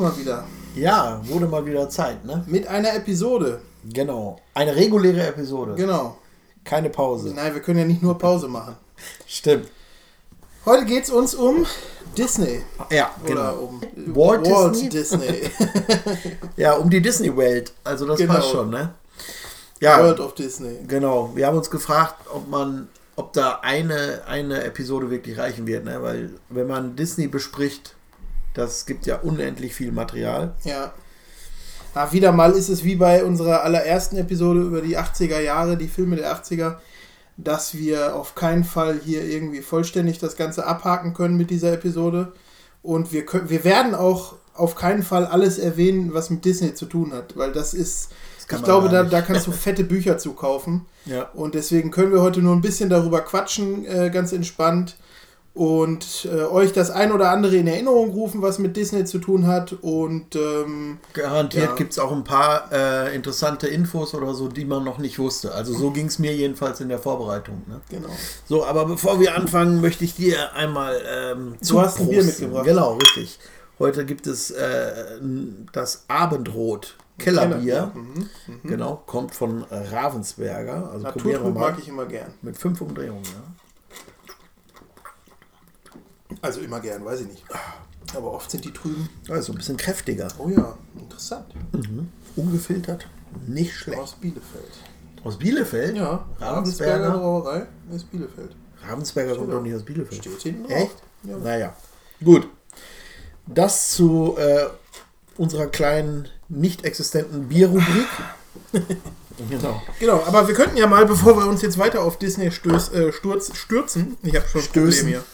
wir mal wieder. Ja, wurde mal wieder Zeit, ne? Mit einer Episode. Genau. Eine reguläre Episode. Genau. Keine Pause. Nein, wir können ja nicht nur Pause machen. Stimmt. Heute geht es uns um Disney. Ja, Oder genau. um Walt Walt Disney? Disney. Ja, um die Disney-Welt. Also das Genau. passt schon, ne? Ja, World of Disney. genau. Wir haben uns gefragt, ob man, ob da eine, eine Episode wirklich reichen wird, ne? Weil wenn man Disney bespricht, das gibt ja unendlich viel Material. Ja. Na, wieder mal ist es wie bei unserer allerersten Episode über die 80er Jahre, die Filme der 80er, dass wir auf keinen Fall hier irgendwie vollständig das Ganze abhaken können mit dieser Episode. Und wir, können, wir werden auch auf keinen Fall alles erwähnen, was mit Disney zu tun hat, weil das ist, kann ich glaube, da, da kannst du fette Bücher zu kaufen. Ja. Und deswegen können wir heute nur ein bisschen darüber quatschen, äh, ganz entspannt. Und äh, euch das ein oder andere in Erinnerung rufen, was mit Disney zu tun hat. Und ähm, Garantiert Ja. gibt es auch ein paar äh, interessante Infos oder so, die man noch nicht wusste. Also so ging es mir jedenfalls in der Vorbereitung. Ne? genau. So, aber bevor wir anfangen, möchte ich dir einmal ähm, Du hast ein Bier mitgebracht. Genau, richtig. Heute gibt es äh, das Abendrot Kellerbier. Mhm. Genau, kommt von Ravensberger. Also Naturtrüb mag ich immer gern. Mit fünf Umdrehungen. Ja. Also immer gern, weiß ich nicht. Aber oft sind die trüben. Also ein bisschen kräftiger. Oh ja, interessant. Ungefiltert. Nicht schlecht. Aus Bielefeld. Aus Bielefeld? Ja, Ravensberger Ravensberger. Brauerei ist Bielefeld. Ravensberger kommt doch nicht aus Bielefeld. Steht hinten drauf. Echt? Ja. Naja. Gut. Das zu äh, unserer kleinen, nicht existenten Bierrubrik. genau. Genau, aber wir könnten ja mal, bevor wir uns jetzt weiter auf Disney stöß, äh, sturz, stürzen, ich habe schon ein Problem Stößen. hier.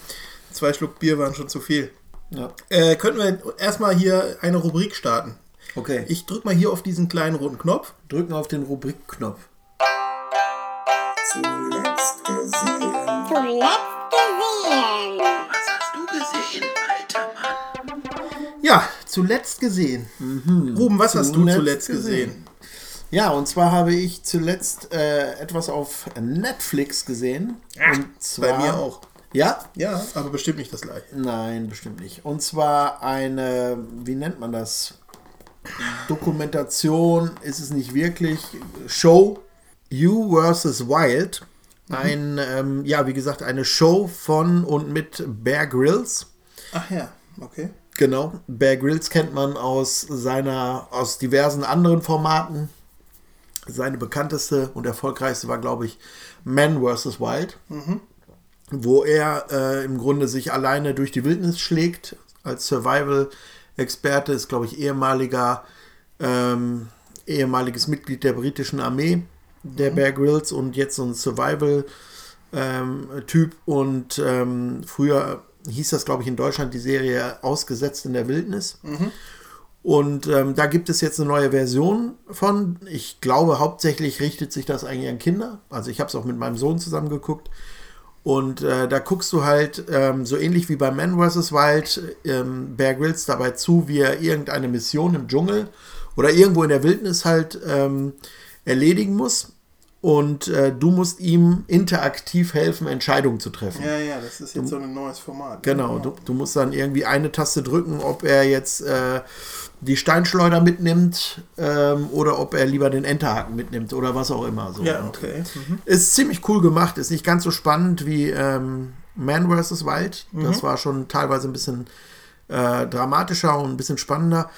Zwei Schluck Bier waren schon zu viel. Ja. Äh, könnten wir erstmal hier eine Rubrik starten. Okay. Ich drück mal hier auf diesen kleinen roten Knopf. drücken auf den Rubrikknopf. Zuletzt gesehen. Was hast du gesehen, alter Mann? Ja, zuletzt gesehen. Ruben, was hast du Zuletzt zuletzt gesehen. gesehen? Ja, und zwar habe ich zuletzt äh, etwas auf Netflix gesehen. und zwar, Bei mir auch. Ja? Ja, aber bestimmt nicht das gleiche. Nein, bestimmt nicht. Und zwar eine, wie nennt man das? Dokumentation ist es nicht wirklich. Show You vs. Wild. Ein, ähm, ja, wie gesagt, eine Show von und mit Bear Grylls. Ach ja, okay. Genau. Bear Grylls kennt man aus seiner, aus diversen anderen Formaten. Seine bekannteste und erfolgreichste war, glaube ich, Man vs. Wild, wo er äh, im Grunde sich alleine durch die Wildnis schlägt. Als Survival-Experte ist, glaube ich, ehemaliger, ähm, ehemaliges Mitglied der britischen Armee, der Bear Grylls, und jetzt so ein Survival-Typ. und ähm, früher hieß das, glaube ich, in Deutschland die Serie Ausgesetzt in der Wildnis. Und ähm, da gibt es jetzt eine neue Version von. Ich glaube, hauptsächlich richtet sich das eigentlich an Kinder. Also ich habe es auch mit meinem Sohn zusammen geguckt. Und äh, da guckst du halt ähm, so ähnlich wie bei Man vs. Wild ähm, Bear Grylls dabei zu, wie er irgendeine Mission im Dschungel oder irgendwo in der Wildnis halt ähm, erledigen muss. Und äh, du musst ihm interaktiv helfen, Entscheidungen zu treffen. Ja, ja, das ist jetzt so ein neues Format. Genau, du, du musst dann irgendwie eine Taste drücken, ob er jetzt äh, die Steinschleuder mitnimmt ähm, oder ob er lieber den Enterhaken mitnimmt oder was auch immer. So. Ja, okay. Mhm. Ist ziemlich cool gemacht, ist nicht ganz so spannend wie ähm, Man vs. Wild. Mhm. Das war schon teilweise ein bisschen äh, dramatischer und ein bisschen spannender.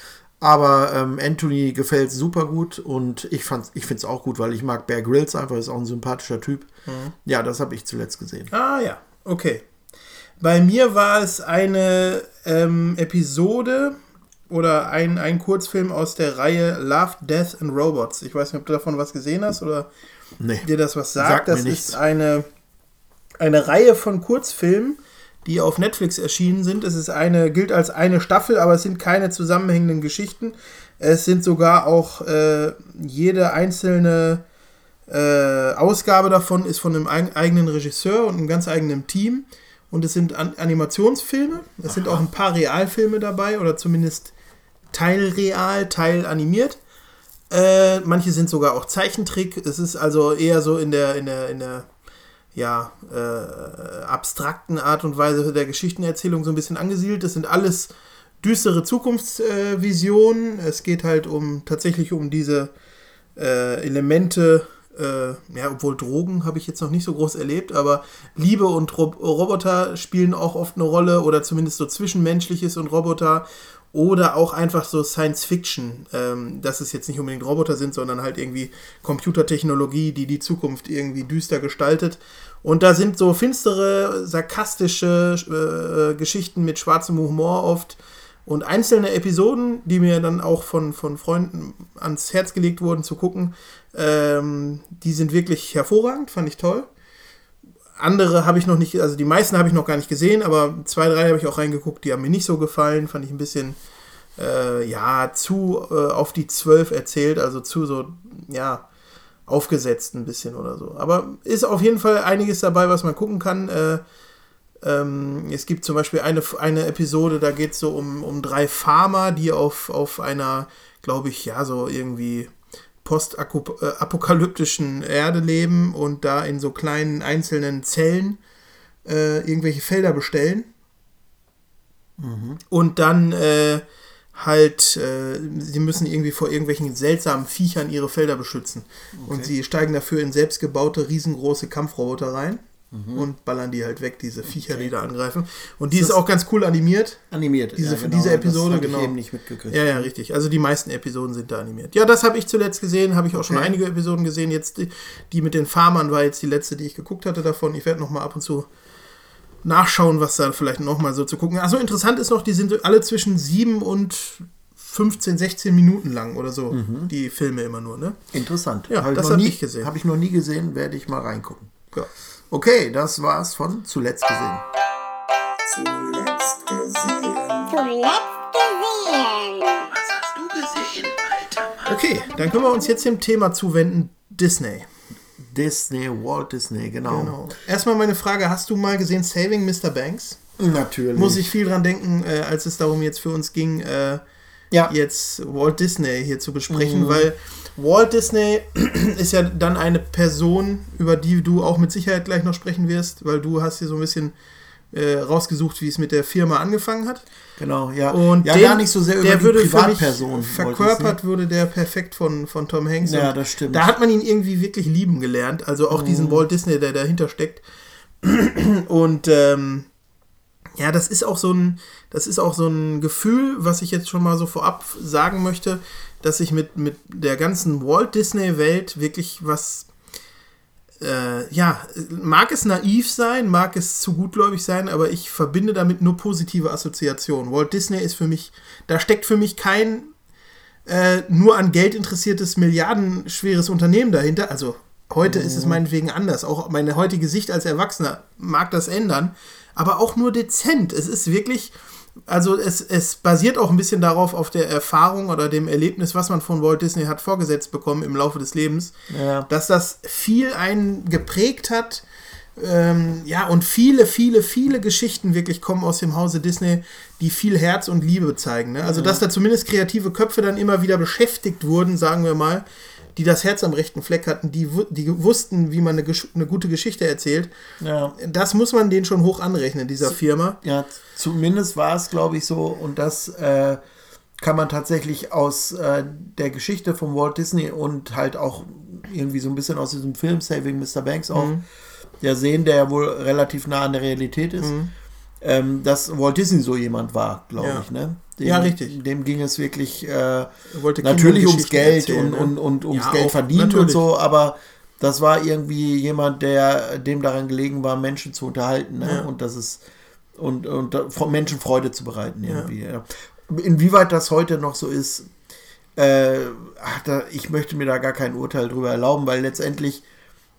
Aber ähm, Anthony gefällt super gut und ich, fand's- ich finde es auch gut, weil ich mag Bear Grylls einfach, ist auch ein sympathischer Typ. Mhm. Ja, das habe ich zuletzt gesehen. Ah ja, okay. Bei mir war es eine ähm, Episode oder ein, ein Kurzfilm aus der Reihe Love, Death and Robots. Ich weiß nicht, ob du davon was gesehen hast oder Nee. dir das was sagt. Sagt das nichts. ist eine, eine Reihe von Kurzfilmen, die auf Netflix erschienen sind. Es ist eine, gilt als eine Staffel, aber es sind keine zusammenhängenden Geschichten. Es sind sogar auch äh, jede einzelne äh, Ausgabe davon ist von einem eig- eigenen Regisseur und einem ganz eigenen Team. Und es sind An Animationsfilme. Es sind auch ein paar Realfilme dabei oder zumindest teilreal, teil animiert. Äh, manche sind sogar auch Zeichentrick. Es ist also eher so in der, in der, in der ja, äh, abstrakten Art und Weise der Geschichtenerzählung so ein bisschen angesiedelt. Das sind alles düstere Zukunftsvision. es geht halt um tatsächlich um diese äh, Elemente, äh, ja, obwohl Drogen habe ich jetzt noch nicht so groß erlebt, aber Liebe und Rob Roboter spielen auch oft eine Rolle oder zumindest so Zwischenmenschliches und Roboter oder auch einfach so Science Fiction, ähm, dass es jetzt nicht unbedingt Roboter sind, sondern halt irgendwie Computertechnologie, die die Zukunft irgendwie düster gestaltet. Und da sind so finstere, sarkastische äh, Geschichten mit schwarzem Humor oft und einzelne Episoden, die mir dann auch von, von Freunden ans Herz gelegt wurden zu gucken, ähm, die sind wirklich hervorragend, fand ich toll andere habe ich noch nicht, also die meisten habe ich noch gar nicht gesehen, aber zwei, drei habe ich auch reingeguckt, die haben mir nicht so gefallen, fand ich ein bisschen, äh, ja, zu äh, auf die zwölf erzählt, also zu so, ja, aufgesetzt ein bisschen oder so. Aber ist auf jeden Fall einiges dabei, was man gucken kann. Äh, ähm, es gibt zum Beispiel eine, eine Episode, da geht es so um, um drei Farmer, die auf, auf einer, glaube ich, ja, so irgendwie postapokalyptischen Erde leben und da in so kleinen einzelnen Zellen äh, irgendwelche Felder bestellen. Mhm. Und dann äh, halt, äh, sie müssen irgendwie vor irgendwelchen seltsamen Viechern ihre Felder beschützen. Okay. Und sie steigen dafür in selbstgebaute, riesengroße Kampfroboter rein mhm. und ballern die halt weg, diese Viecher, okay. die da angreifen. Und die ist, ist auch ganz cool animiert. Animiert, diese, ja, genau. diese Episode, genau. Ich eben nicht mitgekriegt. Ja, ja, richtig. Also die meisten Episoden sind da animiert. Ja, das habe ich zuletzt gesehen, habe ich auch okay. schon einige Episoden gesehen. Jetzt die, die mit den Farmern war jetzt die letzte, die ich geguckt hatte davon. Ich werde noch mal ab und zu nachschauen, was da vielleicht noch mal so zu gucken. Also interessant ist noch, die sind alle zwischen sieben und 15, 16 Minuten lang oder so, mhm. die Filme immer nur, ne? Interessant. Ja, hab das habe ich gesehen. Habe ich noch nie gesehen, werde ich mal reingucken. Ja. Okay, das war's von Zuletzt gesehen. Zuletzt gesehen. Zuletzt gesehen. Was hast du gesehen, alter Mann? Okay, dann können wir uns jetzt dem Thema zuwenden: Disney. Disney, Walt Disney, genau. genau. Erstmal meine Frage: Hast du mal gesehen Saving Mr. Banks? Natürlich. Muss ich viel dran denken, äh, als es darum jetzt für uns ging, äh, ja. jetzt Walt Disney hier zu besprechen, mhm. weil Walt Disney ist ja dann eine Person, über die du auch mit Sicherheit gleich noch sprechen wirst, weil du hast hier so ein bisschen äh, rausgesucht, wie es mit der Firma angefangen hat. Genau, ja. Und ja, den, gar nicht so sehr über der die würde Privatperson. Verkörpert würde der perfekt von, von Tom Hanks. Ja, das stimmt. Da hat man ihn irgendwie wirklich lieben gelernt. Also auch mhm. diesen Walt Disney, der dahinter steckt. Und ähm, ja, das ist auch so ein, das ist auch so ein Gefühl, was ich jetzt schon mal so vorab sagen möchte, dass ich mit, mit der ganzen Walt Disney-Welt wirklich was, äh, ja, mag es naiv sein, mag es zu gutgläubig sein, aber ich verbinde damit nur positive Assoziationen. Walt Disney ist für mich, da steckt für mich kein äh, nur an Geld interessiertes, milliardenschweres Unternehmen dahinter. Also heute mhm. ist es meinetwegen anders. Auch meine heutige Sicht als Erwachsener mag das ändern aber auch nur dezent. Es ist wirklich, also es, es basiert auch ein bisschen darauf, auf der Erfahrung oder dem Erlebnis, was man von Walt Disney hat vorgesetzt bekommen im Laufe des Lebens, ja. dass das viel einen geprägt hat. Ähm, ja, und viele, viele, viele Geschichten wirklich kommen aus dem Hause Disney, die viel Herz und Liebe zeigen. Ne? Also, ja. dass da zumindest kreative Köpfe dann immer wieder beschäftigt wurden, sagen wir mal, die das Herz am rechten Fleck hatten, die, die wussten, wie man eine, eine gute Geschichte erzählt. Ja. Das muss man denen schon hoch anrechnen, dieser Firma. Ja, zumindest war es, glaube ich, so. Und das äh, kann man tatsächlich aus äh, der Geschichte von Walt Disney und halt auch irgendwie so ein bisschen aus diesem Film Saving Mr. Banks auch mhm. ja sehen, der ja wohl relativ nah an der Realität ist. Mhm. Ähm, dass Walt Disney so jemand war, glaube ja. ich. Ne? Dem, ja, richtig. Dem ging es wirklich äh, natürlich ums Geld erzählen, und, ne? und, und ums ja, Geld verdienen natürlich. und so, aber das war irgendwie jemand, der dem daran gelegen war, Menschen zu unterhalten ne? ja. und das ist und, und Menschen Freude zu bereiten irgendwie. Inwieweit das heute noch so ist, äh, ach, da, ich möchte mir da gar kein Urteil drüber erlauben, weil letztendlich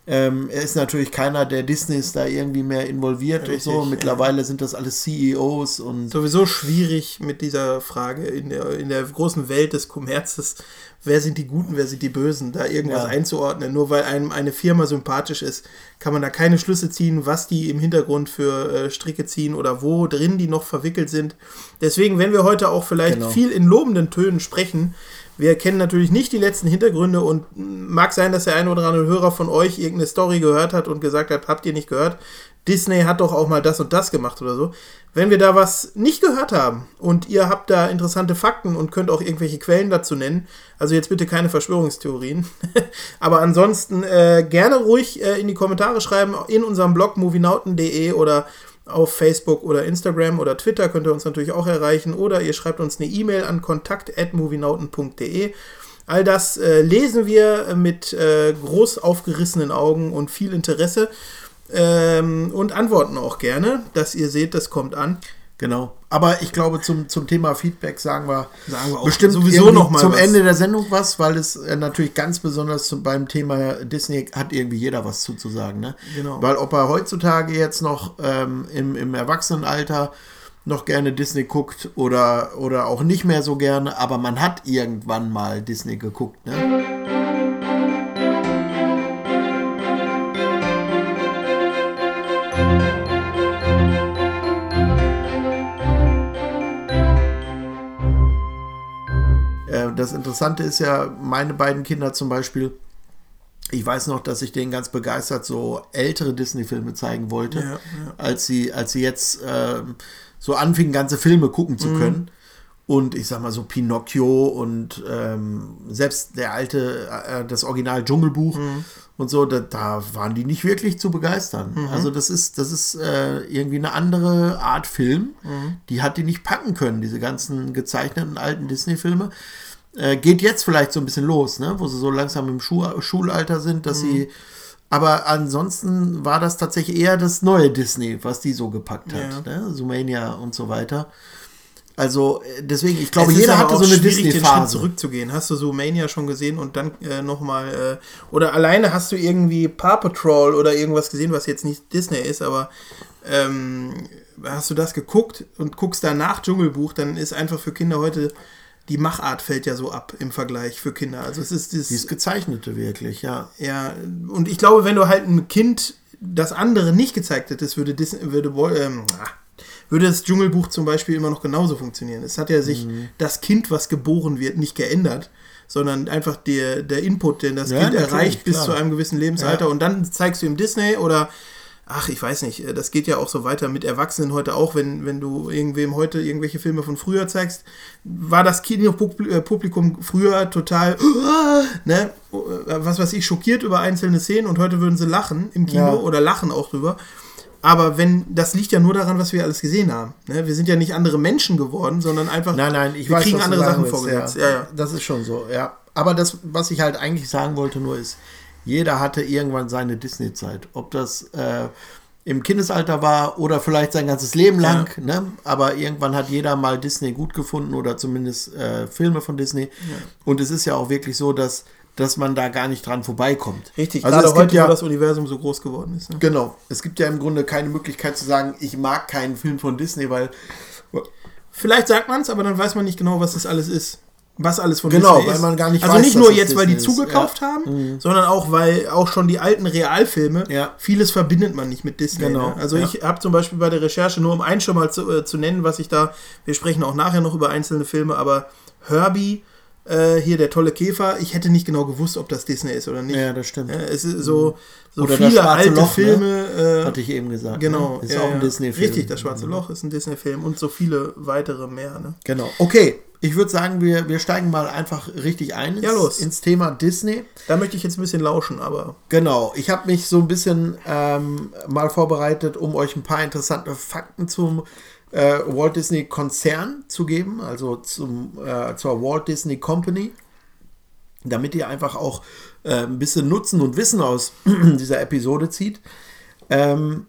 ähm, er ist natürlich keiner, der Disney ist da irgendwie mehr involviert Richtig, und so. Mittlerweile ja. sind das alles CEOs und. Sowieso schwierig mit dieser Frage in der, in der großen Welt des Kommerzes. Wer sind die Guten, wer sind die Bösen, da irgendwas ja. einzuordnen. Nur weil einem eine Firma sympathisch ist, kann man da keine Schlüsse ziehen, was die im Hintergrund für äh, Stricke ziehen oder wo drin die noch verwickelt sind. Deswegen, wenn wir heute auch vielleicht genau. viel in lobenden Tönen sprechen, Wir kennen natürlich nicht die letzten Hintergründe und mag sein, dass der eine oder andere Hörer von euch irgendeine Story gehört hat und gesagt hat, habt ihr nicht gehört? Disney hat doch auch mal das und das gemacht oder so. Wenn wir da was nicht gehört haben und ihr habt da interessante Fakten und könnt auch irgendwelche Quellen dazu nennen, also jetzt bitte keine Verschwörungstheorien, aber ansonsten äh, gerne ruhig äh, in die Kommentare schreiben in unserem Blog movienauten.de oder auf Facebook oder Instagram oder Twitter könnt ihr uns natürlich auch erreichen oder ihr schreibt uns eine E-Mail an kontakt.movienauten.de. All das äh, lesen wir mit äh, groß aufgerissenen Augen und viel Interesse ähm, und antworten auch gerne, dass ihr seht, das kommt an. Genau. Aber ich glaube, zum, zum Thema Feedback sagen wir, Sagen wir auch bestimmt sowieso noch mal zum was. Ende der Sendung was, weil es äh, natürlich ganz besonders zum, beim Thema Disney hat irgendwie jeder was zuzusagen. Ne? Genau. Weil ob er heutzutage jetzt noch ähm, im, im Erwachsenenalter noch gerne Disney guckt oder, oder auch nicht mehr so gerne, aber man hat irgendwann mal Disney geguckt. Ne? Das Interessante ist ja, meine beiden Kinder zum Beispiel, ich weiß noch, dass ich denen ganz begeistert so ältere Disney-Filme zeigen wollte, Ja, ja. als sie, als sie jetzt ähm, so anfingen, ganze Filme gucken zu können. Und ich sag mal so Pinocchio und ähm, selbst der alte, äh, das Original Dschungelbuch und so, da, da waren die nicht wirklich zu begeistern. Also das ist, das ist äh, irgendwie eine andere Art Film. Die hat die nicht packen können, diese ganzen gezeichneten alten Disney-Filme. Äh, geht jetzt vielleicht so ein bisschen los, ne? wo sie so langsam im Schu Schulalter sind, dass sie. Aber ansonsten war das tatsächlich eher das neue Disney, was die so gepackt hat. Ne? Zoomania und so weiter. Also äh, deswegen, ich glaube, jeder hatte so eine Disney-Phase. zurückzugehen. Hast du so Mania schon gesehen und dann äh, nochmal, äh, oder alleine hast du irgendwie Paw Patrol oder irgendwas gesehen, was jetzt nicht Disney ist, aber ähm, hast du das geguckt und guckst danach Dschungelbuch, dann ist einfach für Kinder heute, die Machart fällt ja so ab im Vergleich für Kinder. Also es ist dieses, Dieses Gezeichnete wirklich, ja. ja, und ich glaube, wenn du halt ein Kind das andere nicht gezeigt hättest, würde Disney, würde, ähm, ah, würde das Dschungelbuch zum Beispiel immer noch genauso funktionieren. Es hat ja sich Mhm. das Kind, was geboren wird, nicht geändert, sondern einfach der, der Input, den das Ja, Kind erreicht bis klar. zu einem gewissen Lebensalter Ja. und dann zeigst du ihm Disney oder Ach, ich weiß nicht, das geht ja auch so weiter mit Erwachsenen heute auch, wenn, wenn du irgendwem heute irgendwelche Filme von früher zeigst, war das Kinopublikum früher total, ne, was weiß ich, schockiert über einzelne Szenen und heute würden sie lachen im Kino Ja. oder lachen auch drüber. Aber wenn, das liegt ja nur daran, was wir alles gesehen haben. Ne? Wir sind ja nicht andere Menschen geworden, sondern einfach, Nein, nein, ich wir weiß, kriegen andere Sachen willst, vorgesetzt. Ja. Ja, ja. Das ist schon so, ja. Aber das, was ich halt eigentlich sagen wollte, nur ist, jeder hatte irgendwann seine Disney-Zeit. Ob das äh, im Kindesalter war oder vielleicht sein ganzes Leben lang, ne? aber irgendwann hat jeder mal Disney gut gefunden oder zumindest äh, Filme von Disney. Und es ist ja auch wirklich so, dass, dass man da gar nicht dran vorbeikommt. Richtig, also gerade es gibt heute, ja, wo das Universum so groß geworden ist. Ne? Genau. Es gibt ja im Grunde keine Möglichkeit zu sagen, ich mag keinen Film von Disney, weil Vielleicht sagt man es, aber dann weiß man nicht genau, was das alles ist. Was alles von Genau, Disney weil man gar nicht also weiß, nicht nur jetzt, weil die Disney zugekauft Ja. Mhm. haben, sondern auch, weil auch schon die alten Realfilme, Ja. vieles verbindet man nicht mit Disney. Genau, Ne? Also ja. ich habe zum Beispiel bei der Recherche, nur um einen schon mal zu, äh, zu nennen, was ich da, wir sprechen auch nachher noch über einzelne Filme, aber Herbie, äh, hier der tolle Käfer, ich hätte nicht genau gewusst, ob das Disney ist oder nicht. Ja, das stimmt. Äh, es ist so, so Oder viele alte Loch, ne? Filme. äh, hatte ich eben gesagt. Genau, Ne? Ist ja, auch ein. Disney-Film. Mhm. Richtig, das Schwarze Loch ist ein Disney-Film und so viele weitere mehr. Ne? Genau. Okay, ich würde sagen, wir, wir steigen mal einfach richtig ein ins, Ja, los. ins Thema Disney. Da möchte ich jetzt ein bisschen lauschen, aber Genau, ich habe mich so ein bisschen ähm, mal vorbereitet, um euch ein paar interessante Fakten zum äh, Walt Disney Konzern zu geben, also zum, äh, zur Walt Disney Company, damit ihr einfach auch äh, ein bisschen Nutzen und Wissen aus dieser Episode zieht. Ähm,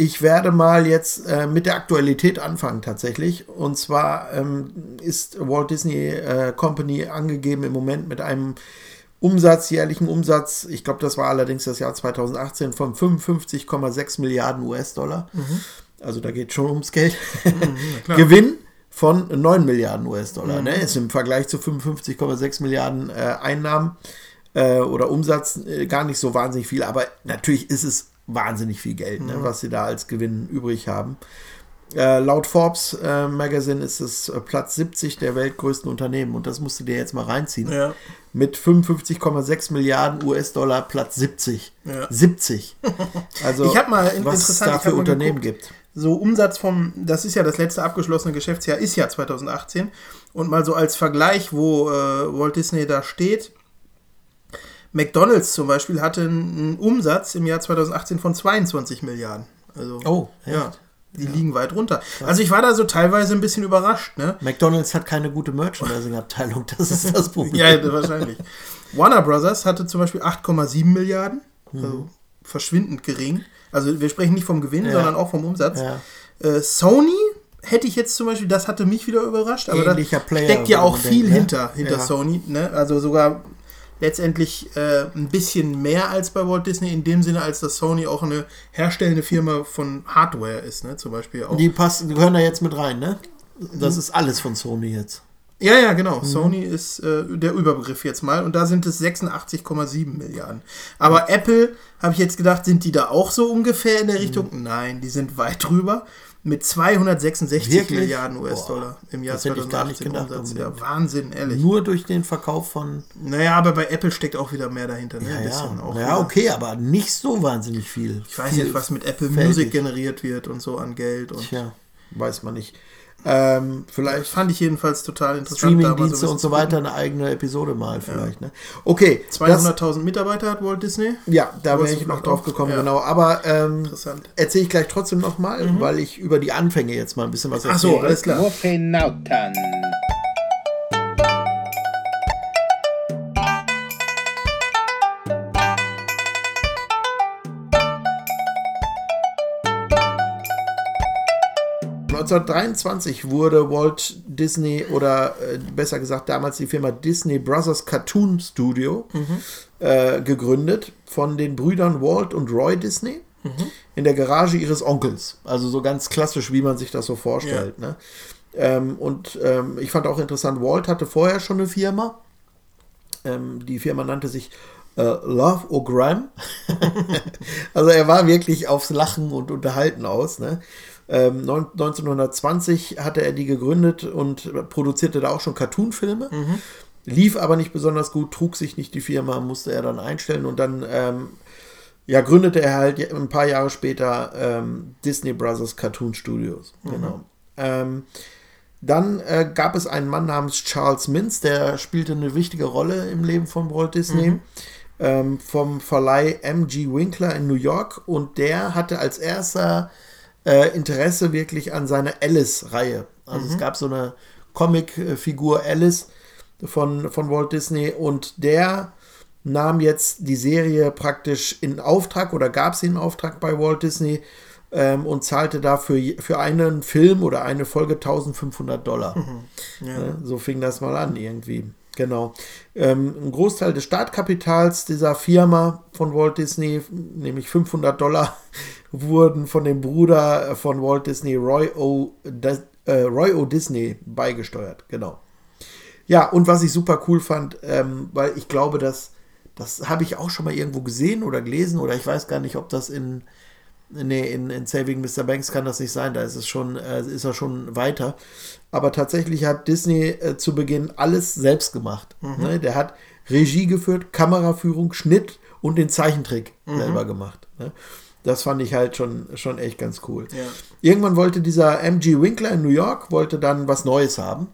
ich werde mal jetzt äh, mit der Aktualität anfangen tatsächlich. Und zwar ähm, ist Walt Disney äh, Company angegeben im Moment mit einem Umsatz, jährlichen Umsatz, ich glaube, das war allerdings das Jahr 2018, von 55,6 Milliarden US-Dollar. Also da geht schon ums Geld. Gewinn von 9 Milliarden US-Dollar. Ne? Ist im Vergleich zu 55,6 Milliarden äh, Einnahmen äh, oder Umsatz äh, gar nicht so wahnsinnig viel, aber natürlich ist es wahnsinnig viel Geld, ne, was sie da als Gewinn übrig haben. Äh, laut Forbes äh, Magazine ist es äh, Platz 70 der weltgrößten Unternehmen und das musst du dir jetzt mal reinziehen. Ja. Mit 55,6 Milliarden US-Dollar Platz 70. Ja. 70. Also Ich hab mal in- was es da für Unternehmen geguckt. gibt. So Umsatz vom, das ist ja das letzte abgeschlossene Geschäftsjahr, ist ja 2018. Und mal so als Vergleich, wo äh, Walt Disney da steht. McDonalds zum Beispiel hatte einen Umsatz im Jahr 2018 von 22 Milliarden. Also, Oh, ja, echt? die liegen weit runter. Also ich war da so teilweise ein bisschen überrascht, ne? McDonalds hat keine gute Merchandising-Abteilung, das ist das Problem. Ja, wahrscheinlich. Warner Brothers hatte zum Beispiel 8,7 Milliarden, Mhm. also verschwindend gering. Also wir sprechen nicht vom Gewinn, Ja. sondern auch vom Umsatz. Ja. Äh, Sony hätte ich jetzt zum Beispiel, das hatte mich wieder überrascht, aber da Ähnlicher Player, steckt ja auch viel denken, ne? hinter, hinter Ja. Sony. Ne? Also sogar letztendlich äh, ein bisschen mehr als bei Walt Disney, in dem Sinne, als dass Sony auch eine herstellende Firma von Hardware ist, ne? Zum Beispiel auch. Die, passen, die gehören da jetzt mit rein, ne? Das ist alles von Sony jetzt. Ja, ja, genau. Mhm. Sony ist äh, der Überbegriff jetzt mal und da sind es 86,7 Milliarden. Aber Apple, habe ich jetzt gedacht, sind die da auch so ungefähr in der Richtung? Nein, die sind weit drüber mit 266 Wirklich? Milliarden US-Dollar im Jahr das hätte ich gar nicht 2018 gedacht Umsatz. Ja. Wahnsinn, ehrlich. Nur durch den Verkauf von. Naja, aber bei Apple steckt auch wieder mehr dahinter. Ne? Ja, ja, bisschen auch ja wieder. okay, aber nicht so wahnsinnig viel. Ich weiß viel nicht, was mit Apple fältig. Music generiert wird und so an Geld. Und Tja, weiß man nicht. Ähm, vielleicht fand ich jedenfalls total interessant. Streamingdienste ein und so weiter eine eigene Episode mal vielleicht. Ne? Okay, zu das, gucken. 200.000 Mitarbeiter hat Walt Disney. ja, da wäre ich noch drauf gekommen, ja. genau. Aber ähm, Interessant. erzähle ich gleich trotzdem noch mal, weil ich über die Anfänge jetzt mal ein bisschen was so, erzähle. alles klar. 1923 wurde Walt Disney oder äh, besser gesagt damals die Firma Disney Brothers Cartoon Studio äh, gegründet von den Brüdern Walt und Roy Disney in der Garage ihres Onkels. Also so ganz klassisch, wie man sich das so vorstellt. Ne? Ähm, und ähm, ich fand auch interessant, Walt hatte vorher schon eine Firma. Ähm, die Firma nannte sich äh, Love O'Gram. also er war wirklich aufs Lachen und Unterhalten aus. Ne? Ähm, neun- 1920 hatte er die gegründet und produzierte da auch schon Cartoonfilme. Lief aber nicht besonders gut, trug sich nicht die Firma, musste er dann einstellen und dann ähm, ja, gründete er halt ein paar Jahre später ähm, Disney Brothers Cartoon Studios. Genau. Ähm, dann äh, gab es einen Mann namens Charles Mintz, der spielte eine wichtige Rolle im Leben von Walt Disney. Ähm, vom Verleih MG Winkler in New York und der hatte als erster äh, Interesse wirklich an seiner Alice-Reihe. Also es gab so eine Comic-Figur Alice von, von Walt Disney und der nahm jetzt die Serie praktisch in Auftrag oder gab sie in Auftrag bei Walt Disney ähm, und zahlte dafür für einen Film oder eine Folge 1500 Dollar. Ne, so fing das mal an irgendwie. Genau. Ähm, ein Großteil des Startkapitals dieser Firma von Walt Disney, nämlich 500 Dollar, wurden von dem Bruder von Walt Disney, Roy O. Dis- äh, Roy O. Disney, beigesteuert. Genau. Ja, und was ich super cool fand, ähm, weil ich glaube, dass das habe ich auch schon mal irgendwo gesehen oder gelesen oder ich weiß gar nicht, ob das in nee, in, in Saving Mr. Banks kann das nicht sein, da ist es schon äh, ist er schon weiter, aber tatsächlich hat Disney äh, zu Beginn alles selbst gemacht. Ne? Der hat Regie geführt, Kameraführung, Schnitt und den Zeichentrick selber gemacht. Ne? Das fand ich halt schon, schon echt ganz cool. Ja. Irgendwann wollte dieser MG Winkler in New York, wollte dann was Neues haben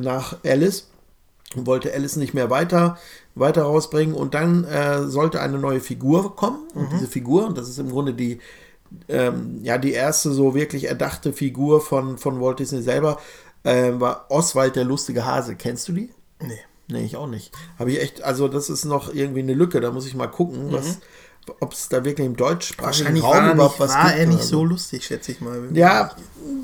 nach Alice und wollte Alice nicht mehr weiter, weiter rausbringen und dann äh, sollte eine neue Figur kommen und diese Figur, und das ist im Grunde die ähm, ja, die erste so wirklich erdachte Figur von, von Walt Disney selber, äh, war Oswald der lustige Hase. Kennst du die? Nee. Nee, ich auch nicht. Habe ich echt, also das ist noch irgendwie eine Lücke, da muss ich mal gucken, was, ob es da wirklich im deutschsprachigen Raum war, überhaupt was war gibt er nicht so lustig, schätze ich mal. Ja,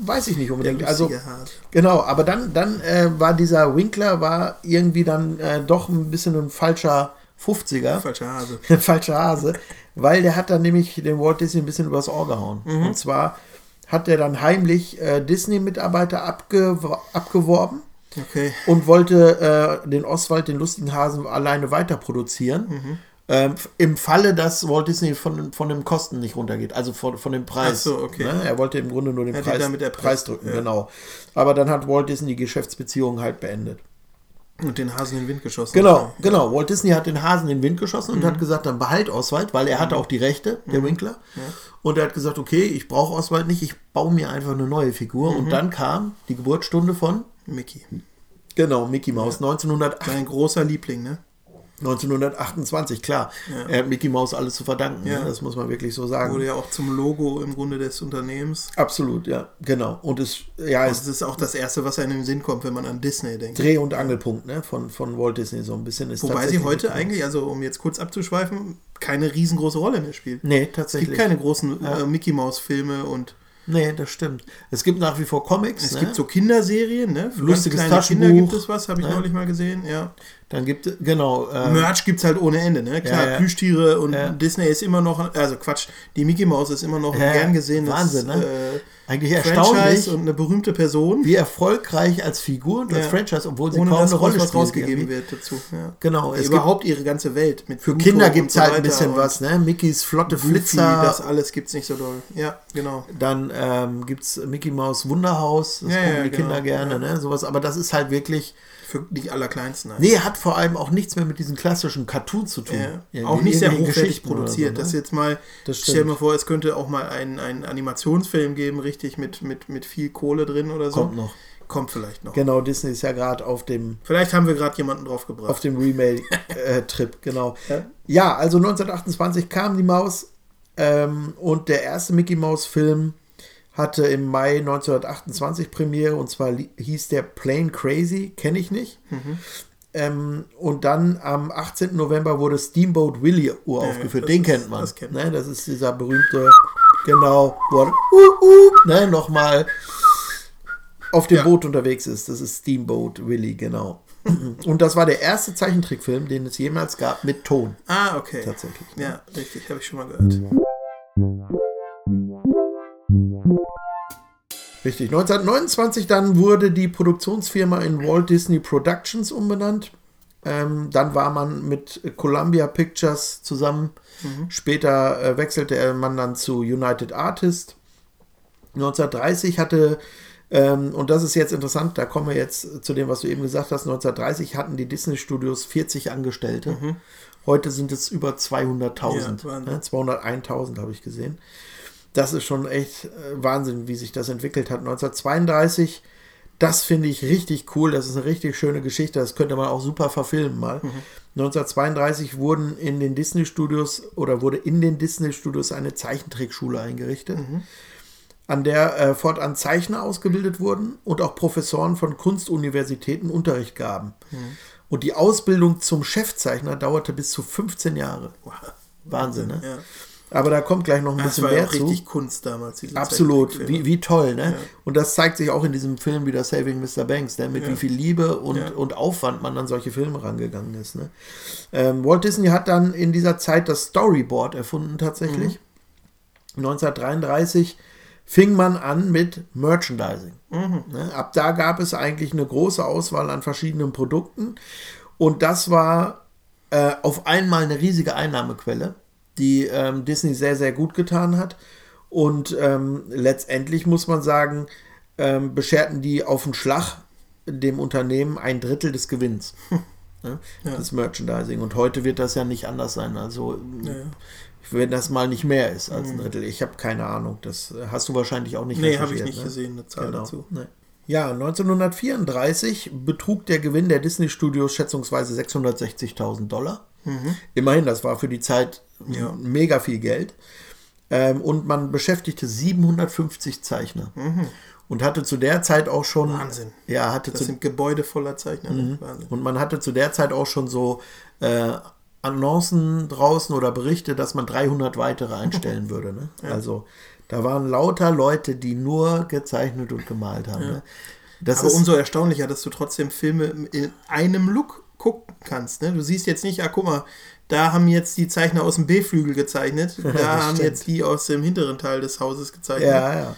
weiß ich nicht unbedingt. Also, Hase. genau, aber dann, dann äh, war dieser Winkler war irgendwie dann äh, doch ein bisschen ein falscher 50er. Falscher Hase. falscher Hase, weil der hat dann nämlich den Walt Disney ein bisschen übers Ohr gehauen. Mhm. Und zwar hat er dann heimlich äh, Disney-Mitarbeiter abgew abgeworben Okay. und wollte äh, den Oswald, den lustigen Hasen, alleine weiter produzieren. Mhm. Ähm, Im Falle, dass Walt Disney von, von den Kosten nicht runtergeht, also von, von dem Preis. Ach so, okay. Ne? Er wollte im Grunde nur den Hat Preis, damit erpresst, Preis drücken, ja. genau. Aber dann hat Walt Disney die Geschäftsbeziehung halt beendet. Und den Hasen in den Wind geschossen. Genau, genau. Walt Disney hat den Hasen in den Wind geschossen und hat Mhm. gesagt, dann behalt Oswald, weil er hatte auch die Rechte, der Winkler. Und er hat gesagt, okay, ich brauche Oswald nicht, ich baue mir einfach eine neue Figur. Mhm. Und dann kam die Geburtsstunde von, Mickey. genau, Mickey Mouse, 1908, Sein großer Liebling, ne? 1928, klar. Er hat Mickey Mouse alles zu verdanken, Ja. ne? das muss man wirklich so sagen. Wurde ja auch zum Logo im Grunde des Unternehmens. Absolut, ja, genau. Und es, ja, Das es ist auch das Erste, was einem in den Sinn kommt, wenn man an Disney denkt. Dreh- und Angelpunkt ne? von, von Walt Disney so ein bisschen ist Wobei sie tatsächlich heute eigentlich, also um jetzt kurz abzuschweifen, keine riesengroße Rolle mehr spielt. Nee, Es gibt tatsächlich. keine großen äh, Mickey Mouse Filme und Nee, das stimmt. Es gibt nach wie vor Comics. es ne? gibt so Kinderserien, ne? Lustiges ganz kleine Taschenbuch, Kinder gibt es was, habe ich ne? neulich mal gesehen, ja. Dann gibt es, genau. äh, Merch gibt es halt ohne Ende, ne? Klar, Ja, ja. Plüschtiere und Ja. Disney ist immer noch, also Quatsch, die Mickey Mouse ist immer noch ein gern gesehenes Wahnsinn, ne? äh, eigentlich Franchise erstaunlich, und eine berühmte Person, wie erfolgreich als Figur und als. Franchise, obwohl sie ohne kaum eine Rolle was rausgegeben irgendwie. wird dazu. Ja. Genau, es Überhaupt ihre ganze Welt. Mit Für Pluto Kinder gibt es so halt ein bisschen was, ne? Mickys flotte Goofy, Flitzer. das alles gibt es nicht so doll. Ja, genau. Dann ähm, gibt es Mickey Mouse Wunderhaus, das Ja, gucken ja, die genau, Kinder gerne, ne? Sowas, aber das ist halt wirklich. Für die Allerkleinsten. halt. Nee, hat vor allem auch nichts mehr mit diesen klassischen Cartoons zu tun. Ja. Auch nicht sehr hochwertig produziert. So, Das ne? jetzt mal, Das stell mal vor, es könnte auch mal einen, Animationsfilm geben, richtig mit, mit, mit viel Kohle drin oder so. Kommt noch. Kommt vielleicht noch. Genau, Disney ist ja gerade auf dem Vielleicht haben wir gerade jemanden drauf gebracht. auf dem Remake-Trip, genau. Ja. Ja, also 1928 kam die Maus ähm, und der erste Mickey Mouse-Film hatte im Mai 1928 Premiere und zwar hieß der Plain Crazy, kenne ich nicht. Mhm. Ähm, und dann am 18. November wurde Steamboat Willie uraufgeführt. das Den ist- kennt man. das kennt ne? das ist dieser berühmte, genau, wo er, uh, uh, ne, nochmal auf dem Ja. Boot unterwegs ist. Das ist Steamboat Willie, genau. Und das war der erste Zeichentrickfilm, den es jemals gab mit Ton. ah, okay. Tatsächlich. Ja, richtig, habe ich schon mal gehört. Richtig. 1929 dann wurde die Produktionsfirma in Walt Disney Productions umbenannt. Ähm, dann war man mit Columbia Pictures zusammen. Später äh, wechselte man dann zu United Artists. 1930 hatte, ähm, und das ist jetzt interessant, da kommen wir jetzt zu dem, was du eben gesagt hast, 1930 hatten die Disney Studios 40 Angestellte. Heute sind es über 200.000. Ja, Wahnsinn. ne? 201.000 habe ich gesehen. Das ist schon echt äh, Wahnsinn, wie sich das entwickelt hat. 1932, das finde ich richtig cool. Das ist eine richtig schöne Geschichte. Das könnte man auch super verfilmen mal. 1932 wurden in den Disney Studios oder wurde in den Disney Studios eine Zeichentrickschule eingerichtet, an der äh, fortan Zeichner ausgebildet wurden und auch Professoren von Kunstuniversitäten Unterricht gaben. Und die Ausbildung zum Chefzeichner dauerte bis zu 15 Jahre. Wahnsinn, ne? Ja. Aber da kommt gleich noch ein Das bisschen war ja mehr auch zu. richtig Kunst damals. Absolut, wie, wie toll, ne? Und das zeigt sich auch in diesem Film wieder Saving Mr. Banks, ne? mit wie viel Liebe und, Ja. und Aufwand man an solche Filme rangegangen ist. Ne? Ähm, Walt Disney hat dann in dieser Zeit das Storyboard erfunden tatsächlich. 1933 fing man an mit Merchandising. Ne? Ab da gab es eigentlich eine große Auswahl an verschiedenen Produkten und das war äh, auf einmal eine riesige Einnahmequelle, die ähm, Disney sehr, sehr gut getan hat. Und ähm, letztendlich muss man sagen, ähm, bescherten die auf den Schlag dem Unternehmen ein Drittel des Gewinns. ne? Das Merchandising. Und heute wird das ja nicht anders sein. Also, wenn das mal nicht mehr ist als ein Drittel. Ich habe keine Ahnung. Das äh, hast du wahrscheinlich auch nicht Mhm. Nee, habe ich recherchiert, nicht ne? gesehen, eine Zahl Genau. dazu. Nee. Ja, 1934 betrug der Gewinn der Disney Studios schätzungsweise 660.000 Dollar. Immerhin, das war für die Zeit Mhm. Ja. mega viel Geld. Ähm, und man beschäftigte 750 Zeichner. Und hatte zu der Zeit auch schon. Mhm. Wahnsinn. Ja, hatte Das zu, sind Gebäude voller Zeichner. Mhm. ne? Wahnsinn. und man hatte zu der Zeit auch schon so äh, Annoncen draußen oder Berichte, dass man 300 weitere einstellen würde. Ne? Also da waren lauter Leute, die nur gezeichnet und gemalt haben. Ne? Das Aber umso erstaunlicher, dass du trotzdem Filme in einem Look gucken kannst. Ne? Du siehst jetzt nicht, ah, guck mal, da haben jetzt die Zeichner aus dem B-Flügel gezeichnet, da haben jetzt die aus dem hinteren Teil des Hauses gezeichnet. ja, ja.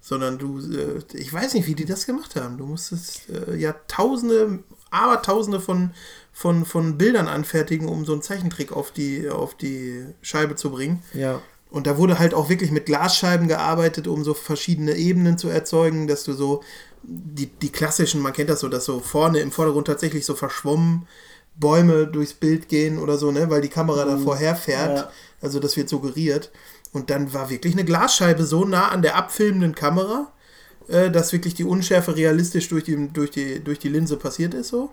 Sondern du, äh, ich weiß nicht, wie die das gemacht haben. Du musstest äh, ja tausende, aber tausende von, von, von Bildern anfertigen, um so einen Zeichentrick auf die, auf die Scheibe zu bringen. Ja. Und da wurde halt auch wirklich mit Glasscheiben gearbeitet, um so verschiedene Ebenen zu erzeugen, dass du so die, die klassischen, man kennt das so, dass so vorne im Vordergrund tatsächlich so verschwommen Bäume durchs Bild gehen oder so, ne, weil die Kamera da vorher fährt. Ja. Also das wird suggeriert. Und dann war wirklich eine Glasscheibe so nah an der abfilmenden Kamera, äh, dass wirklich die Unschärfe realistisch durch die, durch die, durch die Linse passiert ist. So.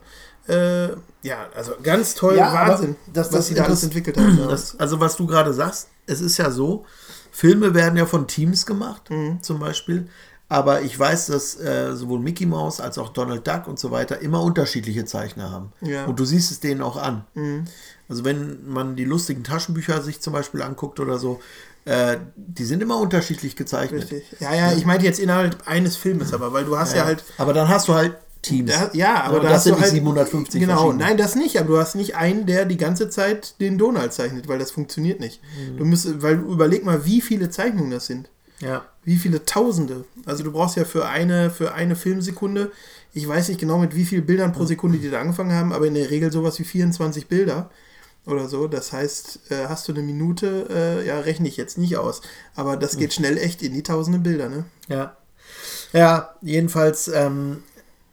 Äh, ja, also ganz toll, Ja, Wahnsinn, das- was das sie da alles entwickelt haben. Das, also was du gerade sagst, es ist ja so, Filme werden ja von Teams gemacht, Mhm. zum Beispiel. Aber ich weiß, dass äh, sowohl Mickey Mouse als auch Donald Duck und so weiter immer unterschiedliche Zeichner haben. Ja. Mhm. Und du siehst es denen auch an. Also wenn man die lustigen Taschenbücher sich zum Beispiel anguckt oder so, äh, die sind immer unterschiedlich gezeichnet. Richtig. Ja, ja, ich meinte jetzt innerhalb eines Filmes, aber weil du hast ja, halt. Aber dann hast du halt Teams. Da, ja, aber Und da das hast sind halt 750 Genau, nein, das nicht, aber du hast nicht einen, der die ganze Zeit den Donald zeichnet, weil das funktioniert nicht. Mhm. Du musst, weil überleg mal, wie viele Zeichnungen das sind. Ja. Wie viele Tausende. Also du brauchst ja für eine, für eine Filmsekunde, ich weiß nicht genau mit wie vielen Bildern pro Sekunde die da angefangen haben, aber in der Regel sowas wie 24 Bilder oder so. Das heißt, äh, hast du eine Minute, äh, ja, rechne ich jetzt nicht aus. Aber das geht schnell echt in die tausende Bilder, ne? Ja. Ja, jedenfalls ähm,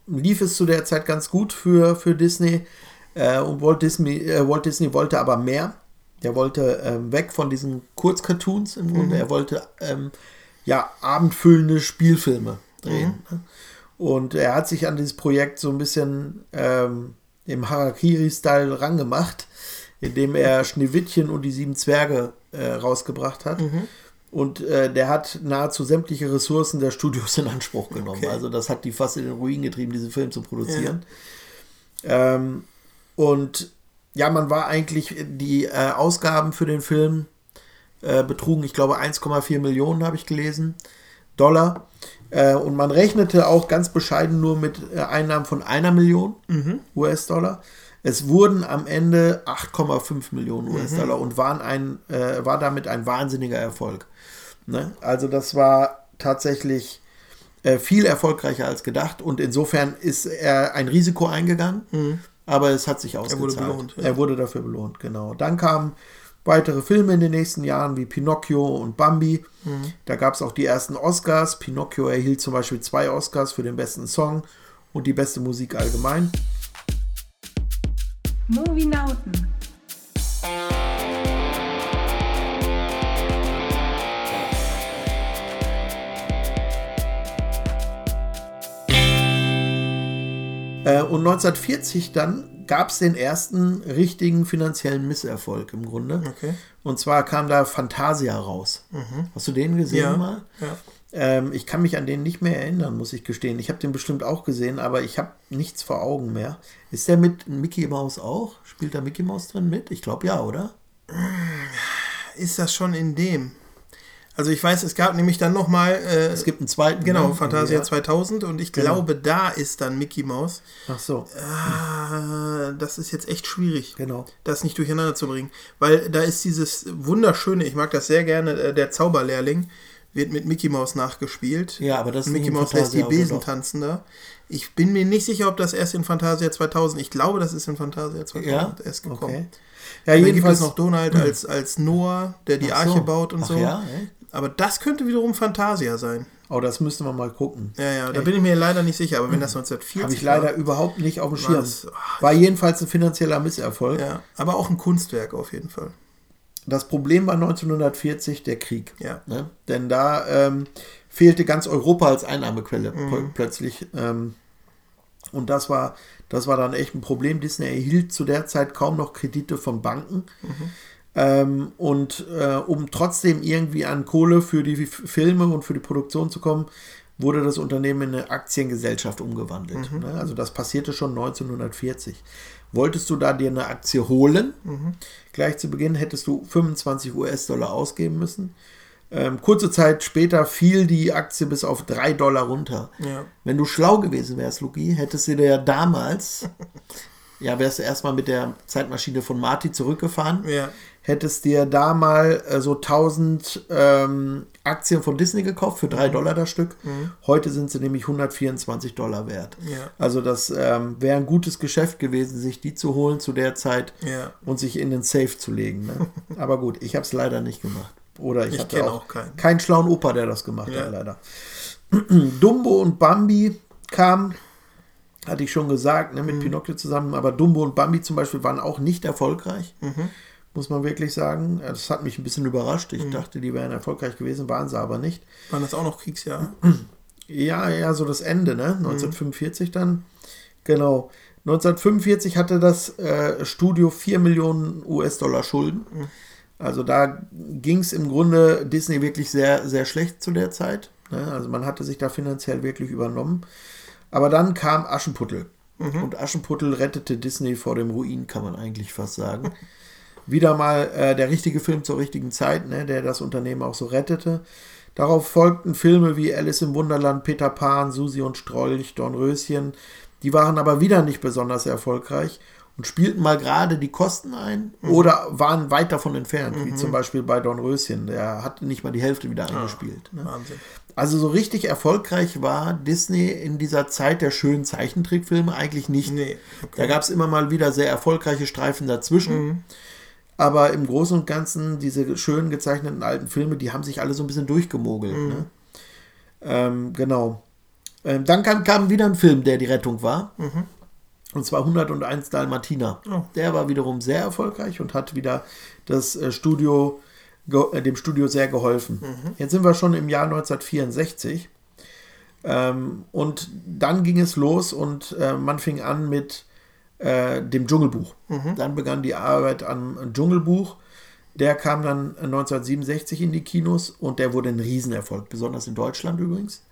lief es zu der Zeit ganz gut für, für Disney. Äh, und Walt Disney, äh, Walt Disney wollte aber mehr. Der wollte ähm, weg von diesen Kurzcartoons im Grunde. Er wollte ähm, ja abendfüllende Spielfilme drehen. ne? Und er hat sich an dieses Projekt so ein bisschen ähm, im Harakiri-Style rangemacht, indem er Schneewittchen und die sieben Zwerge äh, rausgebracht hat. Und äh, der hat nahezu sämtliche Ressourcen der Studios in Anspruch genommen. Okay. Also das hat die fast in den Ruin getrieben, diesen Film zu produzieren. Ähm, und ja, man war eigentlich, die äh, Ausgaben für den Film äh, betrugen, ich glaube, 1,4 Millionen, habe ich gelesen, Dollar. Äh, und man rechnete auch ganz bescheiden nur mit äh, Einnahmen von einer Million US-Dollar. Es wurden am Ende 8,5 Millionen US-Dollar und waren ein, äh, war damit ein wahnsinniger Erfolg. Ne? Also das war tatsächlich viel erfolgreicher als gedacht und insofern ist er ein Risiko eingegangen, aber es hat sich ausgezahlt. belohnt, ja. Er wurde dafür belohnt, genau. Dann kamen weitere Filme in den nächsten Jahren wie Pinocchio und Bambi. Da gab es auch die ersten Oscars. Pinocchio erhielt zum Beispiel zwei Oscars für den besten Song und die beste Musik allgemein. Movienauten. Äh, und 1940 dann gab es den ersten richtigen finanziellen Misserfolg im Grunde. Okay. Und zwar kam da Fantasia raus. Hast du den gesehen Ja. mal? ja. Ähm, ich kann mich an den nicht mehr erinnern, muss ich gestehen. Ich habe den bestimmt auch gesehen, aber ich habe nichts vor Augen mehr. Ist der mit Mickey Mouse auch? Spielt da Mickey Mouse drin mit? Ich glaube ja, oder? Ist das schon in dem? Also ich weiß, es gab nämlich dann nochmal, äh, Es gibt einen zweiten. genau, ne? Fantasia Ja. 2000 und ich Genau. glaube, da ist dann Mickey Mouse. Ach so, Ah, das ist jetzt echt schwierig. genau. das nicht durcheinander zu bringen. Weil da ist dieses wunderschöne, ich mag das sehr gerne, äh, der Zauberlehrling wird mit Mickey Mouse nachgespielt. Ja, aber das ist Mickey Mouse lässt die Besen tanzen da. Ich bin mir nicht sicher, ob das erst in Fantasia 2000, ich glaube, das ist in Fantasia 2000 Ja, erst gekommen. okay. Ja, jedenfalls es noch Donald als, als Noah, der die so. Arche baut und Ach so. ja. Aber das könnte wiederum Fantasia sein. Oh, das müssten wir mal gucken. Ja, ja, da bin ich mir leider nicht sicher. Aber wenn das 1940 Habe ich war- leider überhaupt nicht auf dem War Schirm. das- ah, War jedenfalls ein finanzieller Misserfolg. Ja, aber auch ein Kunstwerk auf jeden Fall. Das Problem war 1940 der Krieg. Ja. Ne? Denn da ähm, fehlte ganz Europa als Einnahmequelle Mhm. pl- plötzlich. Ähm, und das war, das war dann echt ein Problem. Disney erhielt zu der Zeit kaum noch Kredite von Banken. Ähm, und äh, um trotzdem irgendwie an Kohle für die Filme und für die Produktion zu kommen, wurde das Unternehmen in eine Aktiengesellschaft umgewandelt. Ne? Also das passierte schon 1940. Wolltest du da dir eine Aktie holen, gleich zu Beginn hättest du 25 US-Dollar ausgeben müssen. Ähm, kurze Zeit später fiel die Aktie bis auf 3 Dollar runter. Ja. Wenn du schlau gewesen wärst, Luki, hättest du dir ja damals, ja, wärst du erstmal mit der Zeitmaschine von Marty zurückgefahren, Ja. Hättest dir da mal äh, so 1000 ähm, Aktien von Disney gekauft für 3 Dollar das Stück. Heute sind sie nämlich 124 Dollar wert. Ja. Also das ähm, wäre ein gutes Geschäft gewesen, sich die zu holen zu der Zeit Ja. und sich in den Safe zu legen. Ne? Aber gut, ich habe es leider nicht gemacht. Oder ich, Ich hatte auch, auch keinen. keinen schlauen Opa, der das gemacht Ja. hat, leider. Dumbo und Bambi kamen, hatte ich schon gesagt, ne, Mhm. mit Pinocchio zusammen, aber Dumbo und Bambi zum Beispiel waren auch nicht erfolgreich, Mhm. Muss man wirklich sagen. Das hat mich ein bisschen überrascht. Mhm. Ich dachte, die wären erfolgreich gewesen, waren sie aber nicht. Waren das auch noch Kriegsjahre? Ja, ja, so das Ende, ne? 1945 dann. Genau. 1945 hatte das äh, Studio 4 Millionen US-Dollar Schulden. Also da ging es im Grunde Disney wirklich sehr, sehr schlecht zu der Zeit. Ne? Also man hatte sich da finanziell wirklich übernommen. Aber dann kam Aschenputtel. Und Aschenputtel rettete Disney vor dem Ruin, kann man eigentlich fast sagen. Wieder mal äh, der richtige Film zur richtigen Zeit, ne, der das Unternehmen auch so rettete. Darauf folgten Filme wie Alice im Wunderland, Peter Pan, Susi und Strolch, Dornröschen. Die waren aber wieder nicht besonders erfolgreich und spielten mal gerade die Kosten ein oder waren weit davon entfernt, wie zum Beispiel bei Dornröschen. Der hat nicht mal die Hälfte wieder eingespielt. Ne? Wahnsinn. Also so richtig erfolgreich war Disney in dieser Zeit der schönen Zeichentrickfilme eigentlich nicht. Nee, Da gab es immer mal wieder sehr erfolgreiche Streifen dazwischen. Aber im Großen und Ganzen, diese schön gezeichneten alten Filme, die haben sich alle so ein bisschen durchgemogelt. Ne? Ähm, genau. Ähm, dann kam, kam wieder ein Film, der die Rettung war. Und zwar 101 Dalmatiner. Oh. Der war wiederum sehr erfolgreich und hat wieder das äh, Studio, äh, dem Studio sehr geholfen. Jetzt sind wir schon im Jahr 1964. Ähm, und dann ging es los und äh, man fing an mit äh, dem Dschungelbuch. Dann begann die Arbeit am Dschungelbuch. Der kam dann 1967 in die Kinos und der wurde ein Riesenerfolg, besonders in Deutschland übrigens.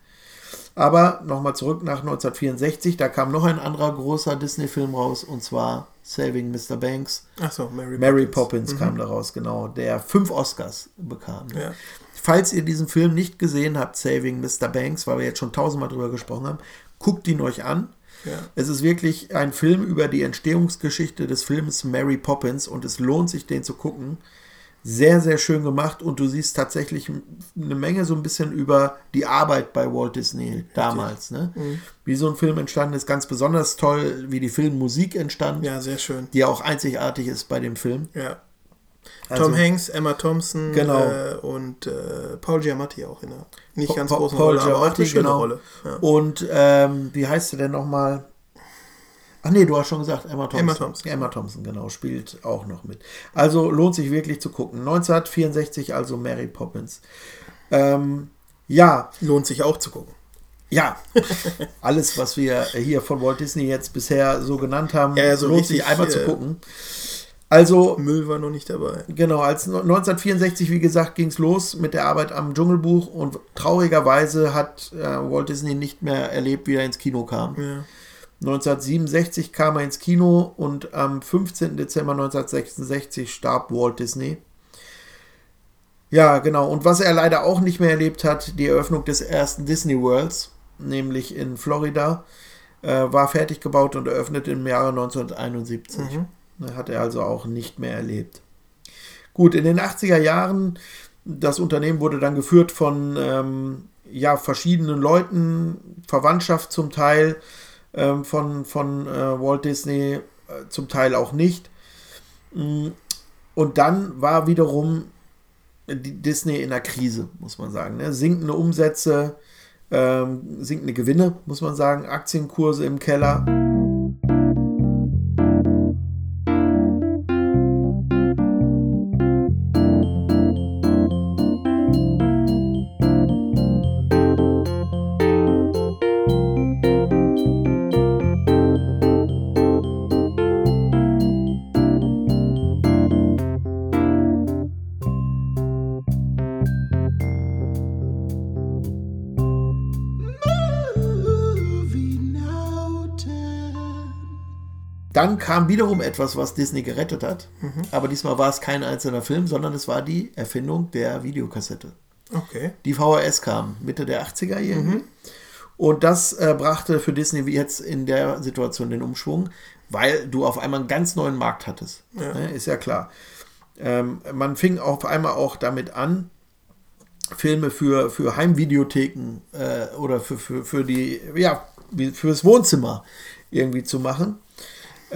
Aber nochmal zurück nach 1964, da kam noch ein anderer großer Disney-Film raus und zwar Saving Mr. Banks. Achso, Mary, Mary Poppins kam daraus, genau, der fünf Oscars bekam. Ja. Falls ihr diesen Film nicht gesehen habt, Saving Mr. Banks, weil wir jetzt schon tausendmal drüber gesprochen haben, guckt ihn euch an. Ja. Es ist wirklich ein Film über die Entstehungsgeschichte des Films Mary Poppins und es lohnt sich, den zu gucken. Sehr, sehr schön gemacht und du siehst tatsächlich eine Menge so ein bisschen über die Arbeit bei Walt Disney damals. Ne? Wie so ein Film entstanden ist, ganz besonders toll, wie die Filmmusik entstand, ja, sehr schön. die auch einzigartig ist bei dem Film. Ja. Also- Tom Hanks, Emma Thompson Genau. äh, und äh, Paul Giamatti auch in der nicht Pa- ganz Pa- großen Paul Rolle, aber auch Giamatti, eine schöne genau. Rolle. Ja. Und ähm, wie heißt sie denn nochmal? Ach nee, du hast schon gesagt, Emma Thompson. Emma Thompson. Emma Thompson, genau, spielt auch noch mit. Also lohnt sich wirklich zu gucken. 1964, also Mary Poppins. Ähm, ja, Lohnt sich auch zu gucken. ja. Alles, was wir hier von Walt Disney jetzt bisher so genannt haben, Ja, ja, so lohnt sich einmal zu äh, gucken. Also, Müll war noch nicht dabei. Genau, als 1964, wie gesagt, ging es los mit der Arbeit am Dschungelbuch und traurigerweise hat äh, Walt Disney nicht mehr erlebt, wie er ins Kino kam. Ja. 1967 kam er ins Kino und am 15. Dezember 1966 starb Walt Disney. Ja, genau. Und was er leider auch nicht mehr erlebt hat, die Eröffnung des ersten Disney Worlds, nämlich in Florida, äh, war fertig gebaut und eröffnet im Jahre 1971. Ne, Hat er also auch nicht mehr erlebt. Gut, in den 80er Jahren, das Unternehmen wurde dann geführt von ähm, ja, verschiedenen Leuten, Verwandtschaft zum Teil ähm, von, von äh, Walt Disney, äh, zum Teil auch nicht. Mm, Und dann war wiederum Disney in der Krise, muss man sagen. Ne? Sinkende Umsätze, ähm, sinkende Gewinne, muss man sagen, Aktienkurse im Keller. Kam wiederum etwas, was Disney gerettet hat. Aber diesmal war es kein einzelner Film, sondern es war die Erfindung der Videokassette. Okay. Die VHS kam Mitte der 80er irgendwie. Und das äh, brachte für Disney wie jetzt in der Situation den Umschwung, weil du auf einmal einen ganz neuen Markt hattest. Ja. Ne, ist ja klar. Ähm, man fing auf einmal auch damit an, Filme für, für Heimvideotheken äh, oder für, für, für die, ja, fürs Wohnzimmer irgendwie zu machen.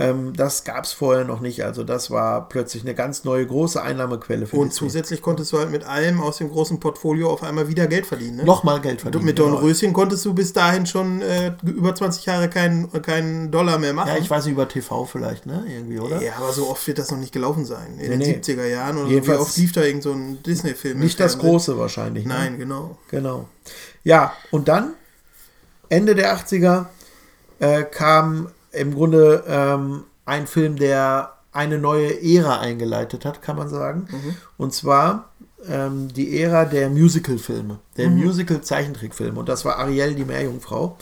Ähm, das gab es vorher noch nicht. Also das war plötzlich eine ganz neue große Einnahmequelle für Und Disney. zusätzlich konntest du halt mit allem aus dem großen Portfolio auf einmal wieder Geld verdienen. Ne? Nochmal Geld verdienen. Mit genau. Dornröschen konntest du bis dahin schon äh, über 20 Jahre keinen keinen Dollar mehr machen. Ja, ich weiß nicht, über TV vielleicht, ne? Irgendwie, oder? Ja, aber so oft wird das noch nicht gelaufen sein. In Nee, nee. den 70er Jahren oder so. Wie Jedenfalls- oft lief da irgend so ein Disney-Film? Nicht das große wahrscheinlich. Ne? Nein, genau. Genau. Ja, und dann, Ende der 80er, äh, kam im Grunde ähm, ein Film, der eine neue Ära eingeleitet hat, kann man sagen. Und zwar ähm, die Ära der Musical-Filme, der Musical-Zeichentrickfilme. Und das war Ariel, die Meerjungfrau.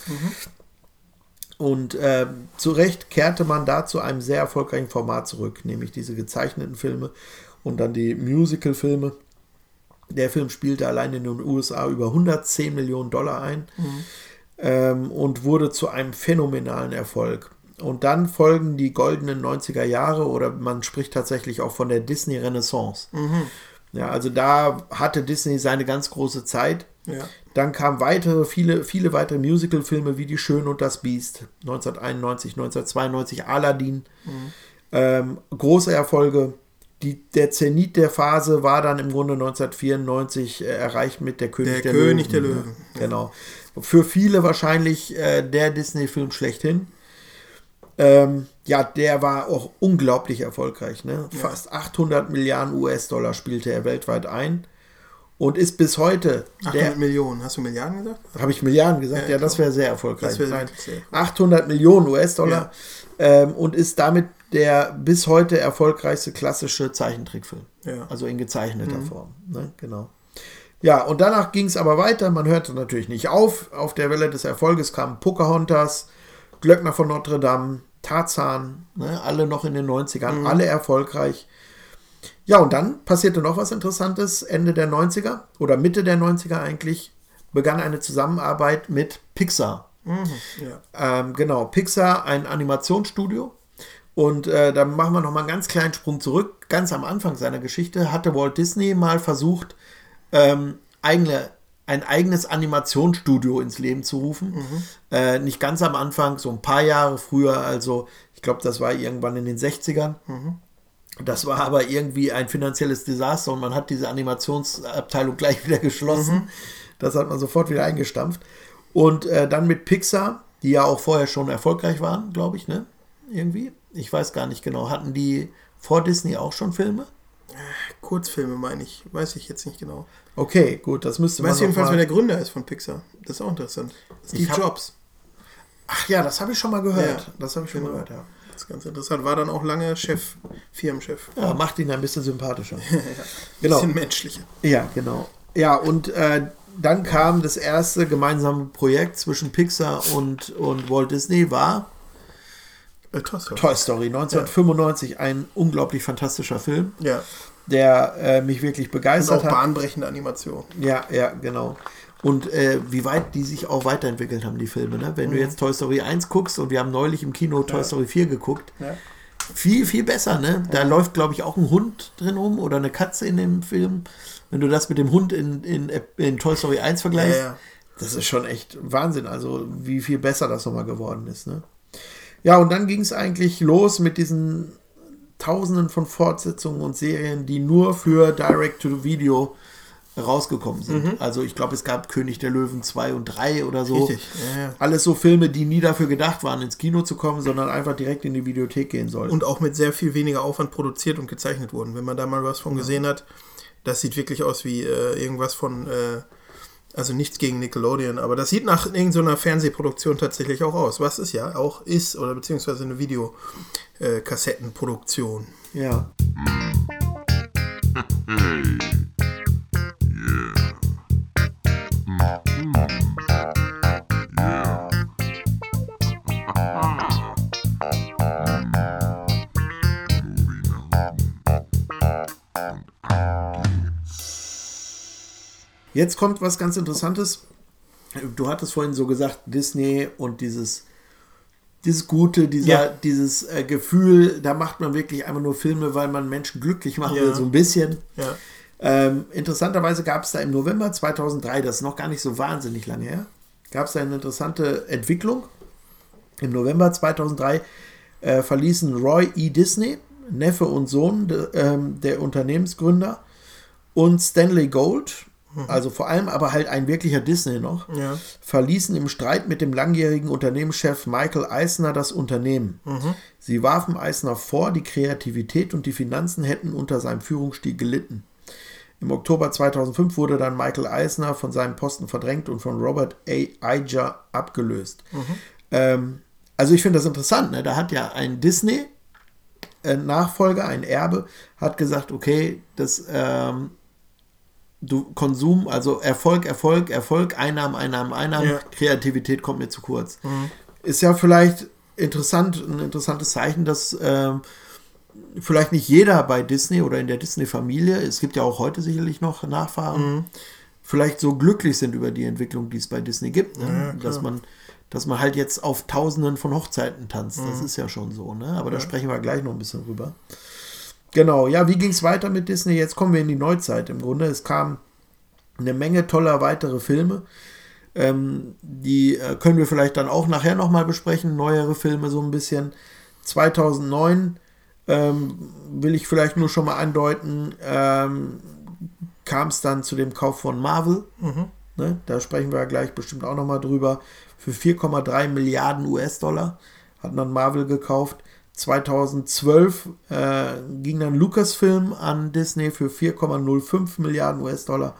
Und ähm, zu Recht kehrte man da zu einem sehr erfolgreichen Format zurück, nämlich diese gezeichneten Filme und dann die Musical-Filme. Der Film spielte allein in den USA über 110 Millionen Dollar ein ähm, und wurde zu einem phänomenalen Erfolg. Und dann folgen die goldenen 90er Jahre oder man spricht tatsächlich auch von der Disney-Renaissance. Ja, also da hatte Disney seine ganz große Zeit. Ja. Dann kamen weitere, viele, viele weitere Musical-Filme wie Die Schön und das Biest 1991, 1992, Aladdin. Ähm, große Erfolge. Die, der Zenit der Phase war dann im Grunde 1994 äh, erreicht mit Der König Der der, König Löwen. der Löwen, Ja, Genau. Für viele wahrscheinlich äh, der Disney-Film schlechthin. Ähm, ja, der war auch unglaublich erfolgreich. Ne? Fast 800 Milliarden US-Dollar spielte er weltweit ein und ist bis heute 800 der, Millionen. Hast du Milliarden gesagt? habe ich Milliarden gesagt? Ja, Ja, das wäre sehr erfolgreich. Das wirklich sehr 800 Millionen US-Dollar ähm, und ist damit der bis heute erfolgreichste klassische Zeichentrickfilm. Ja. Mhm. Also in gezeichneter Form. Ne? Genau. Ja, und danach ging es aber weiter. Man hörte natürlich nicht auf. Auf der Welle des Erfolges kamen Pocahontas, Glöckner von Notre Dame, Tarzan, ne? alle noch in den 90ern, Mhm. alle erfolgreich. Ja, und dann passierte noch was Interessantes. Ende der 90er oder Mitte der 90er eigentlich begann eine Zusammenarbeit mit Pixar. Ja. Ähm, genau, Pixar, ein Animationsstudio. Und äh, da machen wir noch mal einen ganz kleinen Sprung zurück. Ganz am Anfang seiner Geschichte hatte Walt Disney mal versucht, ähm, eigene, ein eigenes Animationsstudio ins Leben zu rufen. Äh, nicht ganz am Anfang, so ein paar Jahre früher. Also ich glaube, das war irgendwann in den 60ern. Das war aber irgendwie ein finanzielles Desaster und man hat diese Animationsabteilung gleich wieder geschlossen. Das hat man sofort wieder eingestampft. Und äh, dann mit Pixar, die ja auch vorher schon erfolgreich waren, glaube ich, ne? Irgendwie. Ich weiß gar nicht genau. Hatten die vor Disney auch schon Filme? Kurzfilme meine ich. Weiß ich jetzt nicht genau. Okay, gut, das müsste man weißt noch jedenfalls, mal- wer der Gründer ist von Pixar. Das ist auch interessant. Steve hab- Jobs. Ach ja, das habe ich schon mal gehört. Ja, das habe ich schon genau. mal gehört, ja. Das ist ganz interessant. War dann auch lange Chef, Firmenchef. Ja, macht ihn ein bisschen sympathischer. genau. Bisschen menschlicher. Ja, genau. Ja, und äh, dann kam das erste gemeinsame Projekt zwischen Pixar und, und Walt Disney, war Äh, Toy Story. Toy Story 1995, ein unglaublich fantastischer Film, Ja. der äh, mich wirklich Und begeistert auch hat. bahnbrechende Animation. Ja, ja, genau. Und äh, wie weit die sich auch weiterentwickelt haben, die Filme. Ne? Wenn du jetzt Toy Story 1 guckst und wir haben neulich im Kino Toy Story 4 geguckt, Ja. viel, viel besser. Ne? Da läuft, glaube ich, auch ein Hund drin rum oder eine Katze in dem Film. Wenn du das mit dem Hund in, in, in Toy Story 1 vergleichst, Ja, ja. das ist schon echt Wahnsinn. Also, wie viel besser das nochmal geworden ist. Ne? Ja, und dann ging es eigentlich los mit diesen Tausenden von Fortsetzungen und Serien, die nur für Direct-to-Video rausgekommen sind. Also ich glaube, es gab König der Löwen 2 und 3 oder so. Richtig. Ja, ja. Alles so Filme, die nie dafür gedacht waren, ins Kino zu kommen, sondern einfach direkt in die Videothek gehen sollten. Und auch mit sehr viel weniger Aufwand produziert und gezeichnet wurden. Wenn man da mal was von gesehen hat, das sieht wirklich aus wie äh, irgendwas von, äh, also nichts gegen Nickelodeon, aber das sieht nach irgendeiner Fernsehproduktion tatsächlich auch aus. Was es ja auch ist, oder beziehungsweise eine Videokassettenproduktion. ja. Jetzt kommt was ganz Interessantes. Du hattest vorhin so gesagt, Disney und dieses, dieses Gute, dieser, Ja. dieses äh, Gefühl, da macht man wirklich einfach nur Filme, weil man Menschen glücklich machen Ja. will, so ein bisschen. Ja. Ähm, interessanterweise gab es da im November 2003, das ist noch gar nicht so wahnsinnig lange her, gab es da eine interessante Entwicklung. Im November 2003 äh, verließen Roy E. Disney, Neffe und Sohn de, ähm, der Unternehmensgründer, und Stanley Gold, also vor allem aber halt ein wirklicher Disney noch, Ja. verließen im Streit mit dem langjährigen Unternehmenschef Michael Eisner das Unternehmen. Sie warfen Eisner vor, die Kreativität und die Finanzen hätten unter seinem Führungsstil gelitten. Im Oktober 2005 wurde dann Michael Eisner von seinem Posten verdrängt und von Robert A. Iger abgelöst. Ähm, also ich finde das interessant. Ne? Da hat ja ein Disney äh, Nachfolger, ein Erbe, hat gesagt, okay, das ähm, du Konsum, also Erfolg, Erfolg, Erfolg, Einnahmen, Einnahmen, Einnahmen, Ja. Kreativität kommt mir zu kurz. Ist ja vielleicht interessant, ein interessantes Zeichen, dass ähm, vielleicht nicht jeder bei Disney oder in der Disney-Familie, es gibt ja auch heute sicherlich noch Nachfahren, vielleicht so glücklich sind über die Entwicklung, die es bei Disney gibt. Ne? dass, man, dass man halt jetzt auf Tausenden von Hochzeiten tanzt. Das ist ja schon so. Ne? Aber da sprechen wir gleich noch ein bisschen rüber. Genau, ja, wie ging es weiter mit Disney? Jetzt kommen wir in die Neuzeit im Grunde. Es kam eine Menge toller weitere Filme. Ähm, die äh, können wir vielleicht dann auch nachher nochmal besprechen. Neuere Filme so ein bisschen. 2009 ähm, will ich vielleicht nur schon mal andeuten, ähm, kam es dann zu dem Kauf von Marvel. Ne? Da sprechen wir ja gleich bestimmt auch nochmal drüber. Für 4,3 Milliarden US-Dollar hat dann Marvel gekauft. 2012 äh, ging dann Lucasfilm an Disney für 4,05 Milliarden US-Dollar.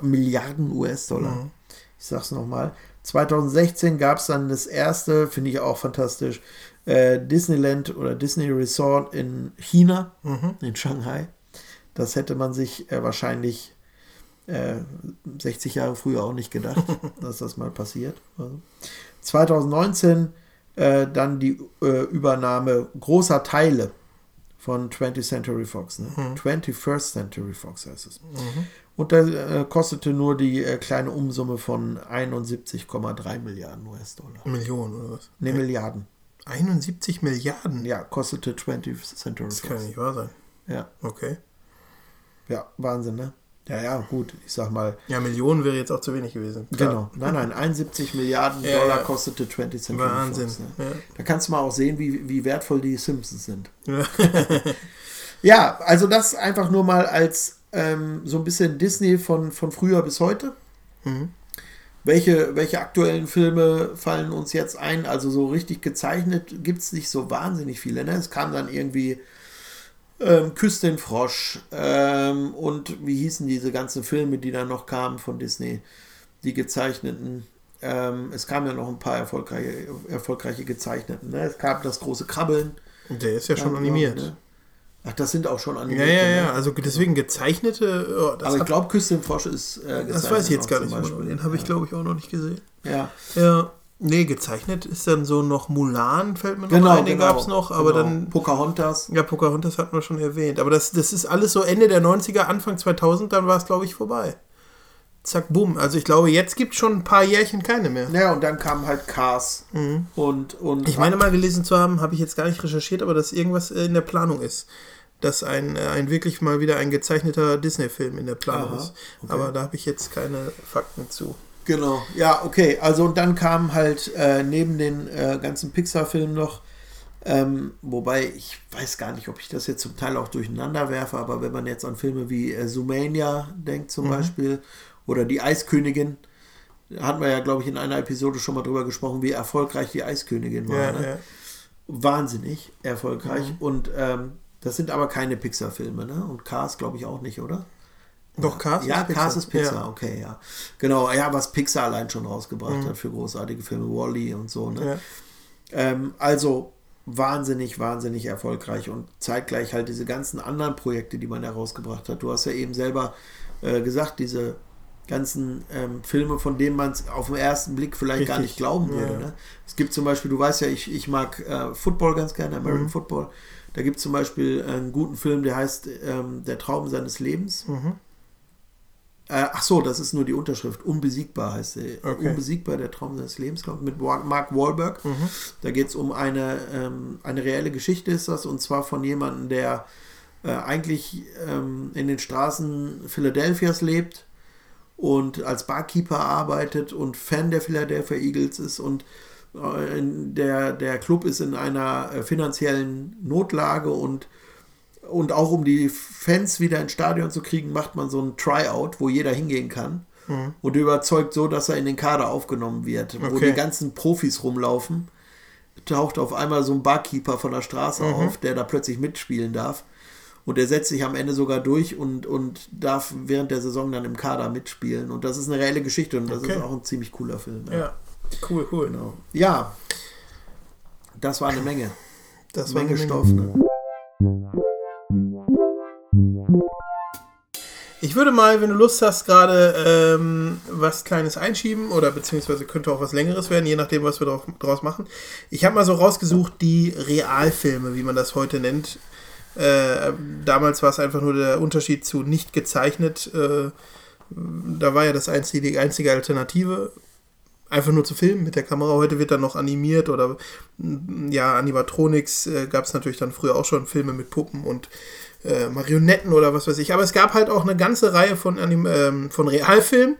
Milliarden US-Dollar. Ich sag's nochmal. 2016 gab es dann das erste, finde ich auch fantastisch, äh, Disneyland oder Disney Resort in China, in Shanghai. Das hätte man sich äh, wahrscheinlich äh, 60 Jahre früher auch nicht gedacht, dass das mal passiert. Also. 2019 äh, dann die äh, Übernahme großer Teile von 20th Century Fox. Ne? 21st Century Fox heißt es. Und da äh, kostete nur die äh, kleine Umsumme von 71,3 Milliarden US-Dollar. Millionen oder was? Ne, Milliarden. 71 Milliarden? Ja, kostete 20th Century Das kann Fox. ja nicht wahr sein. Ja, Okay. ja, Wahnsinn, ne? Ja, ja, gut, ich sag mal, Ja, Millionen wäre jetzt auch zu wenig gewesen. Genau. Nein, nein, 71 Milliarden Ja, Dollar ja. kostete 20th Century Wahnsinn. Fox. Ne? Ja. Da kannst du mal auch sehen, wie, wie wertvoll die Simpsons sind. Ja. Ja, also das einfach nur mal als ähm, so ein bisschen Disney von, von früher bis heute. Mhm. Welche, welche aktuellen Filme fallen uns jetzt ein? Also so richtig gezeichnet gibt es nicht so wahnsinnig viele. Ne? Es kam dann irgendwie ähm, Küss den Frosch ähm, und wie hießen diese ganzen Filme, die dann noch kamen von Disney, die gezeichneten. Ähm, es kamen ja noch ein paar erfolgreiche, erfolgreiche gezeichneten. Ne? Es gab das große Krabbeln. Der ist ja schon Ja, animiert. Ne? Ach, das sind auch schon Ja, animiert. ja, ja. Also deswegen gezeichnete. Oh, das Aber ich glaube, Küss den Frosch ist äh, das weiß ich jetzt gar nicht. Den habe ich, glaube ich, auch noch nicht gesehen. Ja, Ja. Nee, gezeichnet ist dann so noch Mulan, fällt mir noch genau. ein. Den genau, gab es noch, aber genau. dann. Pocahontas. Ja, Pocahontas hatten wir schon erwähnt. Aber das, das ist alles so Ende der 90er, Anfang 2000, dann war es, glaube ich, vorbei. Zack, bumm. Also ich glaube, jetzt gibt es schon ein paar Jährchen keine mehr. Ja, und dann kamen halt Cars und, und. Mhm. Ich meine mal gelesen zu haben, habe ich jetzt gar nicht recherchiert, aber dass irgendwas äh, in der Planung ist. Dass ein, äh, ein wirklich mal wieder ein gezeichneter Disney-Film in der Planung Aha, ist. okay. Aber da habe ich jetzt keine Fakten zu. Genau, ja, okay. Also und dann kamen halt äh, neben den äh, ganzen Pixar-Filmen noch, ähm, wobei ich weiß gar nicht, ob ich das jetzt zum Teil auch durcheinander werfe, aber wenn man jetzt an Filme wie äh, Zoomania denkt zum Beispiel oder Die Eiskönigin, da hatten wir ja, glaube ich, in einer Episode schon mal drüber gesprochen, wie erfolgreich die Eiskönigin war. Ja, ne? ja. Wahnsinnig erfolgreich. Und ähm, das sind aber keine Pixar-Filme, ne? Und Cars, glaube ich, auch nicht, oder? Doch, Cars Ja, ist Pixar. Cars ist Pixar, Ja. okay, ja. Genau, ja, was Pixar allein schon rausgebracht hat für großartige Filme, Wally und so, ne? Ja. Ähm, also wahnsinnig, wahnsinnig erfolgreich und zeitgleich halt diese ganzen anderen Projekte, die man herausgebracht hat. Du hast ja eben selber äh, gesagt, diese ganzen ähm, Filme, von denen man es auf den ersten Blick vielleicht gar Richtig. nicht glauben würde. Ja. Ne? Es gibt zum Beispiel, du weißt ja, ich, ich mag äh, Football ganz gerne, American Mhm. Football. Da gibt es zum Beispiel einen guten Film, der heißt ähm, Der Traum seines Lebens. Mhm. Äh, ach so, das ist nur die Unterschrift. Unbesiegbar heißt der. Okay. Unbesiegbar, der Traum seines Lebens, glaube ich, mit Mark Wahlberg. Da geht es um eine, ähm, eine reelle Geschichte, ist das, und zwar von jemandem, der äh, eigentlich ähm, in den Straßen Philadelphias lebt und als Barkeeper arbeitet und Fan der Philadelphia Eagles ist und äh, der, der Club ist in einer äh, finanziellen Notlage und, und auch um die Fans wieder ins Stadion zu kriegen, macht man so ein Tryout, wo jeder hingehen kann. Und überzeugt so, dass er in den Kader aufgenommen wird, wo Okay. die ganzen Profis rumlaufen. Taucht auf einmal so ein Barkeeper von der Straße auf, der da plötzlich mitspielen darf. Und der setzt sich am Ende sogar durch und, und darf während der Saison dann im Kader mitspielen. Und das ist eine reelle Geschichte und das Okay. ist auch ein ziemlich cooler Film. Ja, cool, cool. Genau. Ja, das war eine Menge. Das war Menge eine Stoff. Ne? Ich würde mal, wenn du Lust hast, gerade ähm, was Kleines einschieben oder beziehungsweise könnte auch was Längeres werden, je nachdem, was wir drauf, draus machen. Ich habe mal so rausgesucht, die Realfilme, wie man das heute nennt. Äh, damals war es einfach nur der Unterschied zu nicht gezeichnet. Äh, da war ja das einzige, die einzige Alternative. Einfach nur zu filmen mit der Kamera. Heute wird dann noch animiert oder ja, Animatronics äh, gab es natürlich dann früher auch schon Filme mit Puppen und äh, Marionetten oder was weiß ich. Aber es gab halt auch eine ganze Reihe von, ähm, von Realfilmen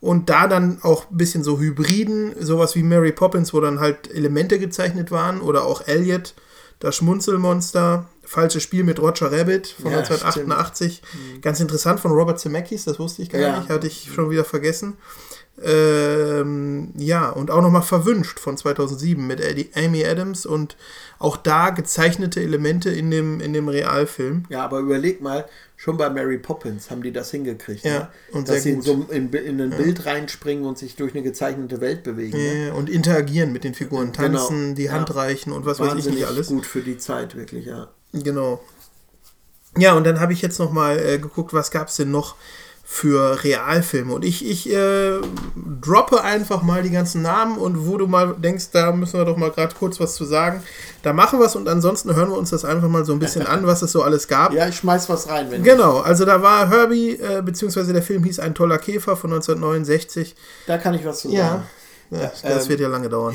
und da dann auch ein bisschen so Hybriden, sowas wie Mary Poppins, wo dann halt Elemente gezeichnet waren oder auch Elliot, das Schmunzelmonster, Falsches Spiel mit Roger Rabbit von Ja, 1988. Ganz interessant von Robert Zemeckis, das wusste ich gar Ja. nicht, hatte ich schon wieder vergessen. Ähm, ja, und auch nochmal Verwünscht von 2007 mit Amy Adams und auch da gezeichnete Elemente in dem, in dem Realfilm. Ja, aber überleg mal, schon bei Mary Poppins haben die das hingekriegt. Ja, ne? und Dass sie in, so in, in ein Bild reinspringen und sich durch eine gezeichnete Welt bewegen. Ne? Äh, und interagieren mit den Figuren, tanzen, Genau. die Hand Ja. reichen und was weiß ich Wahnsinnig nicht alles. gut für die Zeit, wirklich, ja. Genau. Ja, und dann habe ich jetzt noch mal äh, geguckt, was gab es denn noch für Realfilme. Und ich, ich äh, droppe einfach mal die ganzen Namen und wo du mal denkst, da müssen wir doch mal gerade kurz was zu sagen. Da machen wir es und ansonsten hören wir uns das einfach mal so ein bisschen an, was es so alles gab. Ja, ich schmeiß was rein, wenn Genau, also da war Herbie, äh, beziehungsweise der Film hieß Ein toller Käfer von 1969. Da kann ich was zu sagen. Ja, ja das ähm, wird ja lange dauern.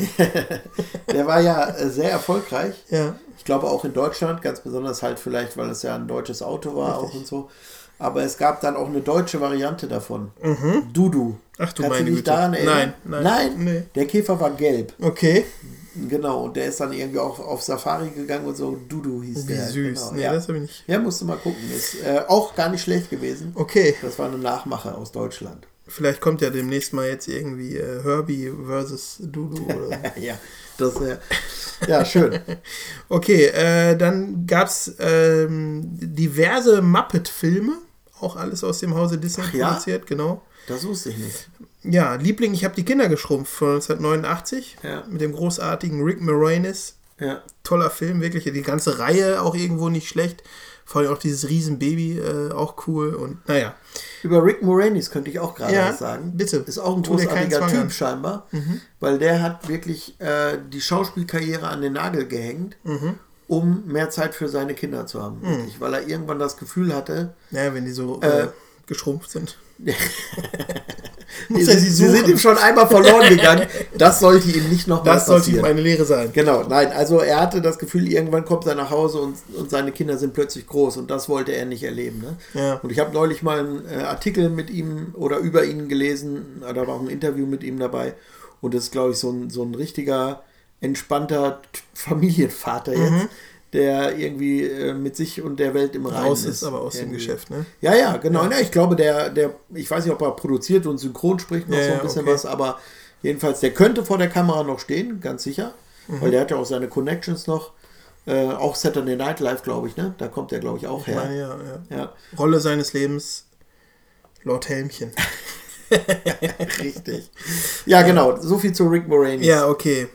Der war ja äh, sehr erfolgreich. Ja. Ich glaube auch in Deutschland, ganz besonders halt vielleicht, weil es ja ein deutsches Auto war auch und so. Aber es gab dann auch eine deutsche Variante davon. Dudu. Mhm. Ach du Kannst meine du dich Güte. daran erinnern? Nein, nein. Nee. Der Käfer war gelb. Okay. Genau. Und der ist dann irgendwie auch auf Safari gegangen und so. Dudu hieß Wie der. süß. Genau. Nee, ja. das habe ich nicht. ja, musst du mal gucken. Ist äh, auch gar nicht schlecht gewesen. Okay. Das war eine Nachmache aus Deutschland. Vielleicht kommt ja demnächst mal jetzt irgendwie äh, Herbie versus Dudu oder so. ja, das wäre. Ja, schön. Okay, äh, dann gab es ähm, diverse Muppet-Filme, auch alles aus dem Hause Disney Ach ja? produziert, genau. Das wusste ich nicht. Ja, Liebling, ich habe die Kinder geschrumpft von 1989 Ja. mit dem großartigen Rick Moranis. Ja. Toller Film, wirklich. Die ganze Reihe auch irgendwo nicht schlecht. Vor allem auch dieses Riesenbaby, äh, auch cool. Und naja, Über Rick Moranis könnte ich auch gerade Ja, was sagen. bitte. Ist auch ein großartiger Typ an. Mhm. scheinbar, weil der hat wirklich äh, die Schauspielkarriere an den Nagel gehängt, Mhm. Um mehr Zeit für seine Kinder zu haben. Wirklich, weil er irgendwann das Gefühl hatte, naja, wenn die so äh, Äh, geschrumpft sind. die, Muss er sie sie, sie sind ihm schon einmal verloren gegangen. Das sollte ihm nicht nochmal Das sollte ihm passieren. eine Lehre sein. Genau, nein, also er hatte das Gefühl, irgendwann kommt er nach Hause und, und seine Kinder sind plötzlich groß und das wollte er nicht erleben. Ne? Ja. Und ich habe neulich mal einen äh, Artikel mit ihm oder über ihn gelesen, da war auch ein Interview mit ihm dabei und das ist, glaube ich, so ein, so ein richtiger, entspannter Familienvater jetzt, der irgendwie äh, mit sich und der Welt im Reinen Raus ist aber aus dem Irgendwie. Geschäft, ne? Ja, ja, genau. Ja. ich glaube, der, der, ich weiß nicht, ob er produziert und synchron spricht noch Ja, so ein ja, bisschen okay. was, aber jedenfalls, der könnte vor der Kamera noch stehen, ganz sicher, Mhm. weil der hat ja auch seine Connections noch. Äh, auch Saturday Night Live, glaube ich, ne? Da kommt der, glaube ich, auch Ich her. meine, ja, ja. Ja, Rolle seines Lebens, Lord Helmchen. richtig. Ja, genau. So viel zu Rick Moranis. Ja, okay.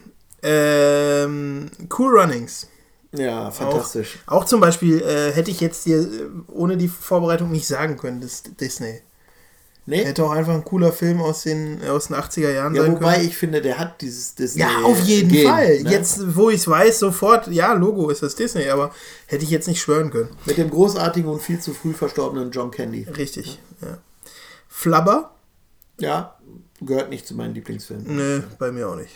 Ähm, cool Runnings. Ja, fantastisch. Auch, auch zum Beispiel äh, hätte ich jetzt dir äh, ohne die Vorbereitung nicht sagen können, das ist Disney. Nee? Hätte auch einfach ein cooler Film aus den, aus den 80er Jahren Ja, sein wobei können. ich finde, der hat dieses Disney. Ja, auf jeden Gen, Fall. ne? Jetzt, wo ich es weiß, sofort, ja, Logo ist das Disney, aber hätte ich jetzt nicht schwören können. Mit dem großartigen und viel zu früh verstorbenen John Candy. Richtig, ja. Flubber? Ja, gehört nicht zu meinen Lieblingsfilmen. Nö, bei mir auch nicht.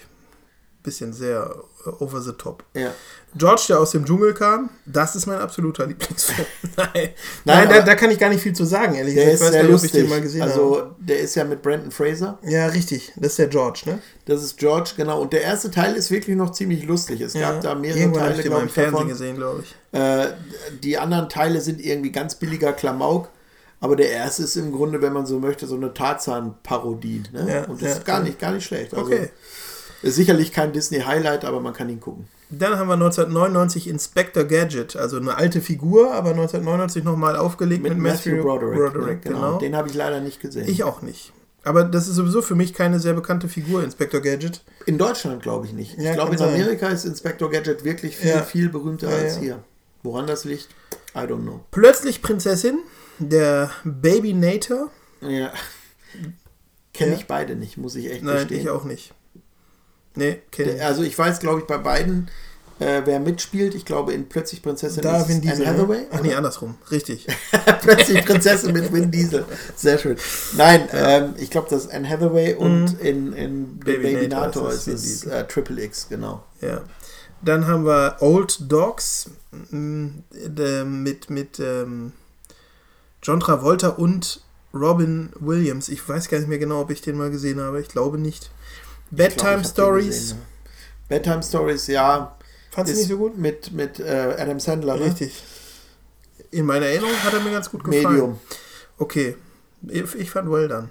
Bisschen sehr äh, over the top. Ja. George, der aus dem Dschungel kam, das ist mein absoluter Lieblingsfilm. Nein, Nein, Nein da, da kann ich gar nicht viel zu sagen, ehrlich Der gesagt. ist Ich weiß sehr ob ich lustig. den mal gesehen also, habe. der ist ja mit Brandon Fraser. Ja, richtig. Das ist der George, ne? Das ist George, genau. Und der erste Teil ist wirklich noch ziemlich lustig. Es gab da mehrere Irgendwann Teile, ich glaube im ich, Fernsehen davon. gesehen, glaube ich. Äh, die anderen Teile sind irgendwie ganz billiger Klamauk. Aber der erste ist im Grunde, wenn man so möchte, so eine Tarzan-Parodie. Ne? Ja, Und das ja, ist gar ja. nicht, gar nicht schlecht. Also, Okay. Ist sicherlich kein Disney-Highlight, aber man kann ihn gucken. Dann haben wir 1999 Inspector Gadget, also eine alte Figur, aber 1999 nochmal aufgelegt Mit, mit, Matthew, Broderick. ne? genau. genau. Den habe ich leider nicht gesehen. Ich auch nicht. Aber das ist sowieso für mich keine sehr bekannte Figur, Inspector Gadget. In Deutschland glaube ich nicht. Ja, ich glaube, in sein. Amerika ist Inspector Gadget wirklich viel, Ja. viel berühmter Ja, als hier. Woran das liegt? I don't know. Plötzlich Prinzessin, der Baby Nator. Ja. Kenne ich beide nicht, muss ich echt Nein, gestehen. ich auch nicht. Nee, kenne ich. Also ich weiß, glaube ich, bei beiden, äh, wer mitspielt. Ich glaube, in Plötzlich Prinzessin Da ist Vin es Diesel. Anne ne? Hathaway. Ach nee, andersrum. Richtig. Plötzlich Prinzessin mit Vin Diesel. Sehr schön. Nein, ähm, ich glaube, das ist Anne Hathaway und in, in Baby Baby, Nator Nator ist es äh, Triple X, genau. Ja. Dann haben wir Old Dogs mm, mit, mit ähm, John Travolta und Robin Williams. Ich weiß gar nicht mehr genau, ob ich den mal gesehen habe. Ich glaube nicht. Bedtime Stories. Bedtime Stories, ja. Fandst du nicht so gut? Mit, mit äh, Adam Sandler, ne? Richtig. In meiner Erinnerung hat er mir ganz gut gefallen. Medium. Okay. Ich, ich fand well done.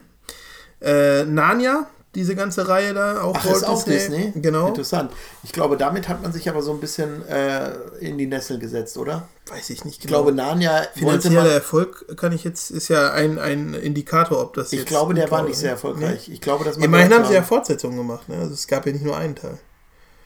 Äh, Narnia, diese ganze Reihe da, auch Ach, Walt ist auch Disney? Genau. Interessant. Ich glaube, damit hat man sich aber so ein bisschen äh, in die Nessel gesetzt, oder? Weiß ich nicht Ich glaube, Narnia wollte Finanzieller man. Erfolg kann ich jetzt, ist ja ein, ein Indikator, ob das Ich glaube, der war nicht sehr erfolgreich. Ich glaube, dass Nee. man. Immerhin haben sie ja Fortsetzungen gemacht, ne? Also es gab ja nicht nur einen Teil.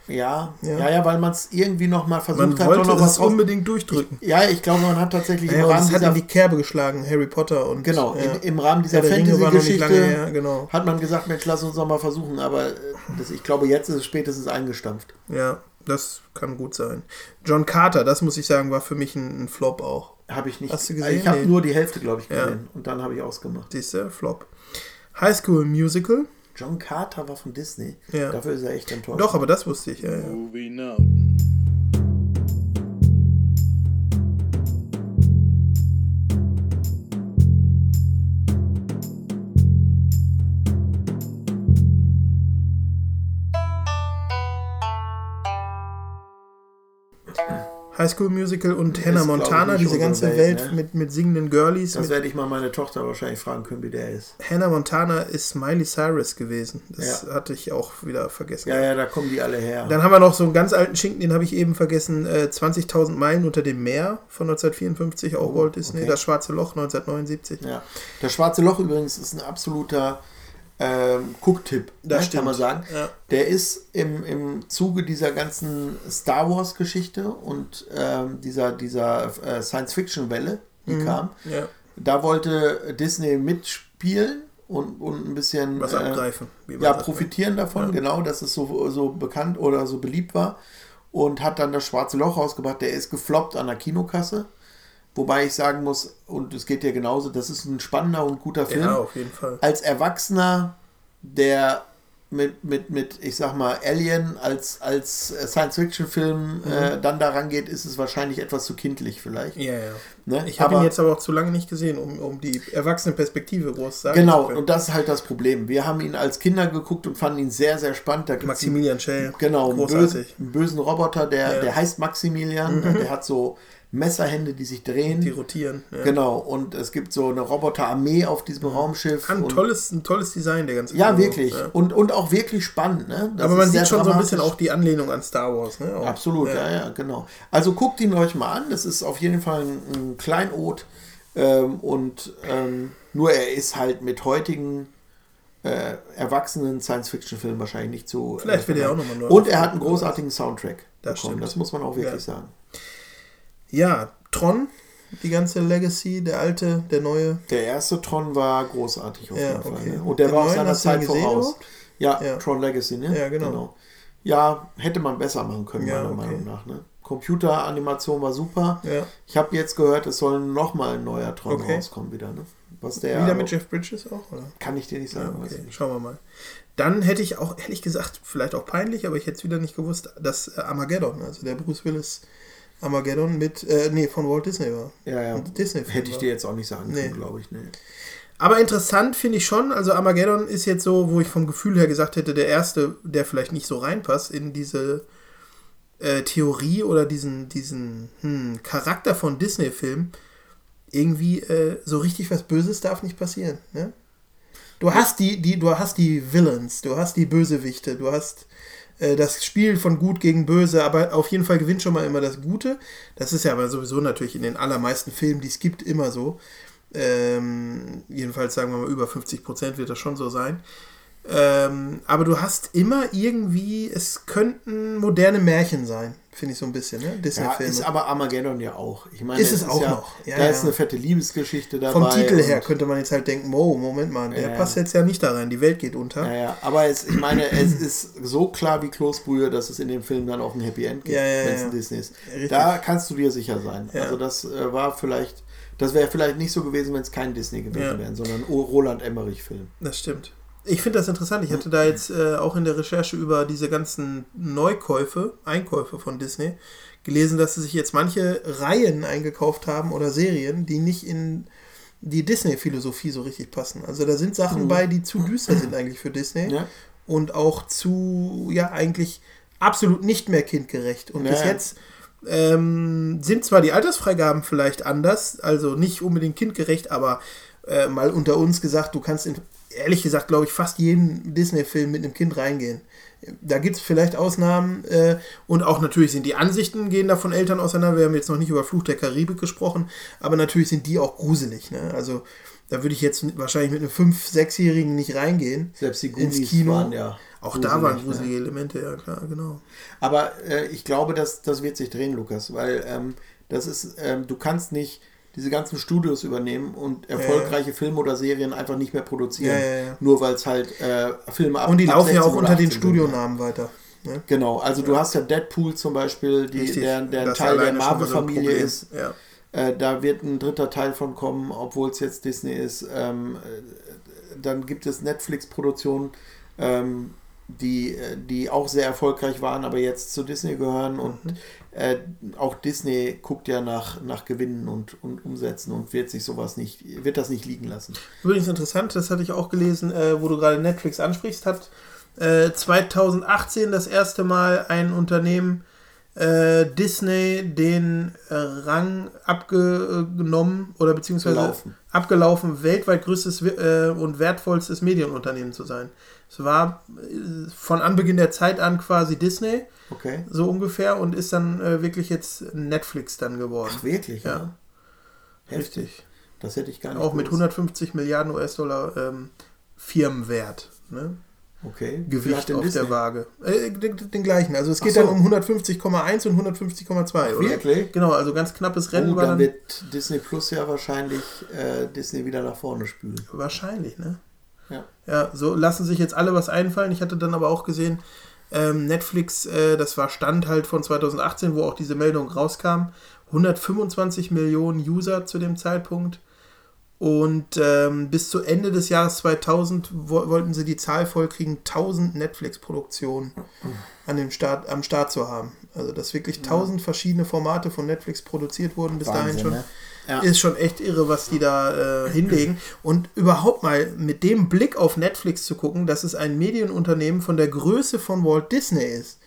Ja, Ja. ja, ja, weil man es irgendwie noch mal versucht Man hat, wollte doch noch was unbedingt durchdrücken. Ja, ich glaube, man hat tatsächlich Ja, im Rahmen es hat dieser in die Kerbe geschlagen, Harry Potter und. genau ja. im, im Rahmen dieser noch Fantasy-Geschichte genau. hat man gesagt, Mensch, lass uns doch mal versuchen. Aber äh, das, ich glaube, jetzt ist es spätestens eingestampft. Ja, das kann gut sein. John Carter, das muss ich sagen, war für mich ein, ein Flop auch. Habe ich nicht. Hast du gesehen? Ich habe Nee. nur die Hälfte, glaube ich, gesehen und dann habe ich ausgemacht. Siehst du, Flop. High School Musical. John Carter war von Disney. Ja. Dafür ist er echt enttäuscht. Doch, aber das wusste ich, ja, ja. High School Musical und Hannah glaub ich, Montana, diese ganze Welt, Welt ne? mit, mit singenden Girlies. Das werde ich mal meine Tochter wahrscheinlich fragen können, wie der ist. Hannah Montana ist Miley Cyrus gewesen. Das Ja. hatte ich auch wieder vergessen. Ja, ja, da kommen die alle her. Dann haben wir noch so einen ganz alten Schinken, den habe ich eben vergessen. Äh, 20.000 Meilen unter dem Meer von 1954, auch Walt Disney. Oh, okay. Das Schwarze Loch 1979. Ja. Das Schwarze Loch übrigens ist ein absoluter ähm, Gucktipp, Das ne, kann man sagen. Ja. Der ist im, im Zuge dieser ganzen Star Wars-Geschichte und ähm, dieser, dieser äh, Science-Fiction-Welle, die Mhm. kam. Ja, Da wollte Disney mitspielen und, und ein bisschen was äh, abgreifen. man ja, ne? profitieren davon, Ja. genau, dass es so, so bekannt oder so beliebt war. Und hat dann das Schwarze Loch rausgebracht. Der ist gefloppt an der Kinokasse. Wobei ich sagen muss, und es geht dir genauso, das ist ein spannender und guter Film. Ja, auf jeden Fall. Als Erwachsener, der mit, mit, mit, ich sag mal, Alien als, als Science-Fiction-Film Mhm. äh, dann daran geht, ist es wahrscheinlich etwas zu kindlich vielleicht. Ja, ja. Ne? Ich habe ihn jetzt aber auch zu lange nicht gesehen, um, um die erwachsene Perspektive groß sagen Genau, und das ist halt das Problem. Wir haben ihn als Kinder geguckt und fanden ihn sehr, sehr spannend. Da Maximilian Schell. Genau, einen bösen, Großartig. einen bösen Roboter, der, Ja. Mhm. der heißt Maximilian, der hat so Messerhände, die sich drehen. Die rotieren. Ja. Genau, und es gibt so eine Roboterarmee auf diesem Raumschiff. Ein tolles, ein tolles Design, der ganze ja, wirklich. Ja. Und, und auch wirklich spannend. Ne? Das Aber man sieht schon so ein bisschen auch die Anlehnung an Star Wars. Ne? Auch. Absolut, ja. ja, genau. Also guckt ihn euch mal an. Das ist auf jeden Fall ein, ein Kleinod. Ähm, und ähm, nur er ist halt mit heutigen äh, erwachsenen Science-Fiction-Filmen wahrscheinlich nicht zu. Vielleicht wird äh, er auch nochmal neu Und er hat einen großartigen Soundtrack. Das bekommen. stimmt. Das muss man auch wirklich Ja. sagen. Ja, Tron, die ganze Legacy, der alte, der neue. Der erste Tron war großartig auf Ja, jeden Fall. okay. Ne? Und der Den war auch seiner Zeit voraus. Ja, Ja. Tron Legacy, ne? Ja, genau. Ja, hätte man besser machen können, Ja, meiner okay. Meinung nach. Ne? Computeranimation war super. Ja. Ich habe jetzt gehört, es soll nochmal ein neuer Tron Okay. rauskommen wieder. Ne? was der. Wieder mit Jeff Bridges auch, oder? Kann ich dir nicht sagen. ich Okay, schauen wir mal. Dann hätte ich auch, ehrlich gesagt, vielleicht auch peinlich, aber ich hätte es wieder nicht gewusst, dass äh, Armageddon, also der Bruce Willis Armageddon mit, äh, nee, von Walt Disney war. Ja, ja. Disney Hätte ich dir jetzt auch nicht sagen Nee. können, glaube ich. Nee. Aber interessant finde ich schon, also Armageddon ist jetzt so, wo ich vom Gefühl her gesagt hätte, der erste, der vielleicht nicht so reinpasst in diese äh, Theorie oder diesen, diesen hm, Charakter von Disney-Filmen. Irgendwie äh, so richtig was Böses darf nicht passieren. Ne? Du hast die, die, du hast die Villains, du hast die Bösewichte, du hast äh, das Spiel von Gut gegen Böse, aber auf jeden Fall gewinnt schon mal immer das Gute. Das ist ja aber sowieso natürlich in den allermeisten Filmen, die es gibt, immer so. Ähm, jedenfalls sagen wir mal über 50 Prozent wird das schon so sein. Ähm, aber du hast immer irgendwie, es könnten moderne Märchen sein, finde ich so ein bisschen, ne? Ja, Disney-Filme. ist aber Armageddon ja auch. Ich meine, Ist es auch noch. Ja, da ja. ist eine fette Liebesgeschichte dabei. Vom Titel her könnte man jetzt halt denken, oh, Moment mal, der Ja. passt jetzt ja nicht da rein, die Welt geht unter. Ja, ja, aber es, ich meine, es ist so klar wie Kloßbrühe, dass es in dem Film dann auch ein Happy End gibt, Ja, ja, wenn es ja. ein Disney ist. Richtig. Da kannst du dir sicher sein. Ja. Also das äh, war vielleicht, das wäre vielleicht nicht so gewesen, wenn es kein Disney gewesen Ja. wäre, sondern ein Roland Emmerich-Film. Das stimmt. Ich finde das interessant. Ich hatte da jetzt äh, auch in der Recherche über diese ganzen Neukäufe, Einkäufe von Disney gelesen, dass sie sich jetzt manche Reihen eingekauft haben oder Serien, die nicht in die Disney-Philosophie so richtig passen. Also da sind Sachen bei, die zu düster sind eigentlich für Disney Mhm. Ja. und auch zu, ja, eigentlich absolut nicht mehr kindgerecht. Und bis Ja. jetzt ähm, sind zwar die Altersfreigaben vielleicht anders, also nicht unbedingt kindgerecht, aber äh, mal unter uns gesagt, du kannst in, ehrlich gesagt, glaube ich, fast jeden Disney-Film mit einem Kind reingehen. Da gibt es vielleicht Ausnahmen äh, und auch natürlich sind die Ansichten gehen da von Eltern auseinander. Wir haben jetzt noch nicht über Fluch der Karibik gesprochen, aber natürlich sind die auch gruselig. Ne? Also da würde ich jetzt wahrscheinlich mit einem 5-, 6-Jährigen nicht reingehen. Selbst die ins Goonies Kino. waren ja Auch da waren gruselig, gruselige Elemente, ja klar, genau. Aber äh, ich glaube, dass das wird sich drehen, Lukas, weil ähm, das ist, ähm, du kannst nicht diese ganzen Studios übernehmen und erfolgreiche Filme oder Serien einfach nicht mehr produzieren. Ja, ja. Nur weil es halt äh, Filme ab Und die ab laufen ja 16 auch unter den 18 sind. Studionamen weiter. Ne? Genau, also du hast ja Deadpool zum Beispiel, die, Richtig. der, der ein Teil der so Marvel-Familie Problem. ist. Äh, da wird ein dritter Teil von kommen, obwohl es jetzt Disney ist. Ähm, äh, dann gibt es Netflix-Produktionen, ähm, die, äh, die auch sehr erfolgreich waren, aber jetzt zu Disney gehören. Und Mhm. Äh, auch Disney guckt ja nach, nach Gewinnen und, und Umsätzen und wird sich sowas nicht, wird das nicht liegen lassen. Übrigens interessant, das hatte ich auch gelesen, äh, wo du gerade Netflix ansprichst, hat äh, 2018 das erste Mal ein Unternehmen äh, Disney den äh, Rang abgenommen oder beziehungsweise Gelaufen. abgelaufen, weltweit größtes äh, und wertvollstes Medienunternehmen zu sein. Es war von Anbeginn der Zeit an quasi Disney, Okay? so ungefähr, und ist dann äh, wirklich jetzt Netflix dann geworden. Ach, wirklich? Ja. Ja. Heftig. Richtig. Das hätte ich gar nicht Auch mit gewusst. 150 Milliarden US-Dollar ähm, Firmenwert. Ne? Okay. Gewicht auf Disney. der Waage. Äh, den, den gleichen. Also es geht so. dann um 150,1 und 150,2. oder? wirklich? Genau, also ganz knappes Rennen Oh, dann dann. wird Disney Plus ja wahrscheinlich äh, Disney wieder nach vorne spülen. Wahrscheinlich, ne? Ja. Ja, so lassen sich jetzt alle was einfallen. Ich hatte dann aber auch gesehen, ähm, Netflix, äh, das war Stand halt von 2018, wo auch diese Meldung rauskam. 125 Millionen User zu dem Zeitpunkt. Und ähm, bis zu Ende des Jahres 2000 wo wollten sie die Zahl vollkriegen, 1000 Netflix-Produktionen an dem Start, am Start zu haben. Also, dass wirklich 1000 verschiedene Formate von Netflix produziert wurden bis dahin Wahnsinn, schon. ne? Ja. Ist schon echt irre, was die da äh, hinlegen. Und überhaupt mal mit dem Blick auf Netflix zu gucken, dass es ein Medienunternehmen von der Größe von Walt Disney ist.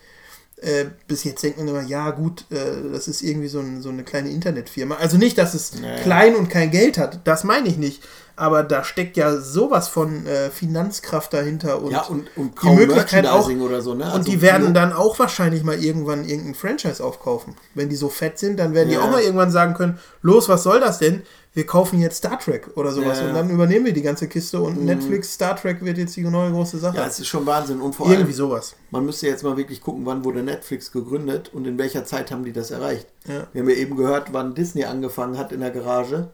Äh, bis jetzt denkt man immer, ja gut, äh, das ist irgendwie so, ein, so eine kleine Internetfirma. Also nicht, dass es Naja. klein und kein Geld hat, das meine ich nicht. Aber da steckt ja sowas von äh, Finanzkraft dahinter und, ja, und, und die Möglichkeit auch, so, ne? und Also die werden Kino- dann auch wahrscheinlich mal irgendwann irgendein Franchise aufkaufen. Wenn die so fett sind, dann werden die Ja. auch mal irgendwann sagen können, los, was soll das denn? Wir kaufen jetzt Star Trek oder sowas Ja, und dann übernehmen wir die ganze Kiste und Netflix Star Trek wird jetzt die neue große Sache. Ja, es ist schon Wahnsinn. Und vor Irgendwie allem, sowas. man müsste jetzt mal wirklich gucken, wann wurde Netflix gegründet und in welcher Zeit haben die das erreicht. Wir haben ja eben gehört, wann Disney angefangen hat in der Garage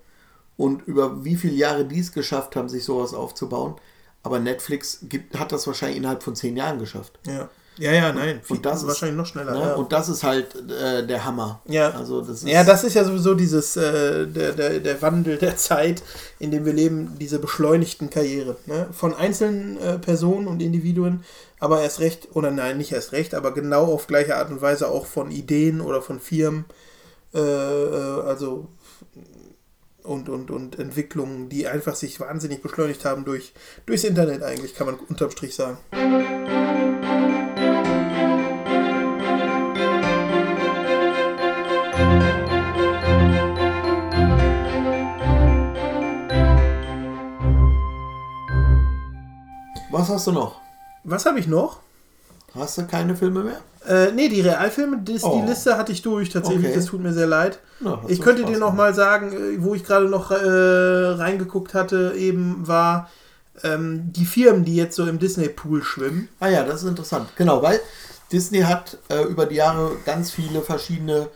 und über wie viele Jahre die es geschafft haben, sich sowas aufzubauen. Aber Netflix gibt, hat das wahrscheinlich innerhalb von zehn Jahren geschafft. Ja. Ja, ja, nein. Und das ist- wahrscheinlich noch schneller. Ne? Ja. Und das ist halt äh, der Hammer. Ja. Also das ist, ja, das ist ja sowieso dieses, äh, der, der, der Wandel der Zeit, in dem wir leben, diese beschleunigten Karrieren. Ne? Von einzelnen äh, Personen und Individuen, aber erst recht, oder nein, nicht erst recht, aber genau auf gleiche Art und Weise auch von Ideen oder von Firmen, äh, äh, also und, und, und Entwicklungen, die einfach sich wahnsinnig beschleunigt haben durch, durchs Internet eigentlich, kann man unterm Strich sagen. Was hast du noch? Was habe ich noch? Hast du keine Filme mehr? Äh, nee, die Realfilme, das, Oh. die Liste hatte ich durch tatsächlich. Okay. Das tut mir sehr leid. Ja, ich könnte Spaß dir noch mal sagen, äh, wo ich gerade noch äh, reingeguckt hatte, eben war ähm, die Firmen, die jetzt so im Disney-Pool schwimmen. Ah ja, das ist interessant. Genau, weil Disney hat äh, über die Jahre ganz viele verschiedene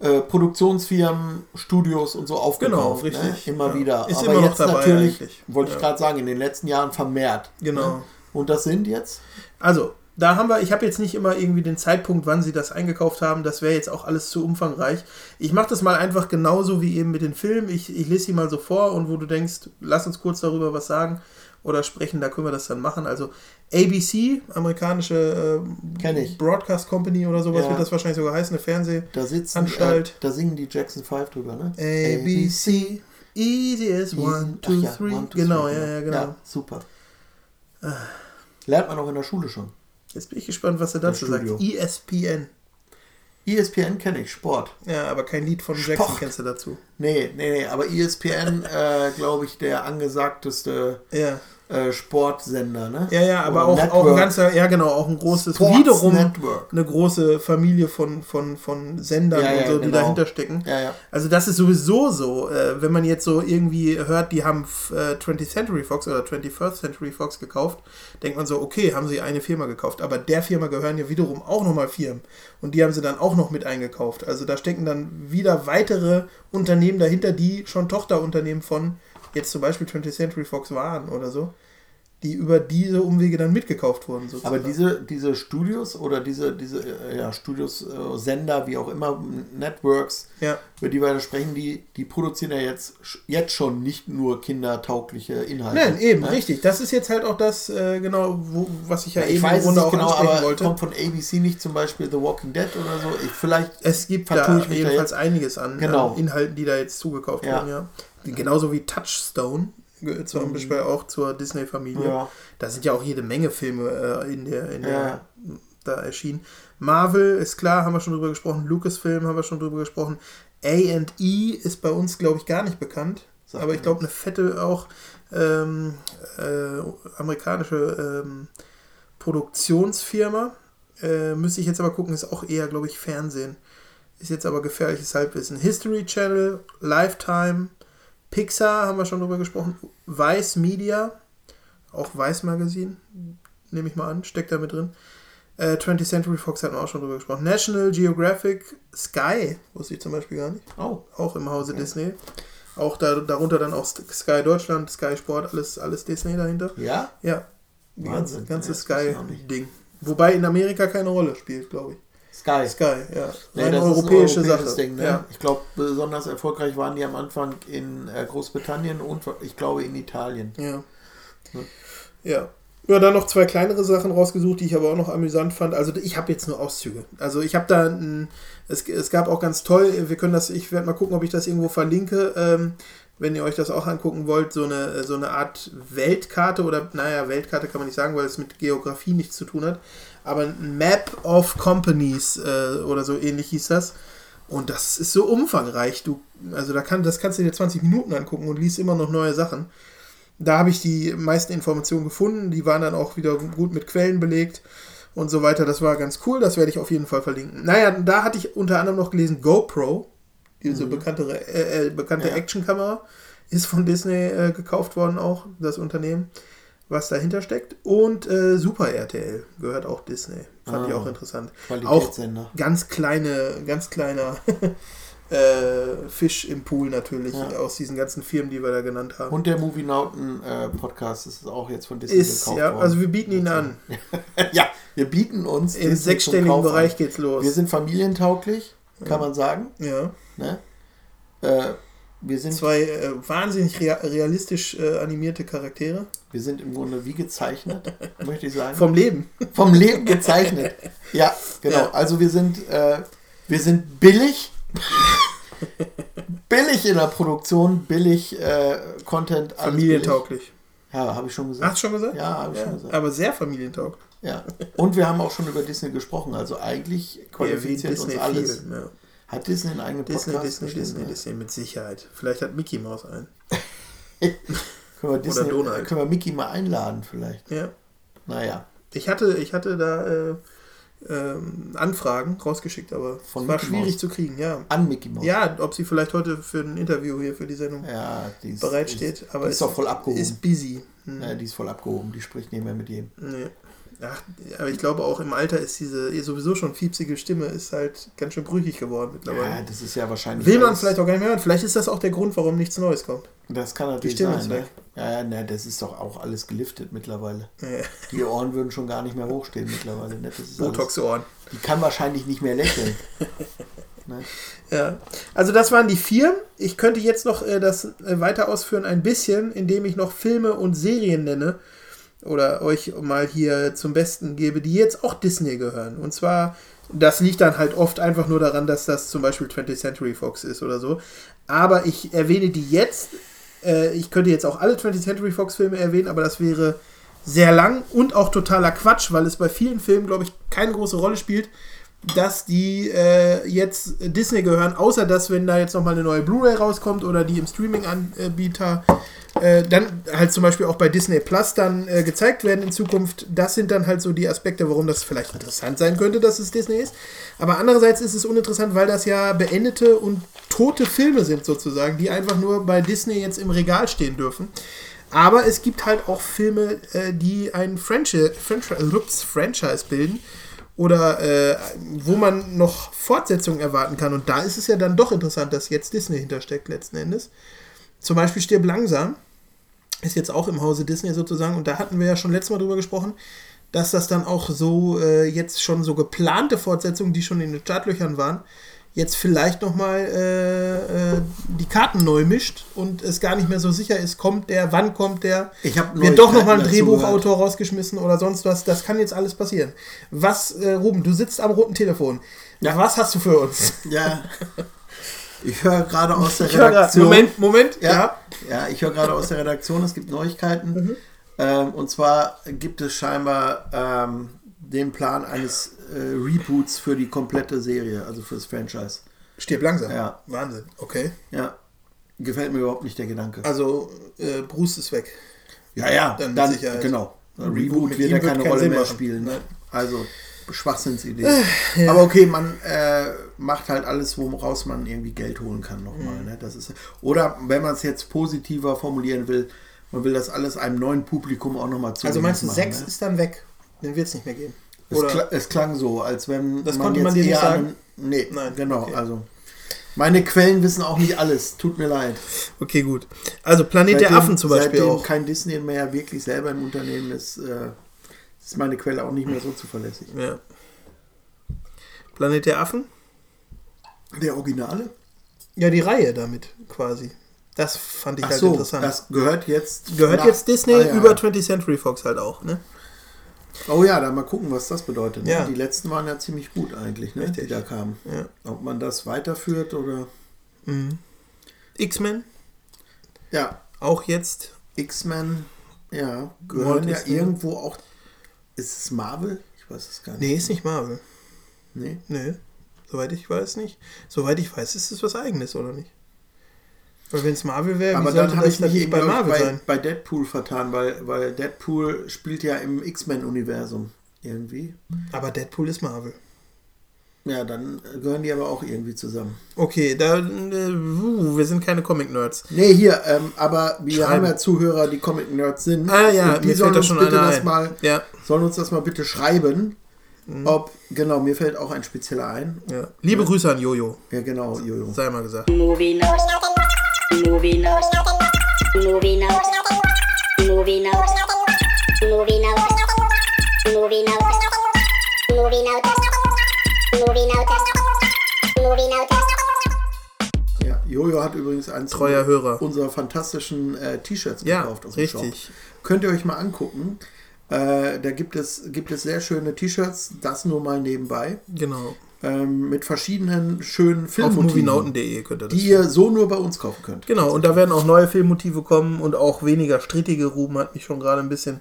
äh, Produktionsfirmen, Studios und so aufgekauft. Genau, richtig. Ne? Immer Ja. wieder. Ist Aber immer noch jetzt natürlich, eigentlich. wollte ich Ja. gerade sagen, in den letzten Jahren vermehrt. Genau. Ne? Und das sind jetzt? Also, da haben wir, ich habe jetzt nicht immer irgendwie den Zeitpunkt, wann sie das eingekauft haben. Das wäre jetzt auch alles zu umfangreich. Ich mache das mal einfach genauso wie eben mit den Filmen. Ich, ich lese sie mal so vor und wo du denkst, lass uns kurz darüber was sagen oder sprechen, da können wir das dann machen. Also ABC, amerikanische äh. Broadcast Company oder sowas Ja. wird das wahrscheinlich sogar heißen, eine Fernseh. Da sitzen, Anstalt. Äh, da singen die Jackson 5 drüber, ne? ABC, easy as one, two, ja, three. one, two, genau, three, ja, ja, genau. Ja, super. Lernt man auch in der Schule schon. Jetzt bin ich gespannt, was er dazu sagt. ESPN. ESPN kenne ich, Sport. Ja, aber kein Lied von Sport. Jackson kennst du dazu. Nee, nee, nee, aber ESPN, äh, glaube ich, der angesagteste Ja. Äh, Sportsender, ne? Ja, ja, aber Oder auch, auch ein ganzer, ja genau, auch ein großes, Sports wiederum Network. eine große Familie von, von, von Sendern Ja, ja, und so, die genau. dahinter stecken. Ja, ja. Also das ist sowieso so, äh, wenn man jetzt so irgendwie hört, die haben äh, 20th Century Fox oder 21st Century Fox gekauft, denkt man so, okay, haben sie eine Firma gekauft, aber der Firma gehören ja wiederum auch nochmal Firmen und die haben sie dann auch noch mit eingekauft. Also da stecken dann wieder weitere Unternehmen dahinter, die schon Tochterunternehmen von jetzt zum Beispiel 20th Century Fox waren oder so, die über diese Umwege dann mitgekauft wurden. Sozusagen. Aber diese, diese Studios oder diese, diese äh, ja, Studios, äh, Sender, wie auch immer, Networks, ja. über die wir da sprechen, die, die produzieren ja jetzt, jetzt schon nicht nur kindertaugliche Inhalte. Nein, eben, ne? richtig. Das ist jetzt halt auch das, äh, genau, wo, was ich ja, Ja, eben ich weiß es Grunde genau, aber wollte. kommt von ABC nicht zum Beispiel The Walking Dead oder so? Ich, vielleicht Es gibt da da jedenfalls jetzt. einiges an, Genau. an Inhalten, die da jetzt zugekauft Ja. wurden, ja. Genauso wie Touchstone, gehört zum Beispiel auch zur Disney-Familie. Ja. Da sind ja auch jede Menge Filme äh, in der, in der Ja. da erschienen. Marvel ist klar, haben wir schon drüber gesprochen. Lucasfilm haben wir schon drüber gesprochen. A&E ist bei uns, glaube ich, gar nicht bekannt. Sagt aber ich glaube, eine fette auch ähm, äh, amerikanische ähm, Produktionsfirma. Äh, müsste ich jetzt aber gucken, ist auch eher, glaube ich, Fernsehen. Ist jetzt aber gefährliches Halbwissen. History Channel, Lifetime, Pixar haben wir schon drüber gesprochen. Vice Media, auch Vice Magazin, nehme ich mal an, steckt da mit drin. Äh, 20th Century Fox hatten wir auch schon drüber gesprochen. National Geographic, Sky, wusste ich zum Beispiel gar nicht. Oh, Auch im Hause Disney. Auch da, darunter dann auch Sky Deutschland, Sky Sport, alles, alles Disney dahinter. ja? Ja, die ganze, Wahnsinn. ganze Ja. Sky-Ding. Wobei in Amerika keine Rolle spielt, glaube ich. Sky. Sky, ja. Nee, das europäische ist ein europäisches Sache. Ding, ne? ja. Ich glaube, besonders erfolgreich waren die am Anfang in äh, Großbritannien und ich glaube in Italien. Ja. Ja. Ja, dann noch zwei kleinere Sachen rausgesucht, die ich aber auch noch amüsant fand. Also ich habe jetzt nur Auszüge. Also ich habe da ein, es, es gab auch ganz toll, wir können das, ich werde mal gucken, ob ich das irgendwo verlinke, ähm, wenn ihr euch das auch angucken wollt, so eine, so eine Art Weltkarte oder, naja, Weltkarte kann man nicht sagen, weil es mit Geografie nichts zu tun hat, aber ein Map of Companies äh, oder so ähnlich hieß das. Und das ist so umfangreich. Du, also da kann, das kannst du dir 20 Minuten angucken und liest immer noch neue Sachen. Da habe ich die meisten Informationen gefunden. Die waren dann auch wieder gut mit Quellen belegt und so weiter. Das war ganz cool. Das werde ich auf jeden Fall verlinken. Naja, da hatte ich unter anderem noch gelesen GoPro, diese bekannte, äh, äh, bekannte Ja. Actionkamera, ist von Disney äh, gekauft worden auch, das Unternehmen, was dahinter steckt. Und äh, Super RTL gehört auch Disney. Fand ich Ah. auch interessant. Auch Qualitätssender. ganz kleine, ganz kleiner äh, Fisch im Pool natürlich, Ja. aus diesen ganzen Firmen, die wir da genannt haben. Und der Movie Nauten äh, Podcast ist auch jetzt von Disney ist, gekauft ja, worden. also wir bieten ihn an. ja, wir bieten uns Im Disney sechsstelligen Bereich an. geht's los. Wir sind familientauglich, kann man sagen. ja. Ne? Äh, wir, sind, Zwei äh, wahnsinnig rea realistisch äh, animierte Charaktere. wir sind im Grunde wie gezeichnet, möchte ich sagen. Vom Leben. Vom Leben gezeichnet. Ja, genau. Ja. Also wir sind, äh, wir sind billig. billig in der Produktion, billig äh, Content. Familientauglich. billig. Ja, habe ich schon gesagt. Hast du schon gesagt? Ja, habe ich Ja, schon gesagt. aber sehr familientauglich. Ja. Und wir haben auch schon über Disney gesprochen. Also eigentlich qualifiziert uns alles. viel. Ja. Hat Disney einen eigenen Disney, Podcast? Disney, Disney, ja. Disney, mit Sicherheit. Vielleicht hat Mickey Mouse einen. Können wir, Disney, Donald. können wir Mickey mal einladen vielleicht. Ja. Naja. Ich hatte, ich hatte da äh, ähm, Anfragen rausgeschickt, aber Von war Mickey schwierig Mouse. zu kriegen, ja. An Mickey Mouse. Ja, ob sie vielleicht heute für ein Interview hier für die Sendung Ja, die ist, bereitsteht. Ist, aber die ist doch voll abgehoben. Ist busy. Hm. ja, die ist voll abgehoben. Die spricht nicht mehr mit jedem. Nee. Ach, aber ich glaube auch im Alter ist diese eh sowieso schon fiepsige Stimme ist halt ganz schön brüchig geworden mittlerweile. Ja, das ist ja wahrscheinlich. Will man vielleicht auch gar nicht mehr hören. Vielleicht ist das auch der Grund, warum nichts Neues kommt. Das kann natürlich Stimme sein. ist Ne? weg. Ja, ja, ne, das ist doch auch alles geliftet mittlerweile. Ja. Die Ohren würden schon gar nicht mehr hochstehen mittlerweile. Ne? Botox-Ohren. die kann wahrscheinlich nicht mehr lächeln. ne? Ja. Also das waren die vier. Ich könnte jetzt noch äh, das äh, weiter ausführen ein bisschen, indem ich noch Filme und Serien nenne oder euch mal hier zum Besten gebe, die jetzt auch Disney gehören. Und zwar, das liegt dann halt oft einfach nur daran, dass das zum Beispiel 20th Century Fox ist oder so. Aber ich erwähne die jetzt. Äh, ich könnte jetzt auch alle 20th Century Fox Filme erwähnen, aber das wäre sehr lang und auch totaler Quatsch, weil es bei vielen Filmen, glaube ich, keine große Rolle spielt, dass die äh, jetzt Disney gehören, außer dass, wenn da jetzt nochmal eine neue Blu-ray rauskommt oder die im Streaming-Anbieter äh, dann halt zum Beispiel auch bei Disney Plus dann äh, gezeigt werden in Zukunft. Das sind dann halt so die Aspekte, warum das vielleicht interessant sein könnte, dass es Disney ist. Aber andererseits ist es uninteressant, weil das ja beendete und tote Filme sind sozusagen, die einfach nur bei Disney jetzt im Regal stehen dürfen. Aber es gibt halt auch Filme, äh, die ein Franchise, Franchise, Franchise bilden oder äh, wo man noch Fortsetzungen erwarten kann. Und da ist es ja dann doch interessant, dass jetzt Disney hintersteckt letzten Endes. Zum Beispiel Stirb langsam ist jetzt auch im Hause Disney sozusagen. Und da hatten wir ja schon letztes Mal drüber gesprochen, dass das dann auch so äh, jetzt schon so geplante Fortsetzungen, die schon in den Startlöchern waren, jetzt vielleicht nochmal äh, äh, die Karten neu mischt und es gar nicht mehr so sicher ist, kommt der, wann kommt der, Ich wird doch nochmal ein Drehbuchautor rausgeschmissen oder sonst was. Das kann jetzt alles passieren. Was, äh, Ruben, du sitzt am roten Telefon. Ja. Was hast du für uns? Ja. Ich höre gerade aus der Redaktion. Moment, Moment. Ja, Ja. ja. ich höre gerade aus der Redaktion, es gibt Neuigkeiten. Mhm. Ähm, und zwar gibt es scheinbar ähm, den Plan eines äh, Reboots für die komplette Serie, also für das Franchise. Stirb langsam. Ja. Wahnsinn. Okay. Ja, gefällt mir überhaupt nicht der Gedanke. Also, äh, Bruce ist weg. ja, ja, dann dann, Sicherheit. genau. Reboot Reboot wird ja keine Rolle Sinn mehr machen. spielen. Ne? Nein. Also Schwachsinnsidee. Aber okay, man äh, macht halt alles, woraus man irgendwie Geld holen kann nochmal. Mhm. Ne? Das ist, oder wenn man es jetzt positiver formulieren will, man will das alles einem neuen Publikum auch nochmal zu. Also meinst du, machen, 6 ne? ist dann weg? Den wird es nicht mehr geben. Es, kla es klang so, als wenn Das konnte man dir nicht sagen? an- Nee, Nein, genau. okay. Also meine Quellen wissen auch nicht alles. Tut mir leid. Okay, gut. Also Planet der Seitdem- Affen zum Beispiel seitdem auch. kein Disney mehr wirklich selber im Unternehmen ist, äh, ist meine Quelle auch nicht mehr so zuverlässig. Ja. Planet der Affen? Der Originale? Ja, die Reihe damit quasi. Das fand ich Ach halt so, interessant. das gehört jetzt. Gehört nach- jetzt Disney Ah, ja. über 20th Century Fox halt auch, ne? Oh ja, dann mal gucken, was das bedeutet. Ne? Ja. Die letzten waren ja ziemlich gut eigentlich, ne? Richtig. die da kamen. Ja. Ob man das weiterführt oder. X-Men Ja, auch jetzt. X-Men, ja, gehören ja irgendwo auch. Ist es Marvel? Ich weiß es gar nicht. Nee, ist nicht Marvel. Nee. Nee. Soweit ich weiß nicht. Soweit ich weiß, ist es was eigenes, oder nicht? Weil wenn es Marvel wäre, Aber dann habe ich dann mich nicht eben bei Marvel bei, sein? bei Deadpool vertan, weil, weil Deadpool spielt ja im X-Men-Universum irgendwie. Aber Deadpool ist Marvel. Ja, dann gehören die aber auch irgendwie zusammen. Okay, da, äh, uh, wir sind keine Comic-Nerds. Nee, hier, ähm, aber wir Schreiben. haben ja Zuhörer, die Comic-Nerds sind. Ah ja, die mir sollen fällt da uns schon bitte das ein. mal, Ja. sollen uns das mal bitte schreiben, ob, genau, mir fällt auch ein spezieller ein. Ja. Liebe Grüße an Jojo, Ja, genau, Jojo. sei mal gesagt. Movie Notes. Movie Notes. Movie Notes. Movie Notes. Movie Notes. Movie Notes. Movie Notes. Movie Notes. Movie Notes. Ja, Jojo hat übrigens eins Treuer Hörer. unserer fantastischen äh, T-Shirts Ja, gekauft aus dem richtig. Shop. Könnt ihr euch mal angucken. Äh, da gibt es, gibt es sehr schöne T-Shirts, das nur mal nebenbei, Genau. Ähm, mit verschiedenen schönen Filmmotiven, movienoten.de könnt ihr das. die ihr so nur bei uns kaufen könnt. Genau, und da werden auch neue Filmmotive kommen und auch weniger strittige. Ruben hat mich schon gerade ein bisschen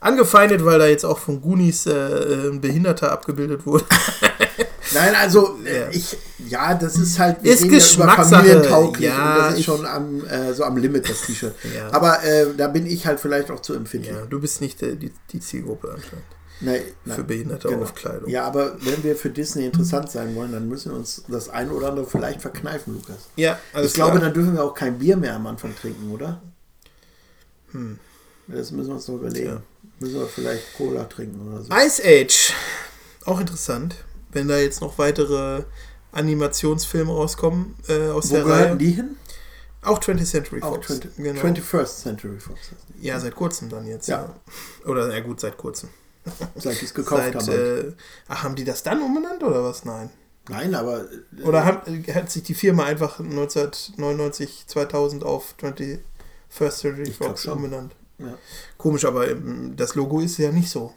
angefeindet, weil da jetzt auch von Goonies äh, ein Behinderter abgebildet wurde. Nein, also äh, Ja. ich, ja, das ist halt wir Ist ja Geschmackssache. Ja, und das ist schon am, äh, so am Limit, das T-Shirt. Ja. Aber äh, da bin ich halt vielleicht auch zu empfindlich. ja, du bist nicht äh, die, die Zielgruppe anscheinend. Nee, nein. Für behinderte Genau. Aufkleidung. Ja, aber wenn wir für Disney interessant sein wollen, dann müssen wir uns das ein oder andere vielleicht verkneifen, Lukas. Ja, alles ich glaube, klar. dann dürfen wir auch kein Bier mehr am Anfang trinken, oder? Das müssen wir uns noch überlegen. Hm. Tja. Müssen wir vielleicht Cola trinken oder so. Ice Age. Auch interessant. Wenn da jetzt noch weitere Animationsfilme rauskommen äh, aus Wo der gehörten Reihe. die hin? Auch 20th Century Auch Fox. 20, genau. 21st Century Fox. Ja, seit kurzem dann jetzt. Ja. Ja. Oder, ja gut, seit kurzem. Seit die es gekauft Seit, haben. äh, ach, haben die das dann umbenannt oder was? Nein. Nein, aber. äh, Oder hat, hat sich die Firma einfach 1999, 2000 auf 21st Century Ich Fox umbenannt? Ja. Komisch, aber ähm, das Logo ist ja nicht so.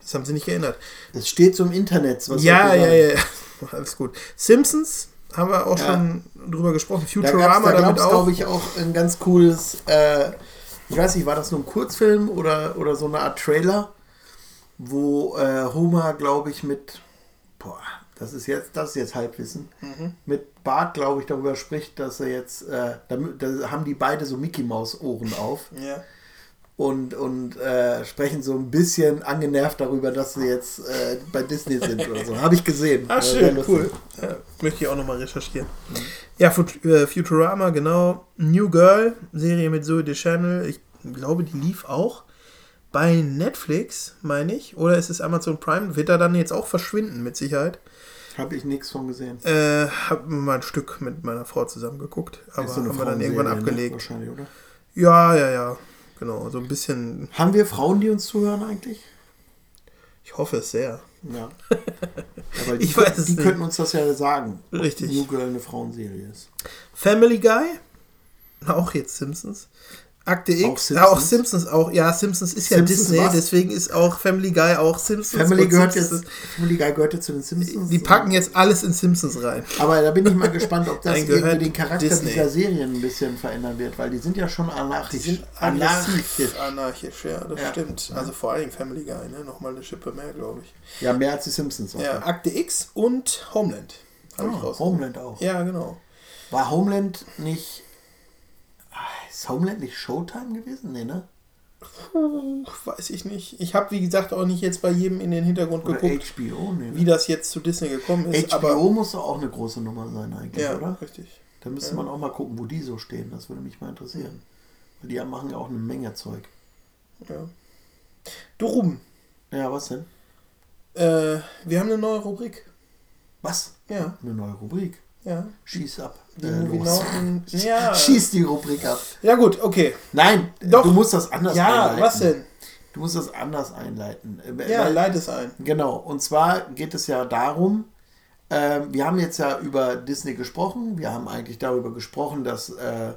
Das haben sie nicht geändert. Es steht so im Internet. Was ja, ich ja, sagen? ja, Alles gut. Simpsons haben wir auch Ja. schon drüber gesprochen. Da Futurama es, damit auch. glaube ich, auch ein ganz cooles. Äh, ich weiß nicht, war das nur ein Kurzfilm oder, oder so eine Art Trailer, wo äh, Homer, glaube ich, mit. Boah, das ist jetzt, das ist jetzt Halbwissen. Mhm. Mit Bart, glaube ich, darüber spricht, dass er jetzt. Äh, da, da haben die beide so Mickey Maus Ohren auf. ja. und, und äh, sprechen so ein bisschen angenervt darüber, dass sie jetzt äh, bei Disney sind oder so. Habe ich gesehen. Ah, Äh, schön, cool. Ja, möchte ich auch nochmal recherchieren. Ja, Fut äh, Futurama, genau. New Girl, Serie mit Zoe Deschanel. Ich glaube, die lief auch bei Netflix, meine ich. Oder ist es Amazon Prime? Wird da dann jetzt auch verschwinden, mit Sicherheit. Habe ich nichts von gesehen. Äh, hab mal ein Stück mit meiner Frau zusammen geguckt. Aber so haben wir dann irgendwann Ne? abgelegt. Wahrscheinlich, oder? Ja, ja, ja. Genau, so ein bisschen. Haben wir Frauen, die uns zuhören eigentlich? Ich hoffe es sehr. Ja. Aber die, Ich weiß es die könnten uns das ja sagen. Richtig. New Girl eine Frauenserie ist. Family Guy, auch jetzt Simpsons. Akte X, Auch auch Simpsons? Auch, Simpsons auch. Ja, Simpsons ist ja Simpsons Disney, was? deswegen ist auch Family Guy auch Simpsons. Family gehört Simpsons jetzt. Family Guy gehört jetzt zu den Simpsons. Die packen jetzt alles in Simpsons rein. Aber da bin ich mal gespannt, ob das irgendwie den Charakter Disney. dieser Serien ein bisschen verändern wird, weil die sind ja schon anarchisch. Die sind anarchisch. Anarchisch, ja, das Ja. stimmt. Also vor allem Family Guy, ne? Nochmal eine Schippe mehr, glaube ich. Ja, mehr als die Simpsons. Auch. Ja, Akte X und Homeland. Oh. Homeland auch. Ja, genau. War Homeland nicht. Ist Homeland nicht Showtime gewesen? Nee, ne? Puh, weiß ich nicht. Ich habe, wie gesagt, auch nicht jetzt bei jedem in den Hintergrund Oder geguckt, HBO? Nee, wie ne? das jetzt zu Disney gekommen ist. HBO aber muss doch auch eine große Nummer sein, eigentlich, ja, oder? richtig. Da müsste man auch mal gucken, wo die so stehen. Das würde mich mal interessieren. Weil Die machen ja auch eine Menge Zeug. Ja. Du Ruben, Ja, was denn? äh, wir haben eine neue Rubrik. Was? Ja, Eine neue Rubrik. Ja. Schieß ab. Die Äh, los. Movienauten. Ja. Schieß die Rubrik ab. Ja gut, okay. Nein, Doch. du musst das anders Ja, einleiten. was denn? Du musst das anders einleiten. Äh, Ja, weil- leite es ein. Genau, und zwar geht es ja darum, ähm, wir haben jetzt ja über Disney gesprochen, wir haben eigentlich darüber gesprochen, dass, äh,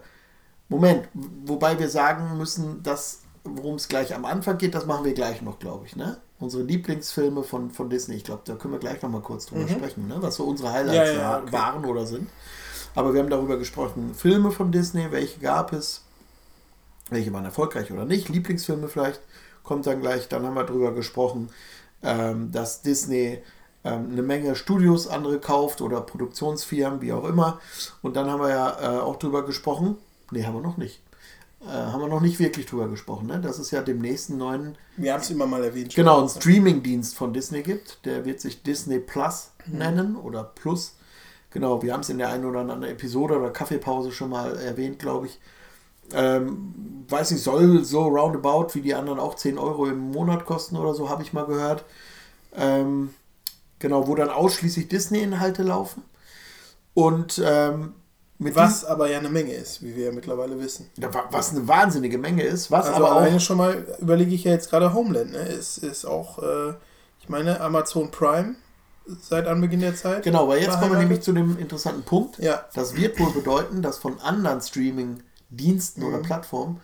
Moment, wobei wir sagen müssen, dass, worum es gleich am Anfang geht, das machen wir gleich noch, glaube ich, ne? Unsere Lieblingsfilme von, von Disney, ich glaube, da können wir gleich noch mal kurz drüber sprechen, ne? was so unsere Highlights Mhm. Ja, ja, okay. waren oder sind. Aber wir haben darüber gesprochen, Filme von Disney, welche gab es, welche waren erfolgreich oder nicht, Lieblingsfilme vielleicht, kommt dann gleich. Dann haben wir darüber gesprochen, ähm, dass Disney ähm, eine Menge Studios andere kauft oder Produktionsfirmen, wie auch immer. Und dann haben wir ja äh, auch drüber gesprochen, nee, haben wir noch nicht. Äh, haben wir noch nicht wirklich drüber gesprochen, ne? dass es ja demnächst einen neuen, Wir haben es immer mal erwähnt. genau, einen Streaming-Dienst von Disney gibt. Der wird sich Disney Plus nennen oder Plus. Genau, wir haben es in der einen oder anderen Episode oder Kaffeepause schon mal erwähnt, glaube ich. Ähm, weiß nicht, soll so roundabout wie die anderen auch 10 Euro im Monat kosten oder so, habe ich mal gehört. Ähm, genau, wo dann ausschließlich Disney-Inhalte laufen. Und ähm, mit Was aber ja eine Menge ist, wie wir ja mittlerweile wissen. Ja, wa- was eine wahnsinnige Menge ist, was Also aber auch schon mal überlege ich ja jetzt gerade Homeland. Ne? Ist, ist auch, äh, ich meine, Amazon Prime seit Anbeginn der Zeit. Genau, weil jetzt kommen wir nämlich zu dem interessanten Punkt. Ja. Das wird wohl bedeuten, dass von anderen Streaming-Diensten oder Plattformen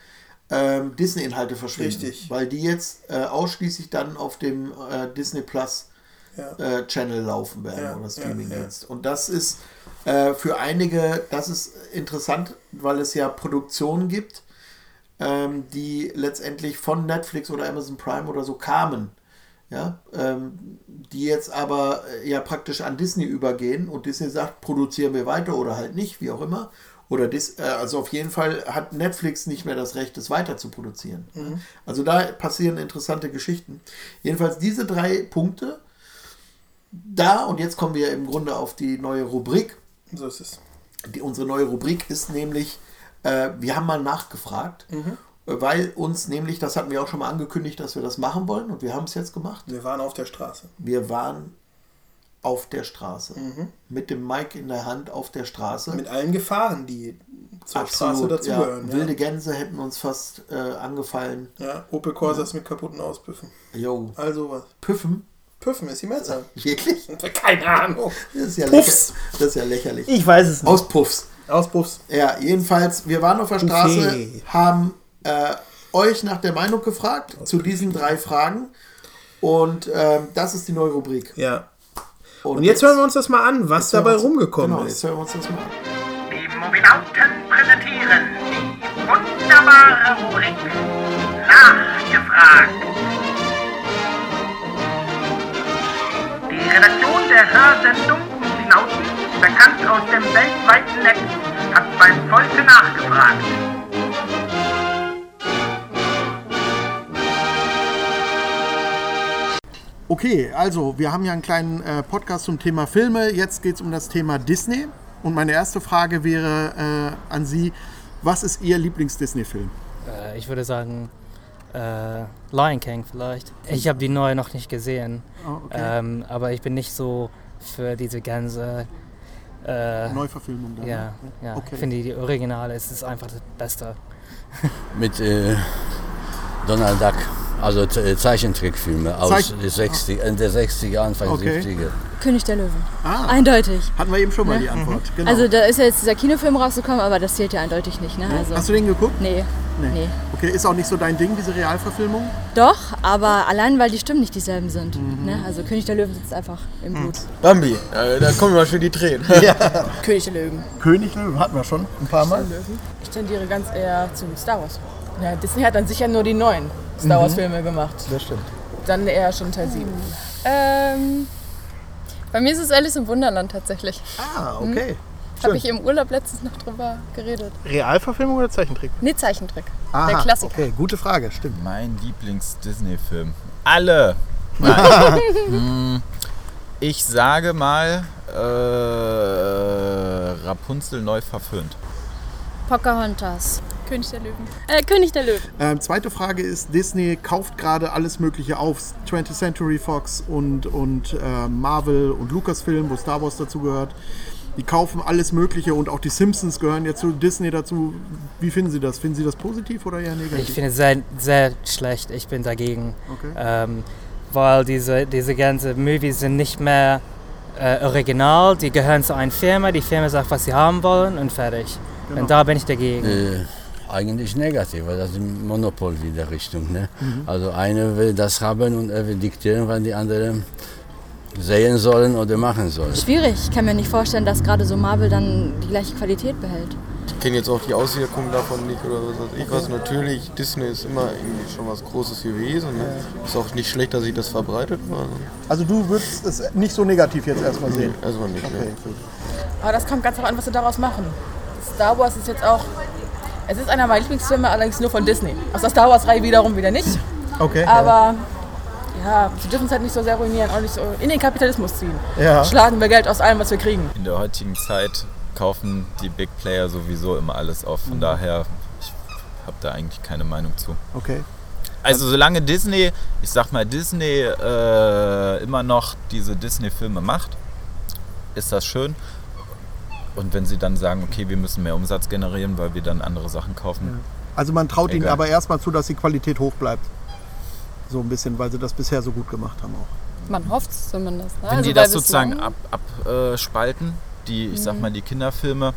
ähm, Disney-Inhalte verschwinden. Richtig. Weil die jetzt äh, ausschließlich dann auf dem äh, Disney Plus Ja. äh, Channel laufen werden Ja, oder ja, Streaming-Dienst. Und das ist äh, für einige, das ist interessant, weil es ja Produktionen gibt, ähm, die letztendlich von Netflix oder Amazon Prime oder so kamen. Ja, ähm, die jetzt aber äh, ja praktisch an Disney übergehen und Disney sagt, produzieren wir weiter oder halt nicht, wie auch immer. Oder Dis äh, also auf jeden Fall hat Netflix nicht mehr das Recht, es weiter zu produzieren. Also da passieren interessante Geschichten. Jedenfalls diese drei Punkte, da und jetzt kommen wir im Grunde auf die neue Rubrik. So ist es. Die, unsere neue Rubrik ist nämlich, äh, wir haben mal nachgefragt, äh, weil uns nämlich, das hatten wir auch schon mal angekündigt, dass wir das machen wollen und wir haben es jetzt gemacht. Wir waren auf der Straße. Wir waren auf der Straße. Mit dem Mic in der Hand auf der Straße. Mit allen Gefahren, die zur Straße Absolut, dazugehören. ja. Ja, Wilde Gänse hätten uns fast äh, angefallen. ja. Opel Corsas mit kaputten Auspüffen. Jo. All sowas. Püffen? Püffen ist die Mehrzahl. Wirklich? Keine Ahnung. Das ist ja, Puffs. lächer- das ist ja lächerlich. Ich weiß es nicht. Auspuffs. Auspuffs. Ja, jedenfalls, wir waren auf der Straße, Okay. haben äh, euch nach der Meinung gefragt zu diesen drei Fragen. Und ähm, das ist die neue Rubrik. Ja. Und jetzt hören wir uns das mal an, was dabei uns- rumgekommen genau, ist. Jetzt hören wir uns das mal an. Die Mobilauten präsentieren die wunderbare Rubrik Nachgefragt. Die Redaktion der Hörsendung Mobilauten, bekannt aus dem weltweiten Netz, hat beim Volke nachgefragt. Okay, also wir haben ja einen kleinen äh, Podcast zum Thema Filme. Jetzt geht es um das Thema Disney. Und meine erste Frage wäre äh, an Sie, was ist Ihr Lieblings-Disney-Film? Äh, ich würde sagen äh, Lion King vielleicht. Ich habe die neue noch nicht gesehen, Oh, okay. ähm, aber ich bin nicht so für diese ganze. Äh, Neuverfilmung dann. ja, ne? ja. Okay. ich finde die Originale es ist einfach das Beste. mit äh, Donald Duck. Also Ze- Zeichentrickfilme aus Zeich- den 60, Ende der 60er, Anfang Okay. 70er. König der Löwen. Ah, Eindeutig. hatten wir eben schon mal die Antwort. Genau. Also da ist ja jetzt dieser Kinofilm rausgekommen, aber das zählt ja eindeutig nicht, ne? Also, Hast du den geguckt? nee, nee. Okay, ist auch nicht so dein Ding, diese Realverfilmung? Doch, aber allein, weil die Stimmen nicht dieselben sind. Mhm. Ne? Also König der Löwen sitzt einfach im Blut. Bambi, äh, da kommen wir schon die Tränen. König der Löwen. König Löwen hatten wir schon ein paar Mal. Ich tendiere ganz eher zu Star Wars. Ja, Disney hat dann sicher nur die neuen Star Wars Filme gemacht. Das stimmt. Dann eher schon Teil 7. Ähm, bei mir ist es Alice im Wunderland tatsächlich. Ah, okay. Habe ich im Urlaub letztens noch drüber geredet. Realverfilmung oder Zeichentrick? Nee, Zeichentrick. Aha, Der Klassiker. Okay, gute Frage, stimmt. Mein Lieblings-Disney-Film. Alle! Nein. Hm, ich sage mal äh, Rapunzel neu verföhnt. Pocahontas. König der Löwen. Äh, König der Löwen. Ähm, zweite Frage ist, Disney kauft gerade alles Mögliche auf. 20th Century Fox und, und äh, Marvel und Lucasfilm, wo Star Wars dazu gehört. Die kaufen alles Mögliche und auch die Simpsons gehören jetzt zu Disney dazu. Wie finden Sie das? Finden Sie das positiv oder eher negativ? Ich finde es sehr, sehr schlecht. Ich bin dagegen. Okay. Ähm, weil diese, diese ganzen Movies sind nicht mehr äh, original. Die gehören zu einer Firma. Die Firma sagt, was sie haben wollen und fertig. Genau. Und da bin ich dagegen. Äh, eigentlich negativ, weil das ist ein Monopol wieder Richtung. Ne? Mhm. Also einer will das haben und er will diktieren, was die anderen sehen sollen oder machen sollen. Schwierig. Ich kann mir nicht vorstellen, dass gerade so Marvel dann die gleiche Qualität behält. Ich kenne jetzt auch die Auswirkungen davon nicht oder was weiß ich was. Natürlich, Disney ist immer irgendwie schon was Großes gewesen. Ne? Ist auch nicht schlecht, dass sich das verbreitet war. Also du würdest es nicht so negativ jetzt erstmal sehen. Also nicht. Okay, Ne? gut. Aber das kommt ganz darauf an, was sie daraus machen. Star Wars ist jetzt auch. Es ist einer meiner Lieblingsfilme, allerdings nur von Disney. Aus der Star Wars-Reihe wiederum wieder nicht. Okay. Aber ja, sie dürfen es halt nicht so sehr ruinieren, auch nicht so in den Kapitalismus ziehen. Ja. Schlagen wir Geld aus allem, was wir kriegen. In der heutigen Zeit kaufen die Big Player sowieso immer alles auf. Von daher, ich habe da eigentlich keine Meinung zu. Okay. Also solange Disney, ich sag mal Disney äh, immer noch diese Disney-Filme macht, ist das schön. Und wenn sie dann sagen, okay, wir müssen mehr Umsatz generieren, weil wir dann andere Sachen kaufen. Also man traut ihnen Egal. aber erstmal zu, dass die Qualität hoch bleibt. So ein bisschen, weil sie das bisher so gut gemacht haben auch. Man hofft es zumindest. Ne? Wenn Also die das sozusagen abspalten, ab, äh, die, ich sag Mhm. mal, die Kinderfilme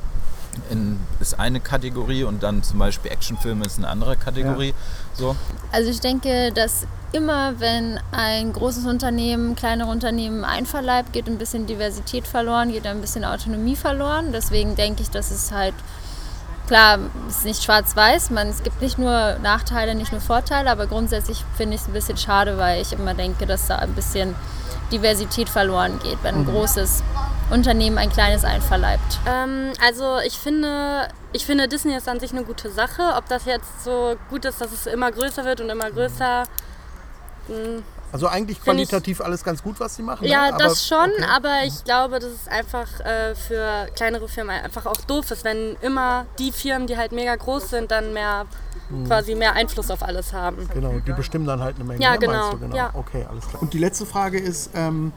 in, ist eine Kategorie und dann zum Beispiel Actionfilme ist eine andere Kategorie. So. Also ich denke, dass immer, wenn ein großes Unternehmen, kleinere Unternehmen einverleibt, geht ein bisschen Diversität verloren, geht ein bisschen Autonomie verloren. Deswegen denke ich, dass es halt, klar, es ist nicht schwarz-weiß, man, es gibt nicht nur Nachteile, nicht nur Vorteile, aber grundsätzlich finde ich es ein bisschen schade, weil ich immer denke, dass da ein bisschen Diversität verloren geht, wenn ein Mhm. großes Unternehmen ein kleines einverleibt. Ähm, also ich finde, ich finde Disney ist an sich eine gute Sache. Ob das jetzt so gut ist, dass es immer größer wird und immer größer. mh, Also eigentlich Find ich- qualitativ alles ganz gut, was sie machen. Ja, ne? das schon, okay. aber ich glaube, dass es einfach äh, für kleinere Firmen einfach auch doof ist, wenn immer die Firmen, die halt mega groß sind, dann mehr Hm. quasi mehr Einfluss auf alles haben. Genau, die bestimmen dann halt eine Menge. Ja, ne, genau, genau. ja. Okay, alles klar. Und die letzte Frage ist, ähm,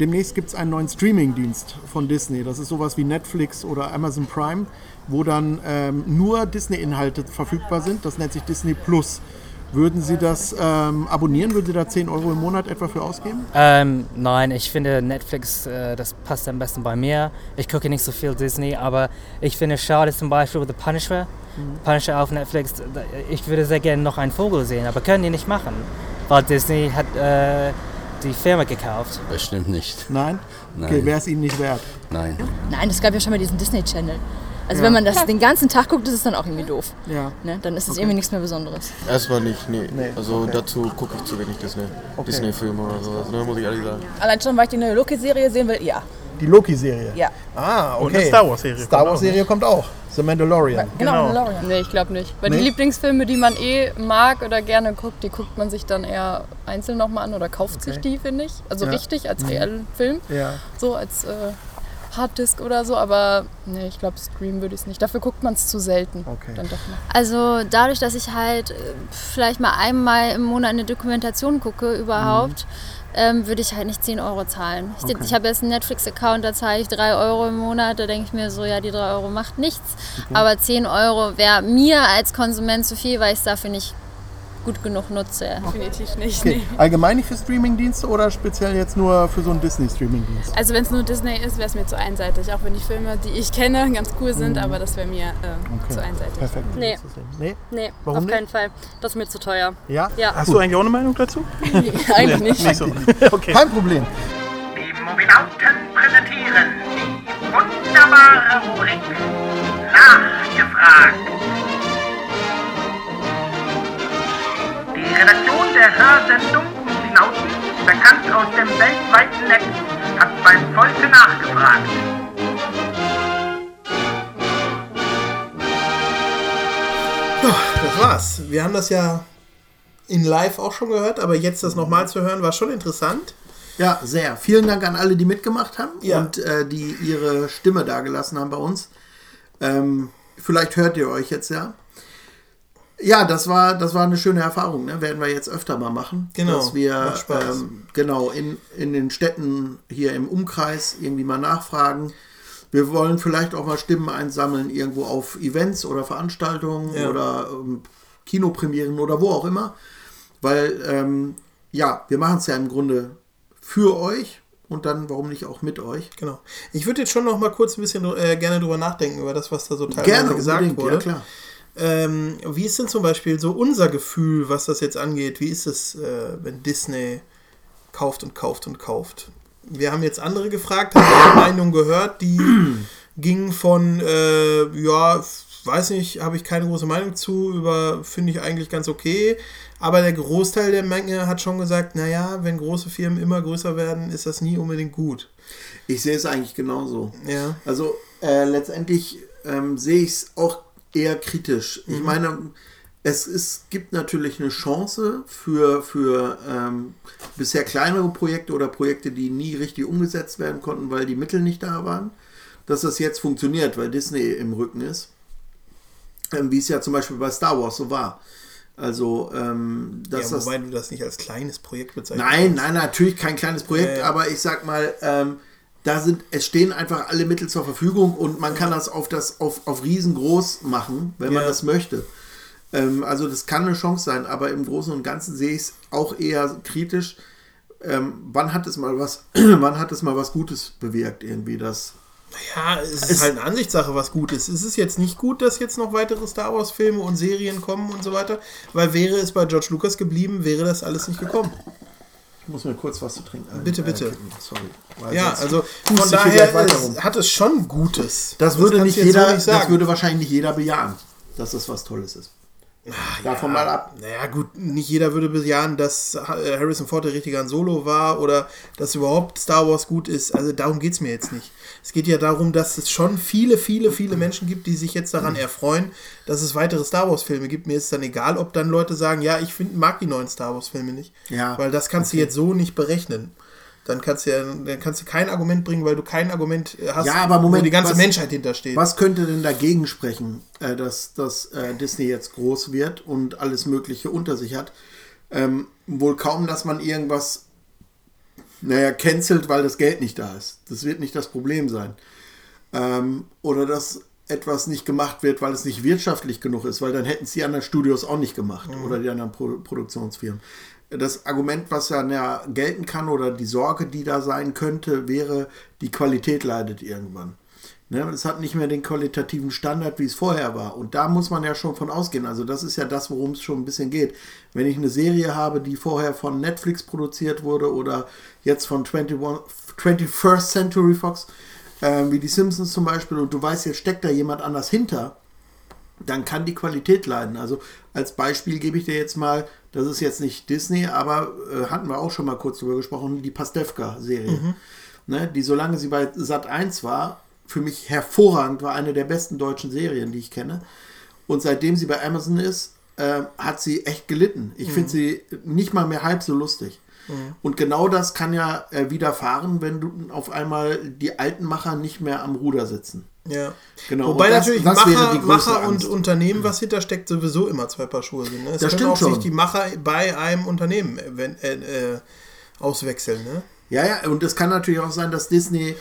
demnächst gibt es einen neuen Streaming-Dienst von Disney. Das ist sowas wie Netflix oder Amazon Prime, wo dann ähm, nur Disney-Inhalte verfügbar sind. Das nennt sich Disney Plus. Würden Sie das ähm, abonnieren? Würden Sie da 10 Euro im Monat etwa für ausgeben? Ähm, nein, ich finde Netflix, äh, das passt am besten bei mir. Ich gucke nicht so viel Disney, aber ich finde es schade zum Beispiel The Punisher. Mhm. Punisher auf Netflix, ich würde sehr gerne noch einen Vogel sehen, aber können die nicht machen, weil Disney hat äh, die Firma gekauft. Bestimmt nicht. Nein? Nein. Okay, wäre es Ihnen nicht wert? Nein. Nein, es gab ja schon mal diesen Disney Channel. Also Ja. wenn man das den ganzen Tag guckt, ist es dann auch irgendwie doof. Ja. Ne? Dann ist es Okay. irgendwie nichts mehr Besonderes. Erstmal nicht, nee. Nee, also okay. dazu gucke ich zu wenig Disney. Okay. Disney-Filme oder sowas, ne, muss ich ehrlich sagen. Allein schon, weil ich die neue Loki-Serie sehen will, ja. Die Loki-Serie? Ja. Ah, okay. Und eine Star Wars-Serie Star Wars-Serie kommt auch. The Mandalorian. Genau, Mandalorian. Nee, ich glaube nicht. Weil Nee? die Lieblingsfilme, die man eh mag oder gerne guckt, die guckt man sich dann eher einzeln nochmal an oder kauft sich Okay. die, finde ich. Also Ja. richtig, als Mhm. reellen Film. Ja. So als äh, Harddisk oder so, aber nee, ich glaube, Stream würde ich es nicht. Dafür guckt man es zu selten. Okay. Dann doch. Also dadurch, dass ich halt äh, vielleicht mal einmal im Monat eine Dokumentation gucke überhaupt, ähm, würde ich halt nicht 10 Euro zahlen. Ich, Okay. ich habe jetzt einen Netflix-Account, da zahle ich 3 Euro im Monat, da denke ich mir so, ja, die 3 Euro macht nichts. Okay. Aber 10 Euro wäre mir als Konsument zu viel, weil ich es dafür nicht gut genug nutze. Definitiv nicht. Okay. Nee. Allgemein nicht für Streamingdienste oder speziell jetzt nur für so einen Disney-Streamingdienst? Also wenn es nur Disney ist, wäre es mir zu einseitig. Auch wenn die Filme, die ich kenne, ganz cool sind, Mhm. aber das wäre mir äh, Okay. zu einseitig. Perfekt. Nee. Nee? Nee, Warum auf nicht? keinen Fall. Das ist mir zu teuer. Ja? Ja. Hast du eigentlich auch eine Meinung dazu? Eigentlich nicht. Nicht so. Okay. Kein Problem. Die Mobilauten präsentieren die wunderbare Rubrik Nachgefragt. Die Redaktion der Hörsendung Umlauten, bekannt aus dem weltweiten Netz, hat beim Volke nachgefragt. Ja, das war's. Wir haben das ja in live auch schon gehört, aber jetzt das nochmal zu hören, war schon interessant. Ja, sehr. Vielen Dank an alle, die mitgemacht haben Ja. und äh, die ihre Stimme dagelassen haben bei uns. Ähm, vielleicht hört ihr euch jetzt ja. Ja, das war, das war eine schöne Erfahrung. Ne? Werden wir jetzt öfter mal machen. Genau, Dass wir ähm, genau in, in den Städten hier im Umkreis irgendwie mal nachfragen. Wir wollen vielleicht auch mal Stimmen einsammeln irgendwo auf Events oder Veranstaltungen Ja. oder ähm, Kinopremieren oder wo auch immer. Weil, ähm, ja, wir machen es ja im Grunde für euch und dann, warum nicht auch mit euch. Genau. Ich würde jetzt schon noch mal kurz ein bisschen äh, gerne drüber nachdenken, über das, was da so teilweise Gerne, gesagt wurde. ja, klar. Ähm, wie ist denn zum Beispiel so unser Gefühl, was das jetzt angeht? Wie ist es, äh, wenn Disney kauft und kauft und kauft? Wir haben jetzt andere gefragt, haben ihre Meinung gehört, die ging von, äh, ja, weiß nicht, habe ich keine große Meinung zu, über finde ich eigentlich ganz okay. Aber der Großteil der Menge hat schon gesagt, naja, wenn große Firmen immer größer werden, ist das nie unbedingt gut. Ich sehe es eigentlich genauso. Ja. Also äh, letztendlich ähm, sehe ich es auch eher kritisch. Ich Mhm. meine, es ist, gibt natürlich eine Chance für, für ähm, bisher kleinere Projekte oder Projekte, die nie richtig umgesetzt werden konnten, weil die Mittel nicht da waren, dass das jetzt funktioniert, weil Disney im Rücken ist. Ähm, wie es ja zum Beispiel bei Star Wars so war. Also, ähm, dass ja, das. wobei du das nicht als kleines Projekt bezeichnest. Nein, nein, natürlich kein kleines Projekt, ja. aber ich sag mal, ähm, da sind, es stehen einfach alle Mittel zur Verfügung und man kann das auf das auf, auf riesengroß machen, wenn man Ja. das möchte. Ähm, also das kann eine Chance sein, aber im Großen und Ganzen sehe ich es auch eher kritisch. Ähm, wann hat es mal was, wann hat es mal was Gutes bewirkt, irgendwie das? Ja, es ist Es- halt eine Ansichtssache, was gut ist. Es ist jetzt nicht gut, dass jetzt noch weitere Star Wars-Filme und Serien kommen und so weiter, weil wäre es bei George Lucas geblieben, wäre das alles nicht gekommen. Ich muss mir kurz was zu trinken. Bitte, bitte. einkippen, Sorry. Ja, also von daher hat es schon Gutes. Das würde kannst nicht jetzt so jeder, nicht das würde wahrscheinlich nicht jeder bejahen, dass das was Tolles ist. Davon mal ab. Naja, gut, nicht jeder würde bejahen, dass äh, Harrison Ford der richtige Han Solo war oder dass überhaupt Star Wars gut ist. Also darum geht es mir jetzt nicht. Es geht ja darum, dass es schon viele, viele, viele Menschen gibt, die sich jetzt daran erfreuen, dass es weitere Star Wars-Filme gibt. Mir ist dann egal, ob dann Leute sagen, ja, ich find, mag die neuen Star Wars-Filme nicht. Ja, Weil das kannst du jetzt so nicht berechnen. Dann kannst du ja, dann kannst du kein Argument bringen, weil du kein Argument hast, ja, aber Moment, wo die ganze was- Menschheit hintersteht. Was könnte denn dagegen sprechen, äh, dass, dass äh, Disney jetzt groß wird und alles Mögliche unter sich hat? Ähm, wohl kaum, dass man irgendwas, naja, cancelt, weil das Geld nicht da ist. Das wird nicht das Problem sein. Ähm, oder dass etwas nicht gemacht wird, weil es nicht wirtschaftlich genug ist, weil dann hätten es die anderen Studios auch nicht gemacht Mhm. oder die anderen Pro Produktionsfirmen. Das Argument, was dann ja gelten kann oder die Sorge, die da sein könnte, wäre, die Qualität leidet irgendwann. Ne, es hat nicht mehr den qualitativen Standard, wie es vorher war. Und da muss man ja schon von ausgehen. Also das ist ja das, worum es schon ein bisschen geht. Wenn ich eine Serie habe, die vorher von Netflix produziert wurde oder jetzt von 21, 21st Century Fox, äh, wie die Simpsons zum Beispiel, und du weißt, jetzt steckt da jemand anders hinter, dann kann die Qualität leiden. Also als Beispiel gebe ich dir jetzt mal, das ist jetzt nicht Disney, aber äh, hatten wir auch schon mal kurz drüber gesprochen, die Pastewka-Serie. Mhm. Ne, die, solange sie bei Sat 1 war, für mich hervorragend war, eine der besten deutschen Serien, die ich kenne. Und seitdem sie bei Amazon ist, äh, hat sie echt gelitten. Ich Mhm. finde sie nicht mal mehr halb so lustig. Mhm. Und genau das kann ja äh, widerfahren, wenn du auf einmal die alten Macher nicht mehr am Ruder sitzen. Ja. Genau. Wobei das- natürlich das Macher, Macher und. Unternehmen, was hintersteckt, sowieso immer zwei Paar Schuhe sind. Ne? Es Das können stimmt auch sich schon. die Macher bei einem Unternehmen äh, wenn, äh, äh, auswechseln. Ne? Ja, ja, und es kann natürlich auch sein, dass Disney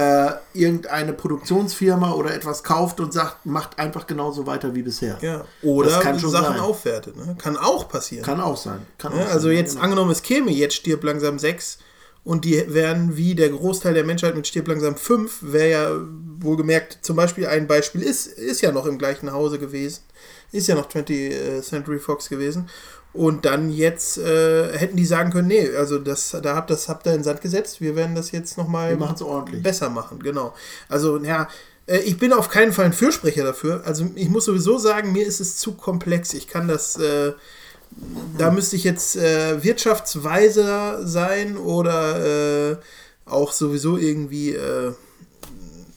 äh, irgendeine Produktionsfirma oder etwas kauft und sagt, macht einfach genauso weiter wie bisher. Ja. Oder Sachen sein. aufwertet. Ne? Kann auch passieren. Kann auch sein. Kann Ne? auch Also sein, jetzt genau. angenommen, es käme jetzt Stirb langsam 6 und die wären wie der Großteil der Menschheit mit Stirb langsam 5, wäre ja wohlgemerkt, zum Beispiel ein Beispiel ist, ist ja noch im gleichen Hause gewesen, ist ja noch 20th Century Fox gewesen. Und dann jetzt äh, hätten die sagen können, nee, also das, da habt das habt ihr in den Sand gesetzt, wir werden das jetzt nochmal besser machen, genau. Also, ja, äh, ich bin auf keinen Fall ein Fürsprecher dafür. Also ich muss sowieso sagen, mir ist es zu komplex. Ich kann das, äh, da müsste ich jetzt äh, wirtschaftsweiser sein oder äh, auch sowieso irgendwie äh,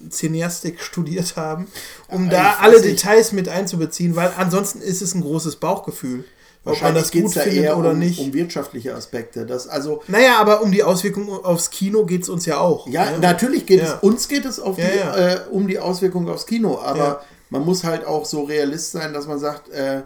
Cineastik studiert haben, um da alle nicht. Details mit einzubeziehen, weil ansonsten ist es ein großes Bauchgefühl. Ob man das geht's gut findet eher oder um, nicht. um wirtschaftliche Aspekte. Das, also, Naja, aber um die Auswirkungen aufs Kino geht es uns ja auch. ja, ne? natürlich geht Ja. es, uns geht es auf Ja, die, ja. Äh, um die Auswirkungen aufs Kino, aber man muss halt auch so realist sein, dass man sagt, äh,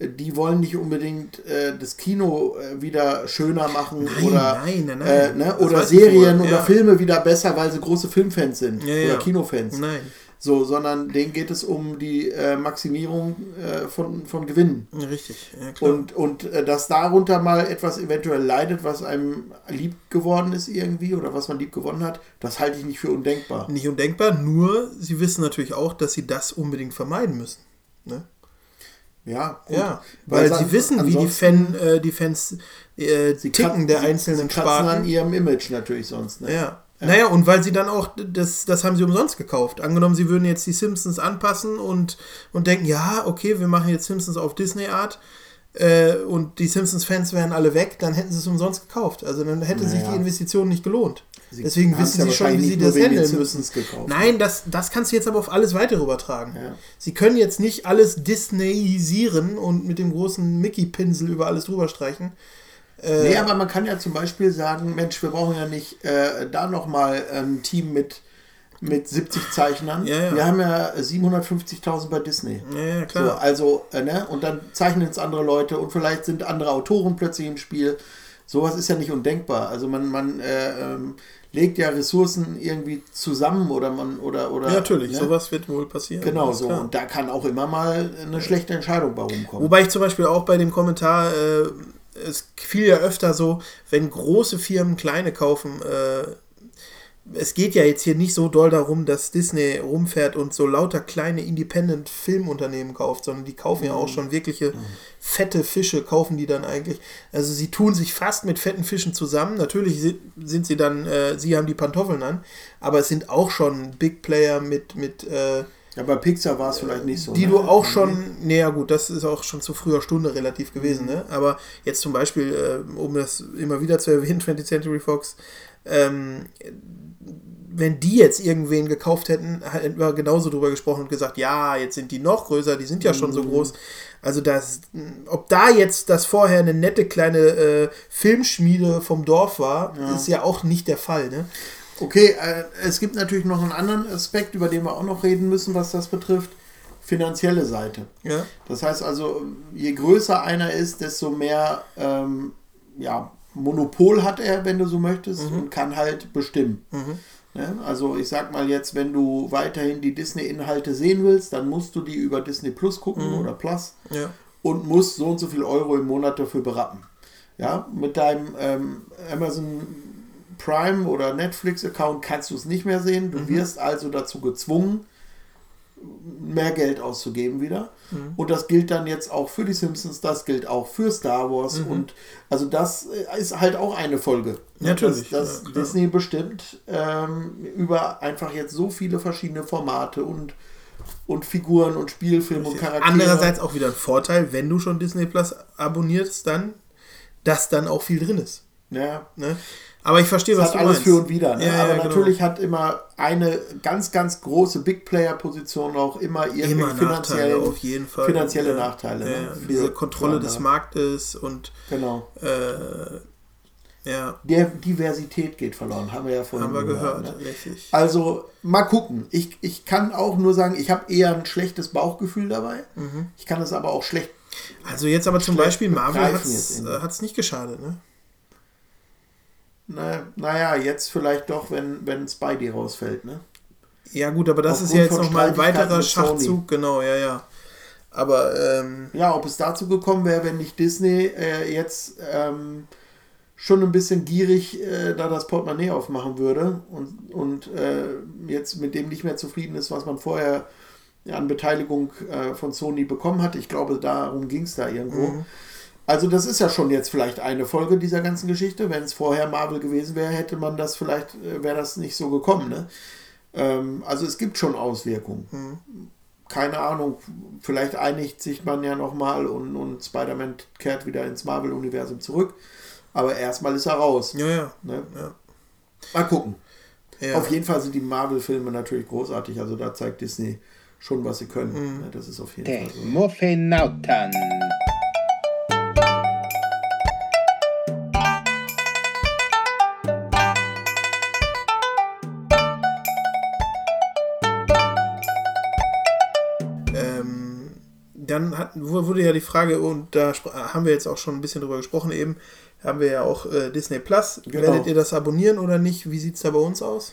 die wollen nicht unbedingt äh, das Kino äh, wieder schöner machen Nein, oder, nein, nein, nein. Äh, ne, oder Serien oder ja. Filme wieder besser, weil sie große Filmfans sind Ja, oder ja. Kinofans. Nein. So, sondern denen geht es um die äh, Maximierung äh, von, von Gewinnen. Richtig, ja klar. Und, und äh, dass darunter mal etwas eventuell leidet, was einem lieb geworden ist irgendwie oder was man lieb gewonnen hat, das halte ich nicht für undenkbar. Nicht undenkbar, nur sie wissen natürlich auch, dass sie das unbedingt vermeiden müssen. Ne? Ja, gut. Ja, weil, san- sie wissen, wie die, Fan, äh, die Fans äh, ticken der sie- einzelnen sie Sparten. an ihrem Image natürlich sonst. Ne? Ja. Naja, und weil sie dann auch, das, das haben sie umsonst gekauft. Angenommen, sie würden jetzt die Simpsons anpassen und, und denken, ja, okay, wir machen jetzt Simpsons auf Disney-Art äh, und die Simpsons-Fans wären alle weg, dann hätten sie es umsonst gekauft. Also dann hätte sich Naja. die Investition nicht gelohnt. Sie Deswegen wissen ja sie schon, wie sie das handeln müssen. Nein, das, das kannst du jetzt aber auf alles weitere übertragen. Sie können jetzt nicht alles Disneyisieren und mit dem großen Mickey-Pinsel über alles drüber streichen. Äh, Nee, aber man kann ja zum Beispiel sagen, Mensch, wir brauchen ja nicht äh, da nochmal ein Team mit mit 70 Zeichnern. Ja, ja. Wir haben ja 750.000 bei Disney. Ja, ja, klar. So, also, äh, ne? Und dann zeichnen es andere Leute und vielleicht sind andere Autoren plötzlich im Spiel. Sowas ist ja nicht undenkbar. Also man, man äh, ähm, legt ja Ressourcen irgendwie zusammen oder man oder oder. Ja, natürlich, ne? sowas wird wohl passieren. Genau so. klar. Und da kann auch immer mal eine schlechte Entscheidung bei rumkommen. Wobei ich zum Beispiel auch bei dem Kommentar, äh, es fiel ja öfter so, wenn große Firmen kleine kaufen, äh, es geht ja jetzt hier nicht so doll darum, dass Disney rumfährt und so lauter kleine Independent-Filmunternehmen kauft, sondern die kaufen ja auch schon wirkliche fette Fische, kaufen die dann eigentlich. Also sie tun sich fast mit fetten Fischen zusammen. Natürlich si- sind sie dann, äh, sie haben die Pantoffeln an, aber es sind auch schon Big Player mit, mit äh, ja, bei Pixar war es vielleicht nicht so. die ne? du auch schon, naja gut, das ist auch schon zu früher Stunde relativ gewesen, ne? Aber jetzt zum Beispiel, äh, um das immer wieder zu erwähnen, 20th Century Fox, ähm, wenn die jetzt irgendwen gekauft hätten, hätten wir genauso drüber gesprochen und gesagt, ja, jetzt sind die noch größer, die sind ja schon so Mhm. groß. Also das, ob da jetzt das vorher eine nette kleine äh, Filmschmiede vom Dorf war, Ja. ist ja auch nicht der Fall, ne? Okay, äh, es gibt natürlich noch einen anderen Aspekt, über den wir auch noch reden müssen, was das betrifft. Finanzielle Seite. Ja. Das heißt also, je größer einer ist, desto mehr ähm, ja, Monopol hat er, wenn du so möchtest, Mhm. und kann halt bestimmen. Mhm. Ne? Also ich sag mal jetzt, wenn du weiterhin die Disney-Inhalte sehen willst, dann musst du die über Disney Plus gucken Mhm. oder Plus Ja. und musst so und so viel Euro im Monat dafür berappen. Ja, mit deinem ähm, Amazon Prime oder Netflix-Account kannst du es nicht mehr sehen. Du Mhm. wirst also dazu gezwungen, mehr Geld auszugeben wieder. Mhm. Und das gilt dann jetzt auch für die Simpsons, das gilt auch für Star Wars. Mhm. Und also das äh, ist halt auch eine Folge. Ja, natürlich, Dass, dass ja. Disney bestimmt ähm, über einfach jetzt so viele verschiedene Formate und, und Figuren und Spielfilme und Charaktere. Andererseits auch wieder ein Vorteil, wenn du schon Disney Plus abonnierst, dann, dass dann auch viel drin ist. Ja. Ne? Aber ich verstehe, was hat du alles meinst. für und wieder. Ne? Ja, ja, Aber genau. natürlich hat immer eine ganz, ganz große Big Player-Position auch immer irgendwie immer Nachteile finanzielle, auf jeden Fall. finanzielle Ja, Nachteile. Ne? diese Kontrolle des. Marktes und Genau. äh, ja, Der Diversität geht verloren, haben wir ja vorhin haben wir gehört, ne? richtig. Also mal gucken. Ich, ich kann auch nur sagen, ich habe eher ein schlechtes Bauchgefühl dabei. Mhm. Ich kann es aber auch schlecht. Also jetzt aber zum Beispiel Marvel hat es irgendwie. nicht geschadet, ne? Na, naja, jetzt vielleicht doch, wenn, wenn Spidey rausfällt, ne? Ja gut, aber das ist Aufgrund ja jetzt nochmal ein weiterer. Schachzug, genau, ja, ja. Aber ähm, Ja, ob es dazu gekommen wäre, wenn nicht Disney äh, jetzt ähm, schon ein bisschen gierig äh, da das Portemonnaie aufmachen würde und, und äh, jetzt mit dem nicht mehr zufrieden ist, was man vorher an Beteiligung äh, von Sony bekommen hat. Ich glaube, darum ging es da irgendwo. Mhm. Also das ist ja schon jetzt vielleicht eine Folge dieser ganzen Geschichte. Wenn es vorher Marvel gewesen wäre, hätte man das vielleicht, äh, wäre das nicht so gekommen. Ne? Ähm, also es gibt schon Auswirkungen. Mhm. Keine Ahnung, vielleicht einigt sich man ja nochmal und, und Spider-Man kehrt wieder ins Marvel-Universum zurück. Aber erstmal ist er raus. Ja, ja. Ne? ja. Mal gucken. Ja. Auf jeden Fall sind die Marvel-Filme natürlich großartig. Also da zeigt Disney schon, was sie können. Mhm. Das ist auf jeden Der Fall so. Muffinauten. Wurde ja die Frage, und da haben wir jetzt auch schon ein bisschen drüber gesprochen eben, haben wir ja auch äh, Disney Plus. Genau. Werdet ihr das abonnieren oder nicht? Wie sieht es da bei uns aus?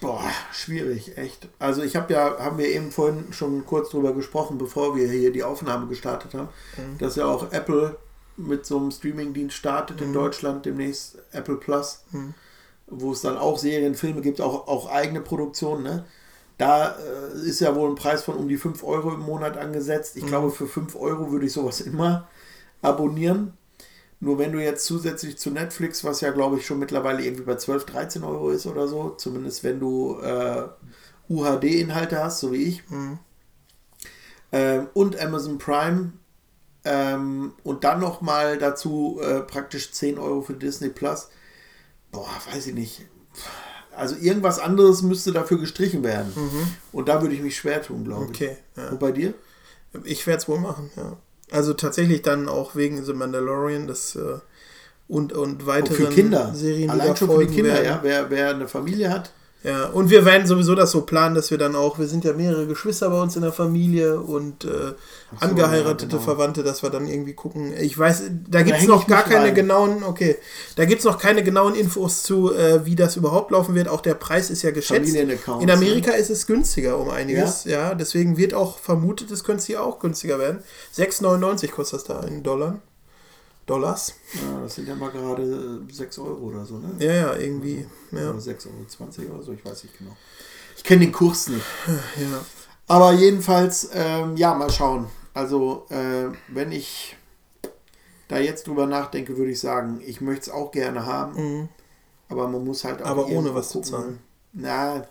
Boah, schwierig, echt. Also ich habe ja, haben wir eben vorhin schon kurz drüber gesprochen, bevor wir hier die Aufnahme gestartet haben, Mhm. dass ja auch Apple mit so einem Streamingdienst startet in Mhm. Deutschland demnächst Apple Plus, Mhm. wo es dann auch Serien, Filme gibt, auch, auch eigene Produktionen, ne? Da äh, ist ja wohl ein Preis von um die 5 Euro im Monat angesetzt. Ich Mhm. glaube, für 5 Euro würde ich sowas immer abonnieren. Nur wenn du jetzt zusätzlich zu Netflix, was ja glaube ich schon mittlerweile irgendwie bei 12, 13 Euro ist oder so, zumindest wenn du äh, UHD-Inhalte hast, so wie ich, Mhm. ähm, und Amazon Prime ähm, und dann nochmal dazu äh, praktisch 10 Euro für Disney Plus, boah, weiß ich nicht. Also irgendwas anderes müsste dafür gestrichen werden. Mhm. Und da würde ich mich schwer tun, glaube ich. Okay. Ja. Und bei dir? Ich werde es wohl machen, ja. Also tatsächlich dann auch wegen The Mandalorian das, äh, und, und weiteren für Kinder. Serien, Allein schon für die Kinder, werden. ja. Wer, wer eine Familie hat. Ja, und wir werden sowieso das so planen, dass wir dann auch, wir sind ja mehrere Geschwister bei uns in der Familie und äh, so, angeheiratete ja, genau. Verwandte, dass wir dann irgendwie gucken. Ich weiß, da gibt es noch gar keine rein. genauen, okay, da gibt es noch keine genauen Infos zu, äh, wie das überhaupt laufen wird. Auch der Preis ist ja geschätzt. In Amerika ne? ist es günstiger um einiges, ja. deswegen wird auch vermutet, es könnte hier auch günstiger werden. 6,99 kostet das da in Dollar. Dollars. Ja, das sind ja mal gerade 6 Euro oder so, ne? Ja, ja, irgendwie. Ja. Oder 6,20 Euro oder so, ich weiß nicht genau. Ich kenne den Kurs nicht. Ja. Aber jedenfalls, ähm, ja, mal schauen. Also, äh, wenn ich da jetzt drüber nachdenke, würde ich sagen, ich möchte es auch gerne haben. Mhm. Aber man muss halt auch. Aber ohne was zu gucken. zahlen. Na,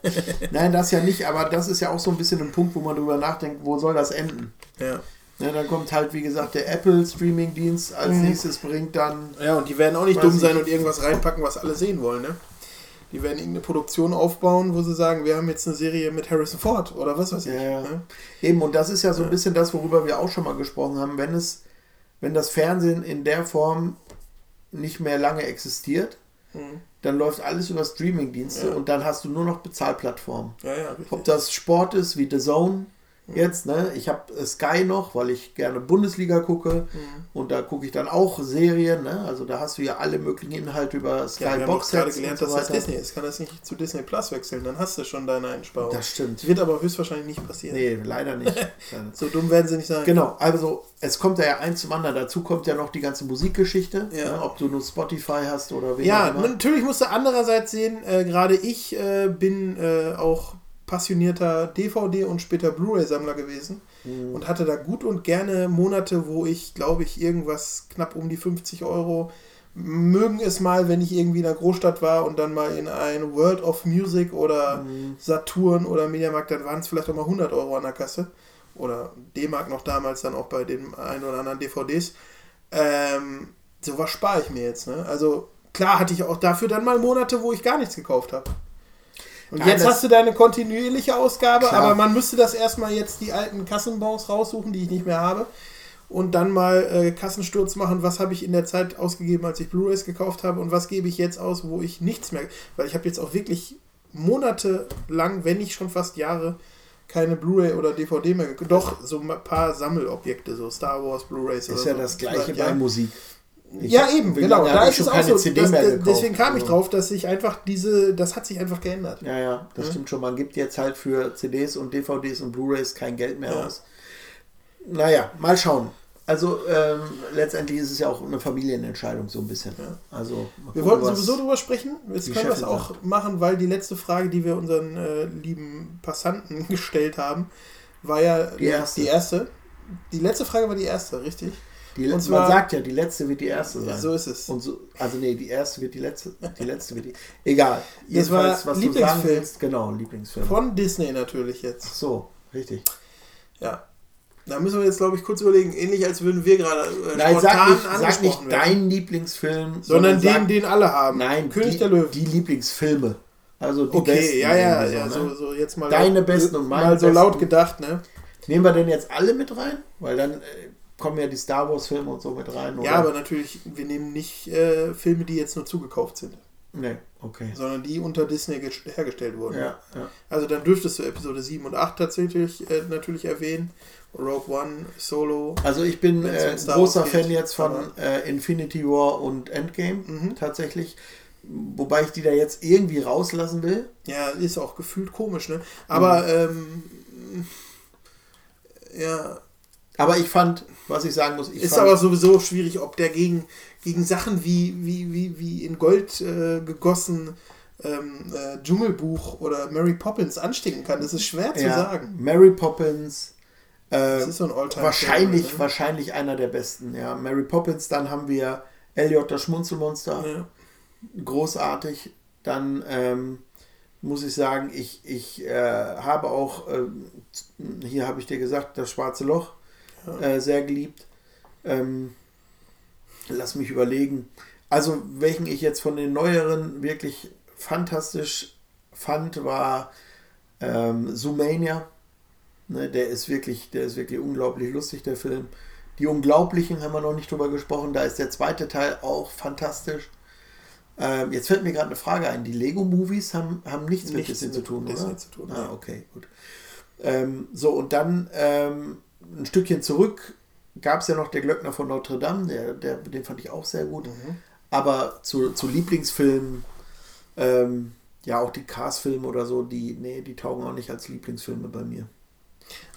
nein, das ja nicht, aber das ist ja auch so ein bisschen ein Punkt, wo man drüber nachdenkt, wo soll das enden? Ja. Ne, dann kommt halt, wie gesagt, der Apple Streaming-Dienst als Mhm. nächstes bringt dann. Ja, und die werden auch nicht dumm sein und irgendwas reinpacken, was alle sehen wollen, ne? Die werden irgendeine Produktion aufbauen, wo sie sagen, wir haben jetzt eine Serie mit Harrison Ford oder was weiß ich. Ne? Eben, und das ist ja so ein bisschen das, worüber wir auch schon mal gesprochen haben, wenn es, wenn das Fernsehen in der Form nicht mehr lange existiert, Mhm. dann läuft alles über Streaming-Dienste Ja. und dann hast du nur noch Bezahlplattformen. Ja, ja. Ob das Sport ist wie The Zone jetzt, ne? Ich habe Sky noch, weil ich gerne Bundesliga gucke Mhm. und da gucke ich dann auch Serien, ne? Also da hast du ja alle möglichen Inhalte über Sky Ja, wir Box auch gerade Sets gelernt, so dass das. Disney ist. Kann das nicht zu Disney Plus wechseln, dann hast du schon deine Einsparung. Das stimmt. Wird aber höchstwahrscheinlich nicht passieren. Nee, leider nicht. so dumm werden sie nicht sein. Genau, also es kommt da ja eins zum anderen. Dazu kommt ja noch die ganze Musikgeschichte, Ja. ne, ob du nur Spotify hast oder wen Ja, natürlich musst du andererseits sehen, äh, gerade ich äh, bin äh, auch passionierter DVD- und später Blu-ray-Sammler gewesen Mhm. und hatte da gut und gerne Monate, wo ich, glaube ich, irgendwas knapp um die 50 Euro, mögen es mal, wenn ich irgendwie in der Großstadt war und dann mal in ein World of Music oder Mhm. Saturn oder Mediamarkt, dann waren es vielleicht auch mal 100 Euro an der Kasse oder D-Mark noch damals dann auch bei den ein oder anderen DVDs. Ähm, sowas spare ich mir jetzt. Ne? Also klar hatte ich auch dafür dann mal Monate, wo ich gar nichts gekauft habe. Und jetzt hast du deine kontinuierliche Ausgabe, Klar. aber man müsste das erstmal jetzt die alten Kassenbons raussuchen, die ich nicht mehr habe. Und dann mal äh, Kassensturz machen, was habe ich in der Zeit ausgegeben, als ich Blu-rays gekauft habe und was gebe ich jetzt aus, wo ich nichts mehr. Weil ich habe jetzt auch wirklich monatelang, wenn nicht schon fast Jahre, keine Blu-ray oder DVD mehr gekauft. Doch, so ein paar Sammelobjekte, so Star Wars Blu-rays ist oder ja das gleiche bei Musik. Ich ja, eben, genau. Da ich ist schon es auch keine so. CD Das, deswegen kam ich Also- drauf, dass sich einfach diese, das hat sich einfach geändert. Ja, ja, das Ja. stimmt schon. Man gibt jetzt halt für CDs und DVDs und Blu-rays kein Geld mehr Ja. aus. Naja, mal schauen. Also ähm, letztendlich ist es ja auch eine Familienentscheidung so ein bisschen. Also mal Wir wollten sowieso drüber sprechen. Jetzt können wir es auch sagt. machen, weil die letzte Frage, die wir unseren äh, lieben Passanten gestellt haben, war ja Die erste. Die, erste. die letzte Frage war die erste, richtig? Die letzte, zwar- man sagt ja, die letzte wird die erste sein. So ist es. Und so, also nee, die erste wird die letzte, die letzte wird die. Egal. Das war Jedenfalls, was du sagen Lieblingsfilm. willst, genau, Lieblingsfilm. Von Disney natürlich jetzt. So, richtig. Ja. Da müssen wir jetzt, glaube ich, kurz überlegen, ähnlich als würden wir gerade äh, Nein, sag nicht, sag nicht werden. dein Lieblingsfilm, Sondern den, sag, den alle haben. Nein, König die, der Löwen. Die Lieblingsfilme. Also die Okay, besten ja, ja, irgendwie ja, ne? so, so jetzt mal Deine besten und meine mal so besten. laut gedacht, ne? Nehmen wir denn jetzt alle mit rein? Weil dann äh, kommen ja die Star Wars Filme und so mit rein. Ja, aber natürlich, wir nehmen nicht äh, Filme, die jetzt nur zugekauft sind. Nee, okay. Sondern die unter Disney gest- hergestellt wurden. Ja, ja. Also dann dürftest du Episode 7 und 8 tatsächlich äh, natürlich erwähnen. Rogue One, Solo. Also ich bin äh, Star großer Fan geht. jetzt von äh, Infinity War und Endgame Mhm. tatsächlich. Wobei ich die da jetzt irgendwie rauslassen will. Ja, ist auch gefühlt komisch, ne? Aber, Mhm. ähm, ja. Aber ich fand, was ich sagen muss, ich ist aber sowieso schwierig, ob der gegen, gegen Sachen wie, wie, wie, wie in Gold äh, gegossen ähm, äh, Dschungelbuch oder Mary Poppins anstinken kann. Das ist schwer zu ja, sagen. Mary Poppins. Äh, Das ist so ein Alltime wahrscheinlich, Favorite, ne? wahrscheinlich einer der besten. Ja, Mary Poppins. Dann haben wir Elliot das Schmunzelmonster. Ja. Großartig. Dann ähm, muss ich sagen, ich, ich äh, habe auch, ähm, hier habe ich dir gesagt, das Schwarze Loch äh, sehr geliebt. Ähm, lass mich überlegen. Also, welchen ich jetzt von den neueren wirklich fantastisch fand, war ähm, Zoomania. Ne, der ist wirklich, der ist wirklich unglaublich lustig, der Film. Die Unglaublichen haben wir noch nicht drüber gesprochen. Da ist der zweite Teil auch fantastisch. Ähm, jetzt fällt mir gerade eine Frage ein. Die Lego-Movies haben, haben nichts, mit Nichts Disney zu mit tun, Disney oder? zu tun, Ah, okay, gut. Ähm, so, und dann ähm, ein Stückchen zurück gab es ja noch der Glöckner von Notre Dame, der, der, den fand ich auch sehr gut. Mhm. Aber zu, zu Lieblingsfilmen, ähm, ja, auch die Cars-Filme oder so, die, nee, die taugen auch nicht als Lieblingsfilme bei mir.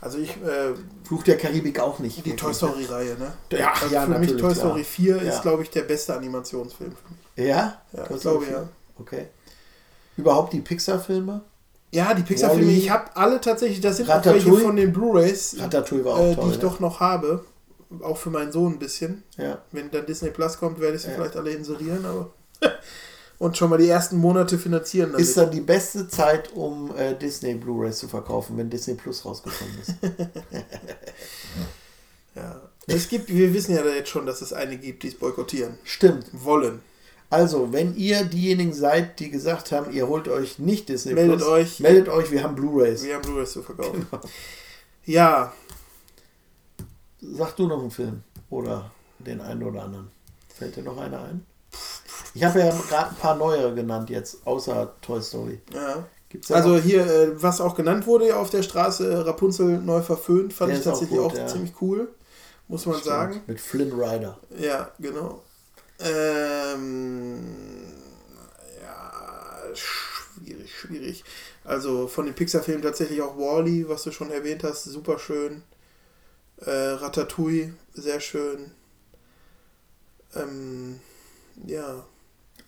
Also ich. Äh, Fluch der Karibik auch nicht. Die. Toy Story-Reihe, ne? Ja, also ja, für mich Toy klar. Story 4 Ja. ist, glaube ich, der beste Animationsfilm für mich. Ja? Ja, ich glaube 4? ja. Okay. Überhaupt die Pixar-Filme? Ja, die Pixar-Filme, ich habe alle tatsächlich, das sind auch welche von den Blu-Rays, äh, toll, die ich ne? doch noch habe. Auch für meinen Sohn ein bisschen. Ja. Wenn dann Disney Plus kommt, werde ich sie Ja. vielleicht alle inserieren, aber. Und schon mal die ersten Monate finanzieren. Ist dann die beste Zeit, um äh, Disney Blu-rays zu verkaufen, wenn Disney Plus rausgekommen ist. ja. Es gibt, wir wissen ja jetzt schon, dass es einige gibt, die es boykottieren. Stimmt. Wollen. Also, wenn ihr diejenigen seid, die gesagt haben, ihr holt euch nicht Disney Meldet Plus, euch. meldet euch, wir haben Blu-rays. Wir haben Blu-rays zu verkaufen. Genau. Ja. Sag du noch einen Film oder den einen oder anderen. Fällt dir noch einer ein? Ich habe ja gerade ein paar neuere genannt jetzt, außer Toy Story. Ja. Gibt's Also noch? hier, äh, was auch genannt wurde auf der Straße, äh, Rapunzel neu verföhnt, fand Der ich auch tatsächlich auch, gut, ja. ziemlich cool, muss man Stimmt, sagen. Mit Flynn Rider. Ja, genau. Ähm, ja, schwierig, schwierig. Also von den Pixar-Filmen tatsächlich auch Wally, was du schon erwähnt hast, super schön. Äh, Ratatouille, sehr schön. Ähm, ja.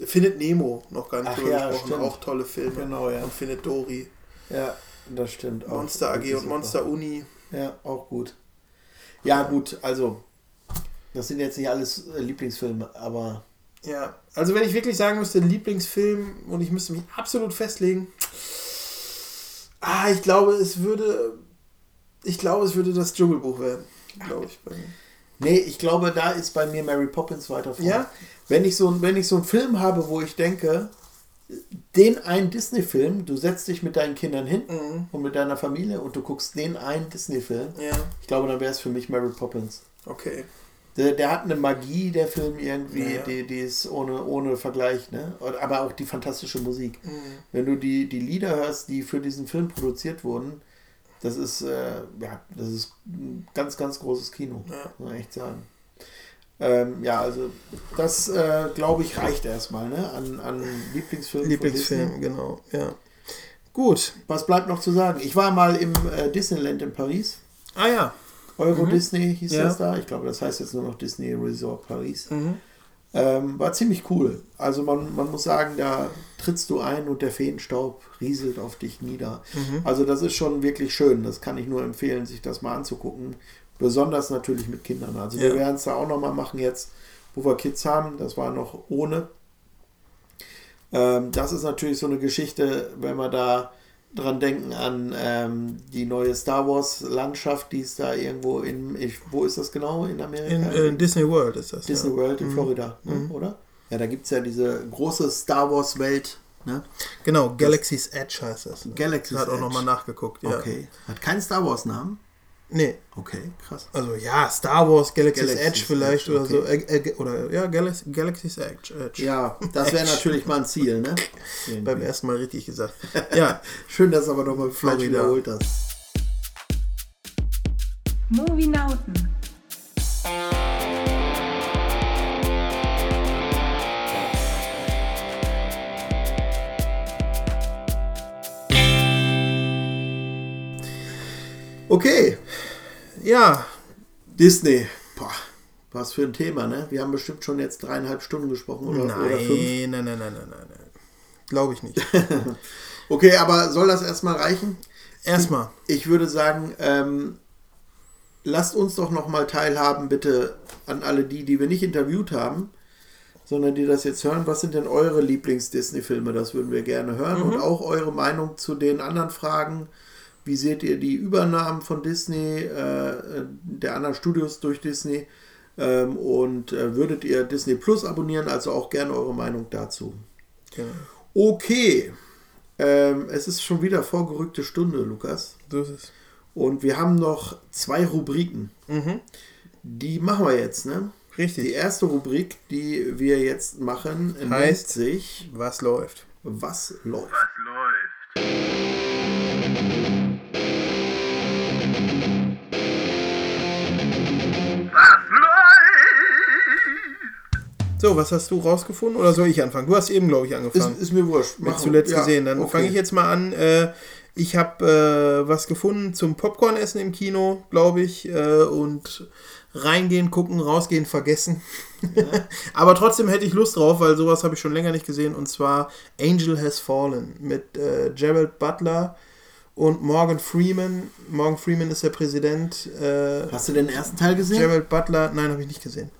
Findet Nemo, noch gar nicht Ach ja, gesprochen, auch tolle Filme. Genau, ja. Und Findet Dory. Ja, das stimmt. auch. Monster AG und. Monster Uni. Ja, auch gut. Ja, gut, also, das sind jetzt nicht alles äh, Lieblingsfilme, aber Ja, also wenn ich wirklich sagen müsste, Lieblingsfilm und ich müsste mich absolut festlegen. Ah, ich glaube, es würde. Ich glaube, es würde das Dschungelbuch werden. Glaube ich. Bei mir. Nee, ich glaube, da ist bei mir Mary Poppins weiter vorne. Ja? Wenn ich, so, wenn ich so einen Film habe, wo ich denke, den einen Disney-Film, du setzt dich mit deinen Kindern hin und mit deiner Familie und du guckst den einen Disney-Film, Ja. ich glaube, dann wäre es für mich Mary Poppins. Okay. Der, der hat eine Magie, der Film irgendwie, Ja. Die, die ist ohne, ohne Vergleich, ne? Aber auch die fantastische Musik. Mhm. Wenn du die, die Lieder hörst, die für diesen Film produziert wurden, das ist, äh, ja, das ist ein ganz, ganz großes Kino, Ja. muss man echt sagen. Ähm, ja, also das, äh, glaube ich, reicht erstmal, ne? An, an Lieblingsfilmen. Lieblingsfilm, genau. Ja. Gut. Was bleibt noch zu sagen? Ich war mal im äh, Disneyland in Paris. Ah ja. Euro Mhm. Disney hieß Ja. das da. Ich glaube, das heißt jetzt nur noch Disney Resort Paris. Mhm. Ähm, war ziemlich cool. Also man, man muss sagen, da trittst du ein und der Feenstaub rieselt auf dich nieder. Mhm. Also das ist schon wirklich schön. Das kann ich nur empfehlen, sich das mal anzugucken. Besonders natürlich mit Kindern. Also wir Ja. werden es da auch nochmal machen jetzt, wo wir Kids haben. Das war noch ohne. Ähm, das ist natürlich so eine Geschichte, wenn wir da dran denken an ähm, die neue Star Wars Landschaft, die ist da irgendwo in, ich, wo ist das genau in Amerika? In, äh, Disney World ist das. Disney ja. World in Mhm. Florida, ne, Mhm. oder? Ja, da gibt es ja diese große Star Wars Welt. Ne? Genau, Galaxy's Edge heißt das. Galaxy's Hat auch Edge. nochmal nachgeguckt, ja. Okay. Hat keinen Star Wars Namen? Nee. Okay, krass. Also ja, Star Wars, Galaxy's, Galaxy's Edge vielleicht Edge, oder so. okay. Äh, äh, oder ja, Galaxy, Galaxy's Edge. Edge. Ja, das wäre natürlich mal ein Ziel, ne? Beim ersten Mal richtig gesagt. Ja. Schön, dass du aber nochmal Florida. wiederholt hast. Movienauten. Okay. Ja. Disney. Boah, was für ein Thema, ne? Wir haben bestimmt schon jetzt dreieinhalb Stunden gesprochen oder, Nein, oder fünf. nein, nein, nein, nein, nein, nein. Glaube ich nicht. Okay, aber soll das erstmal reichen? Erstmal. Ich würde sagen, ähm, lasst uns doch nochmal teilhaben, bitte, an alle die, die wir nicht interviewt haben, sondern die das jetzt hören. Was sind denn eure Lieblings-Disney-Filme? Das würden wir gerne hören. Mhm. Und auch eure Meinung zu den anderen Fragen. Wie seht ihr die Übernahmen von Disney, äh, der anderen Studios durch Disney? Ähm, und äh, würdet ihr Disney Plus abonnieren? Also auch gerne eure Meinung dazu. Genau. Okay. Ähm, es ist schon wieder vorgerückte Stunde, Lukas. So ist es. Und wir haben noch zwei Rubriken. Mhm. Die machen wir jetzt, ne? Richtig. Die erste Rubrik, die wir jetzt machen, nennt Heißt, sich Was läuft? Was läuft? So, was hast du rausgefunden? Oder soll ich anfangen? Du hast eben, glaube ich, angefangen. Ist, ist mir wurscht. Mit Mach- zuletzt ja, gesehen. Dann okay. fange ich jetzt mal an. Äh, ich habe äh, was gefunden zum Popcorn-Essen im Kino, glaube ich. Äh, und reingehen, gucken, rausgehen, vergessen. Aber trotzdem hätte ich Lust drauf, weil sowas habe ich schon länger nicht gesehen. Und zwar Angel Has Fallen mit äh, Gerald Butler und Morgan Freeman. Morgan Freeman ist der Präsident. Äh, Hast du den ersten Teil gesehen? Gerald Butler, nein, habe ich nicht gesehen.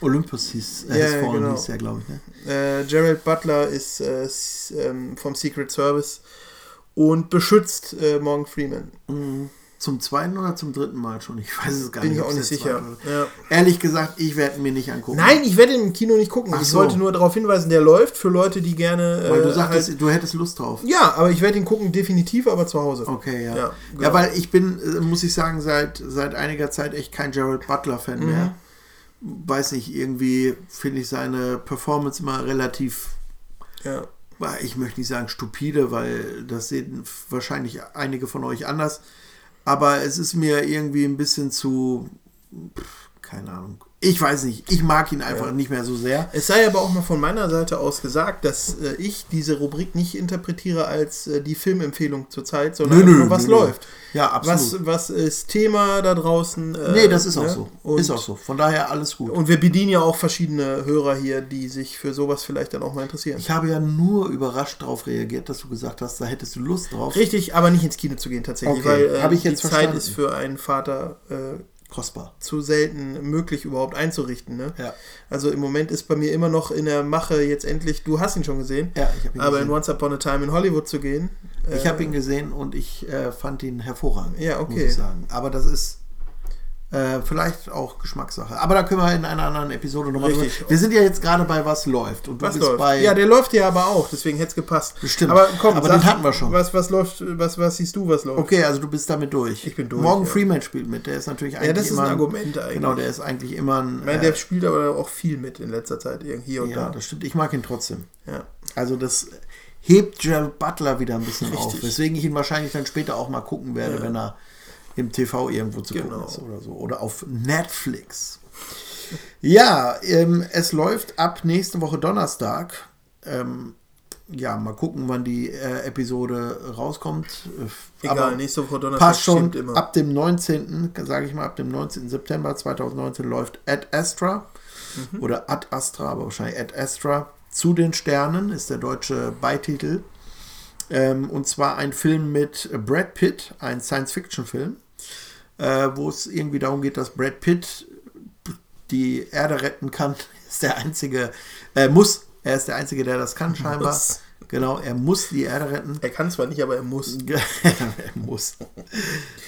Olympus hieß, äh, Ja, Fallen genau. hieß ja, glaube ich. Ne? Äh, Gerald Butler ist äh, ähm, vom Secret Service und beschützt äh, Morgan Freeman. Mhm. Zum zweiten oder zum dritten Mal schon? Ich weiß es gar Bin nicht. ich auch nicht sicher. Ja. Ehrlich gesagt, ich werde ihn mir nicht angucken. Nein, ich werde im Kino nicht gucken. Ach ich so. wollte nur darauf hinweisen, der läuft für Leute, die gerne. Weil du äh, sagtest, halt- du hättest Lust drauf. ja, aber ich werde ihn gucken, definitiv, aber zu Hause. Okay, ja. Ja, Ja, genau. weil ich bin, äh, muss ich sagen, seit, seit einiger Zeit echt kein Gerald Butler-Fan Mhm. mehr. Weiß nicht, irgendwie finde ich seine Performance immer relativ, Ja. ich möchte nicht sagen stupide, weil das sehen wahrscheinlich einige von euch anders. Aber es ist mir irgendwie ein bisschen zu, pff, keine Ahnung. Ich weiß nicht, ich mag ihn einfach Ja. nicht mehr so sehr. Es sei aber auch mal von meiner Seite aus gesagt, dass äh, ich diese Rubrik nicht interpretiere als äh, die Filmempfehlung zurzeit, sondern Nö, nö, nur, was nö, läuft. Ja, absolut. Was, was ist Thema da draußen? äh, nee, das ist auch ne? so. Und, ist auch so. Von daher alles gut. Und wir bedienen ja auch verschiedene Hörer hier, die sich für sowas vielleicht dann auch mal interessieren. Ich habe ja nur überrascht darauf reagiert, dass du gesagt hast, da hättest du Lust drauf. Richtig, aber nicht ins Kino zu gehen tatsächlich, Okay, weil äh, habe ich jetzt die Zeit verstanden. ist für einen Vater äh, kostbar. Zu selten möglich überhaupt einzurichten. Ne? Ja. Also im Moment ist bei mir immer noch in der Mache jetzt endlich, du hast ihn schon gesehen, Ja, ich ihn aber gesehen. in Once Upon a Time in Hollywood zu gehen. Ich äh, habe ihn gesehen und ich äh, fand ihn hervorragend. Ja, Muss okay. ich sagen. Aber das ist äh, vielleicht auch Geschmackssache. Aber da können wir in einer anderen Episode nochmal drüber. Wir sind ja jetzt gerade bei Was läuft. Und du Was bist läuft? bei. ja, der läuft ja aber auch, deswegen hätte es gepasst. Bestimmt. Aber komm, Aber sag, den hatten wir schon. Was, was läuft, was, was siehst du, was läuft? Okay, also du bist damit durch. Ich bin durch, Morgan ja. Freeman spielt mit. Der ist natürlich eigentlich Ja, das ist immer ein Argument eigentlich. Genau, der ist eigentlich immer ein. Ich meine, der spielt aber auch viel mit in letzter Zeit, irgendwie hier und ja, da. das stimmt. Ich mag ihn trotzdem. Ja. Also das hebt Gerald Butler wieder ein bisschen auf. Richtig. Weswegen ich ihn wahrscheinlich dann später auch mal gucken werde, Ja. wenn er im TV irgendwo zu Genau. gucken ist oder so. Oder auf Netflix. Ja, ähm, es läuft ab nächste Woche Donnerstag. Ähm, ja, mal gucken, wann die äh, Episode rauskommt. Äh, Egal, nächste Woche Donnerstag Passt schon. immer. Ab dem 19., sage ich mal, ab dem 19. September 2019 läuft Ad Astra. Mhm. Oder Ad Astra, aber wahrscheinlich Ad Astra. Zu den Sternen ist der deutsche Beititel. Ähm, und zwar ein Film mit Brad Pitt, ein Science-Fiction-Film, äh, wo es irgendwie darum geht, dass Brad Pitt die Erde retten kann. Ist der einzige, äh, muss, er ist der einzige, der das kann scheinbar. Muss. Genau, er muss die Erde retten. Er kann zwar nicht, aber er muss. er muss.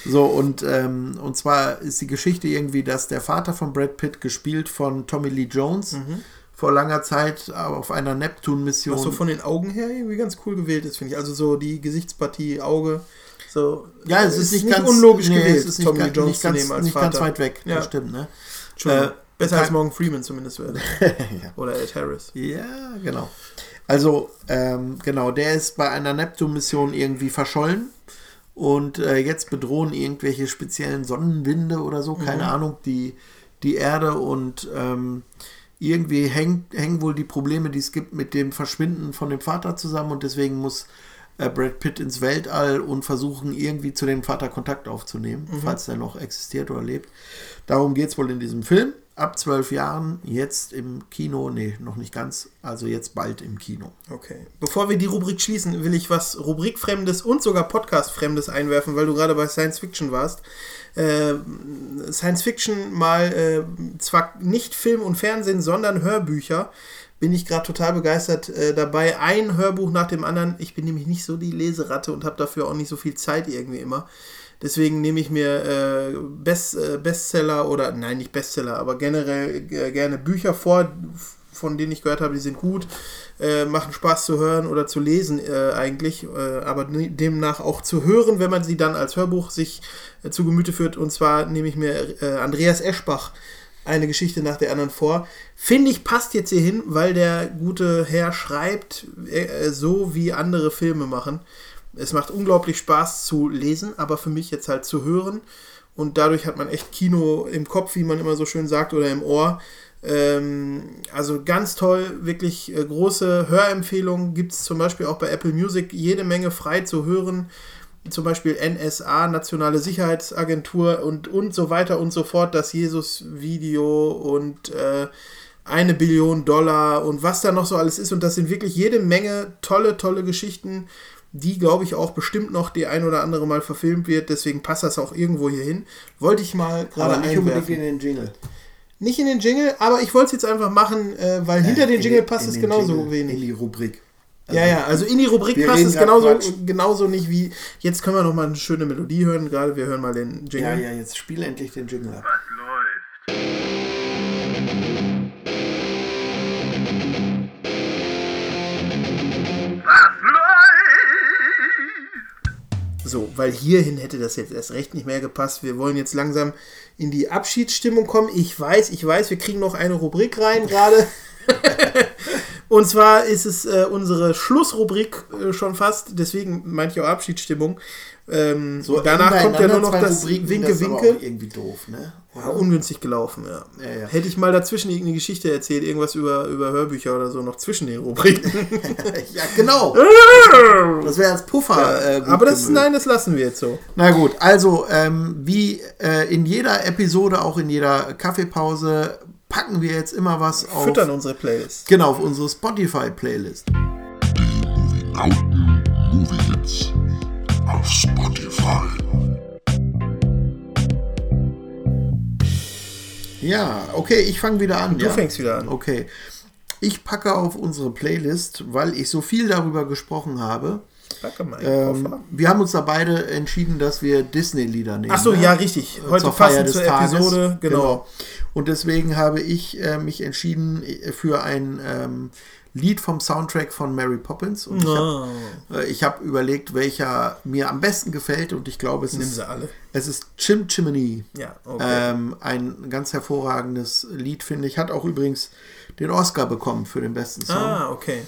So, und, ähm, und zwar ist die Geschichte irgendwie, dass der Vater von Brad Pitt, gespielt von Tommy Lee Jones, Mhm. Vor langer Zeit auf einer Neptun-Mission. Was so von den Augen her irgendwie ganz cool gewählt ist, finde ich. Also so die Gesichtspartie, Auge, so. Ja, es ist, nicht, ganz unlogisch nee, gewählt, Es ist Tommy Jones nicht, ganz, zu nehmen als nicht Vater. ganz weit weg. Ja. Das stimmt, ne? Äh, Besser als Morgan Freeman zumindest wäre. ja. Oder Ed Harris. Ja, genau. Also, ähm, genau, der ist bei einer Neptun-Mission irgendwie verschollen. Und äh, jetzt bedrohen irgendwelche speziellen Sonnenwinde oder so, keine Mhm. Ahnung, die, die Erde und ähm, irgendwie hängt, hängen wohl die Probleme, die es gibt, mit dem Verschwinden von dem Vater zusammen und deswegen muss äh, Brad Pitt ins Weltall und versuchen, irgendwie zu dem Vater Kontakt aufzunehmen, Mhm. falls er noch existiert oder lebt. Darum geht es wohl in diesem Film. Ab zwölf Jahren, jetzt im Kino, nee, noch nicht ganz, also jetzt bald im Kino. Okay. Bevor wir die Rubrik schließen, will ich was Rubrikfremdes und sogar Podcastfremdes einwerfen, weil du gerade bei Science Fiction warst. Äh, Science Fiction mal äh, zwar nicht Film und Fernsehen, sondern Hörbücher. Bin ich gerade total begeistert äh, dabei. Ein Hörbuch nach dem anderen. Ich bin nämlich nicht so die Leseratte und habe dafür auch nicht so viel Zeit irgendwie immer. Deswegen nehme ich mir äh, Best, äh, Bestseller oder, nein, nicht Bestseller, aber generell äh, gerne Bücher vor, von denen ich gehört habe, die sind gut, äh, machen Spaß zu hören oder zu lesen äh, eigentlich, äh, aber ne- demnach auch zu hören, wenn man sie dann als Hörbuch sich äh, zu Gemüte führt. Und zwar nehme ich mir äh, Andreas Eschbach eine Geschichte nach der anderen vor. Finde ich, passt jetzt hier hin, weil der gute Herr schreibt äh, so, wie andere Filme machen. Es macht unglaublich Spaß zu lesen, aber für mich jetzt halt zu hören. Und dadurch hat man echt Kino im Kopf, wie man immer so schön sagt, oder im Ohr. Ähm, also ganz toll, wirklich äh, große Hörempfehlungen gibt es zum Beispiel auch bei Apple Music jede Menge frei zu hören. Zum Beispiel NSA, Nationale Sicherheitsagentur und, und so weiter und so fort, das Jesus-Video und äh, eine Billion Dollar und was da noch so alles ist. Und das sind wirklich jede Menge tolle, tolle Geschichten, die, glaube ich, auch bestimmt noch die ein oder andere Mal verfilmt wird. Deswegen passt das auch irgendwo hier hin. Wollte ich mal gerade Aber nicht unbedingt einwerfen. in den Jingle. Nicht in den Jingle, aber ich wollte es jetzt einfach machen, äh, weil hinter den in Jingle passt es genauso Jingle, wenig. In die Rubrik. ja, ja, also in die Rubrik passt es genauso, Quatsch. genauso nicht wie. Jetzt können wir noch mal eine schöne Melodie hören, gerade wir hören mal den Jingle. Ja, ja, jetzt spiel endlich den Jingle ab. So, weil hierhin hätte das jetzt erst recht nicht mehr gepasst. Wir wollen jetzt langsam in die Abschiedsstimmung kommen. Ich weiß, ich weiß, wir kriegen noch eine Rubrik rein gerade. Und zwar ist es äh, unsere Schlussrubrik äh, schon fast, deswegen meinte ich auch Abschiedsstimmung. Ähm, So danach kommt ja nur noch das Rubriken, Winke das Winke. auch irgendwie doof, ne? Ja, ungünstig gelaufen, ja. Ja, ja. Hätte ich mal dazwischen irgendeine Geschichte erzählt, irgendwas über, über Hörbücher oder so, noch zwischen den Rubriken. ja, genau. Das wäre als Puffer. Äh, gut Aber das, nein, das lassen wir jetzt so. Na gut, also ähm, wie äh, in jeder Episode, auch in jeder Kaffeepause, packen wir jetzt immer was auf. Füttern unsere Playlist. Genau, auf unsere Spotify-Playlist. Lauten Movie Hits auf Spotify. Ja, okay, ich fange wieder an. Du ja? fängst wieder an. Okay. Ich packe auf unsere Playlist, weil ich so viel darüber gesprochen habe. Packe mal, Ähm, wir haben uns da beide entschieden, dass wir Disney-Lieder nehmen. Ach so, ne? ja, richtig. Heute Zur passend zur Tages. Episode, genau. Und deswegen habe ich äh, mich entschieden äh, für ein ähm, Lied vom Soundtrack von Mary Poppins. Und ich Oh. habe äh, ich hab überlegt, welcher mir am besten gefällt. Und ich glaube, es Nimm ist, es ist Chim Chimney. Ja, okay. Ähm, ein ganz hervorragendes Lied, finde ich. Hat auch übrigens den Oscar bekommen für den besten Song. Ah, okay.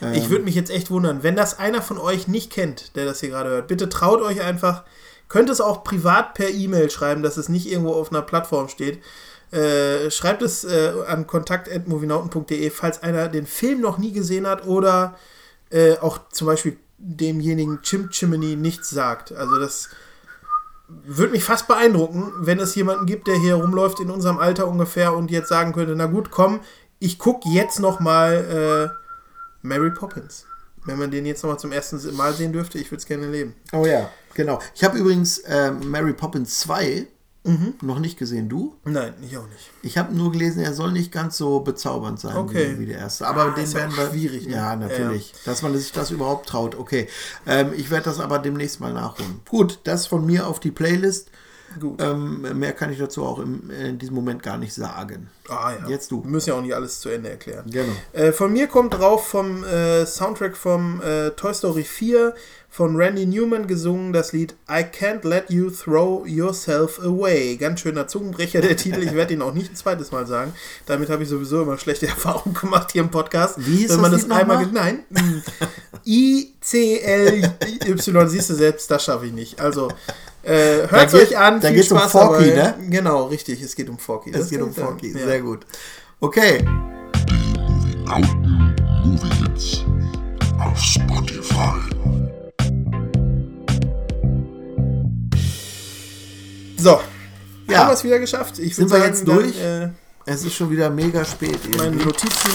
Ähm, Ich würde mich jetzt echt wundern, wenn das einer von euch nicht kennt, der das hier gerade hört. Bitte traut euch einfach. Könnt es auch privat per E-Mail schreiben, dass es nicht irgendwo auf einer Plattform steht. Äh, schreibt es äh, an kontakt.movienauten.de, falls einer den Film noch nie gesehen hat oder äh, auch zum Beispiel demjenigen Chim Chimney nichts sagt. Also das würde mich fast beeindrucken, wenn es jemanden gibt, der hier rumläuft in unserem Alter ungefähr und jetzt sagen könnte, na gut, komm, ich gucke jetzt noch mal äh, Mary Poppins. Wenn man den jetzt noch mal zum ersten Mal sehen dürfte, ich würde es gerne leben. Oh ja, genau. Ich habe übrigens ähm, Mary Poppins 2 noch nicht gesehen. Du? Nein, ich auch nicht. Ich habe nur gelesen, er soll nicht ganz so bezaubernd sein Okay. wie, wie der erste. Aber Ah, den ja werden wir. schwierig, ne? Ja, natürlich. Dass man sich das überhaupt traut. Okay. Ähm, ich werde das aber demnächst mal nachholen. Gut, das von mir auf die Playlist. Gut. Ähm, mehr kann ich dazu auch im, in diesem Moment gar nicht sagen. Ah ja. Jetzt du. Wir müssen ja auch nicht alles zu Ende erklären. Genau. Äh, von mir kommt drauf vom äh, Soundtrack vom äh, Toy Story 4 von Randy Newman gesungen das Lied I Can't Let You Throw Yourself Away. Ganz schöner Zungenbrecher der Titel. Ich werde ihn auch nicht ein zweites Mal sagen. Damit habe ich sowieso immer schlechte Erfahrungen gemacht hier im Podcast. Wie hieß Wenn man das das einmal nochmal? ge- Nein. I-C-L-Y. Siehst du selbst, das schaffe ich nicht. Also äh, hört Da geht- euch an. da viel geht's um Forky, dabei. ne? Genau, richtig. Es geht um Forky. Es Das geht um sagen. Forky. Ja. Sehr gut. Okay. Lauten Movie Hits auf Spotify. So, Ja. haben wir es wieder geschafft. Ich Sind wir jetzt dann, durch? Äh, Es ist schon wieder mega spät. meine. Notizen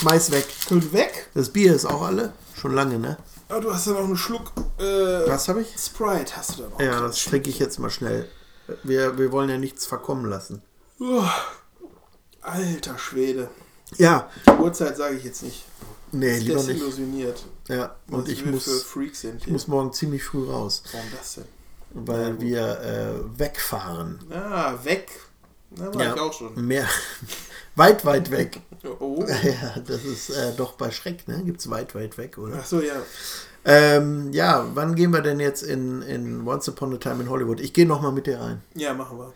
Schmeiß weg. sind weg. Das Bier ist auch alle? Schon lange, ne? Ah, du hast ja noch einen Schluck. Äh, Was habe ich? Sprite hast du da noch. Ja, das trinke ich jetzt mal schnell. Wir, wir wollen ja nichts verkommen lassen. Uah. Alter Schwede. Ja. Uhrzeit sage ich jetzt nicht. Nee, lieber nicht. Desillusioniert. Ja, und ich muss, für Freaks sind ich muss morgen ziemlich früh raus, Warum das denn? weil wir äh, wegfahren. Ah, weg. Da war ich auch schon. Mehr. Weit, weit weg. Oh. Ja, das ist äh, doch bei Schreck, ne? Gibt es weit, weit weg, oder? Ach so, ja. Ähm, ja, wann gehen wir denn jetzt in, in Once Upon a Time in Hollywood? Ich gehe nochmal mit dir rein. Ja, machen wir.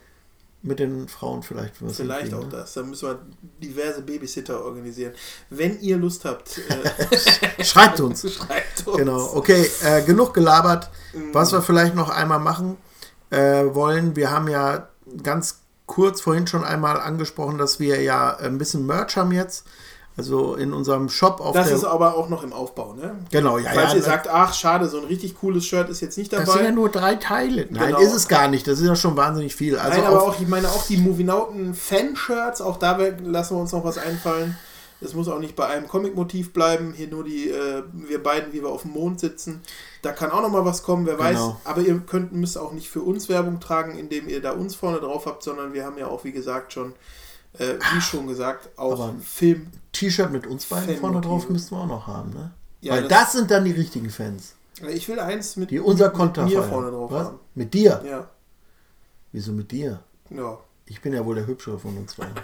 Mit den Frauen vielleicht. Vielleicht auch ne? das. Da müssen wir diverse Babysitter organisieren. Wenn ihr Lust habt, äh, Schreibt uns. Schreibt uns. Genau, okay, äh, genug gelabert. Mhm. Was wir vielleicht noch einmal machen äh, wollen, wir haben ja ganz kurz vorhin schon einmal angesprochen, dass wir ja ein bisschen Merch haben jetzt. Also in unserem Shop auf Das der. ist aber auch noch im Aufbau, ne? Genau, ja, Falls ja, ihr ne? sagt, ach, schade, so ein richtig cooles Shirt ist jetzt nicht dabei. das sind ja nur drei Teile. Nein, Genau. ist es gar nicht. Das ist ja schon wahnsinnig viel. Also Nein, aber auch, ich meine, auch die Movienauten Fanshirts, auch da lassen wir uns noch was einfallen. Es muss auch nicht bei einem Comic-Motiv bleiben. Hier nur die, äh, wir beiden, wie wir auf dem Mond sitzen. Da kann auch noch mal was kommen, wer weiß. Genau. Aber ihr könnt, müsst auch nicht für uns Werbung tragen, indem ihr da uns vorne drauf habt, sondern wir haben ja auch, wie gesagt, schon, äh, wie schon gesagt, auch Film. T-Shirt mit uns beiden vorne Fanmotive. drauf müssten wir auch noch haben, ne? Ja, Weil das- das, sind dann die richtigen Fans. Ich will eins mit, Die unser mit Konter mir feiern. vorne drauf Was? haben. Mit dir? Ja. Wieso mit dir? Ja. Ich bin ja wohl der Hübschere von uns beiden.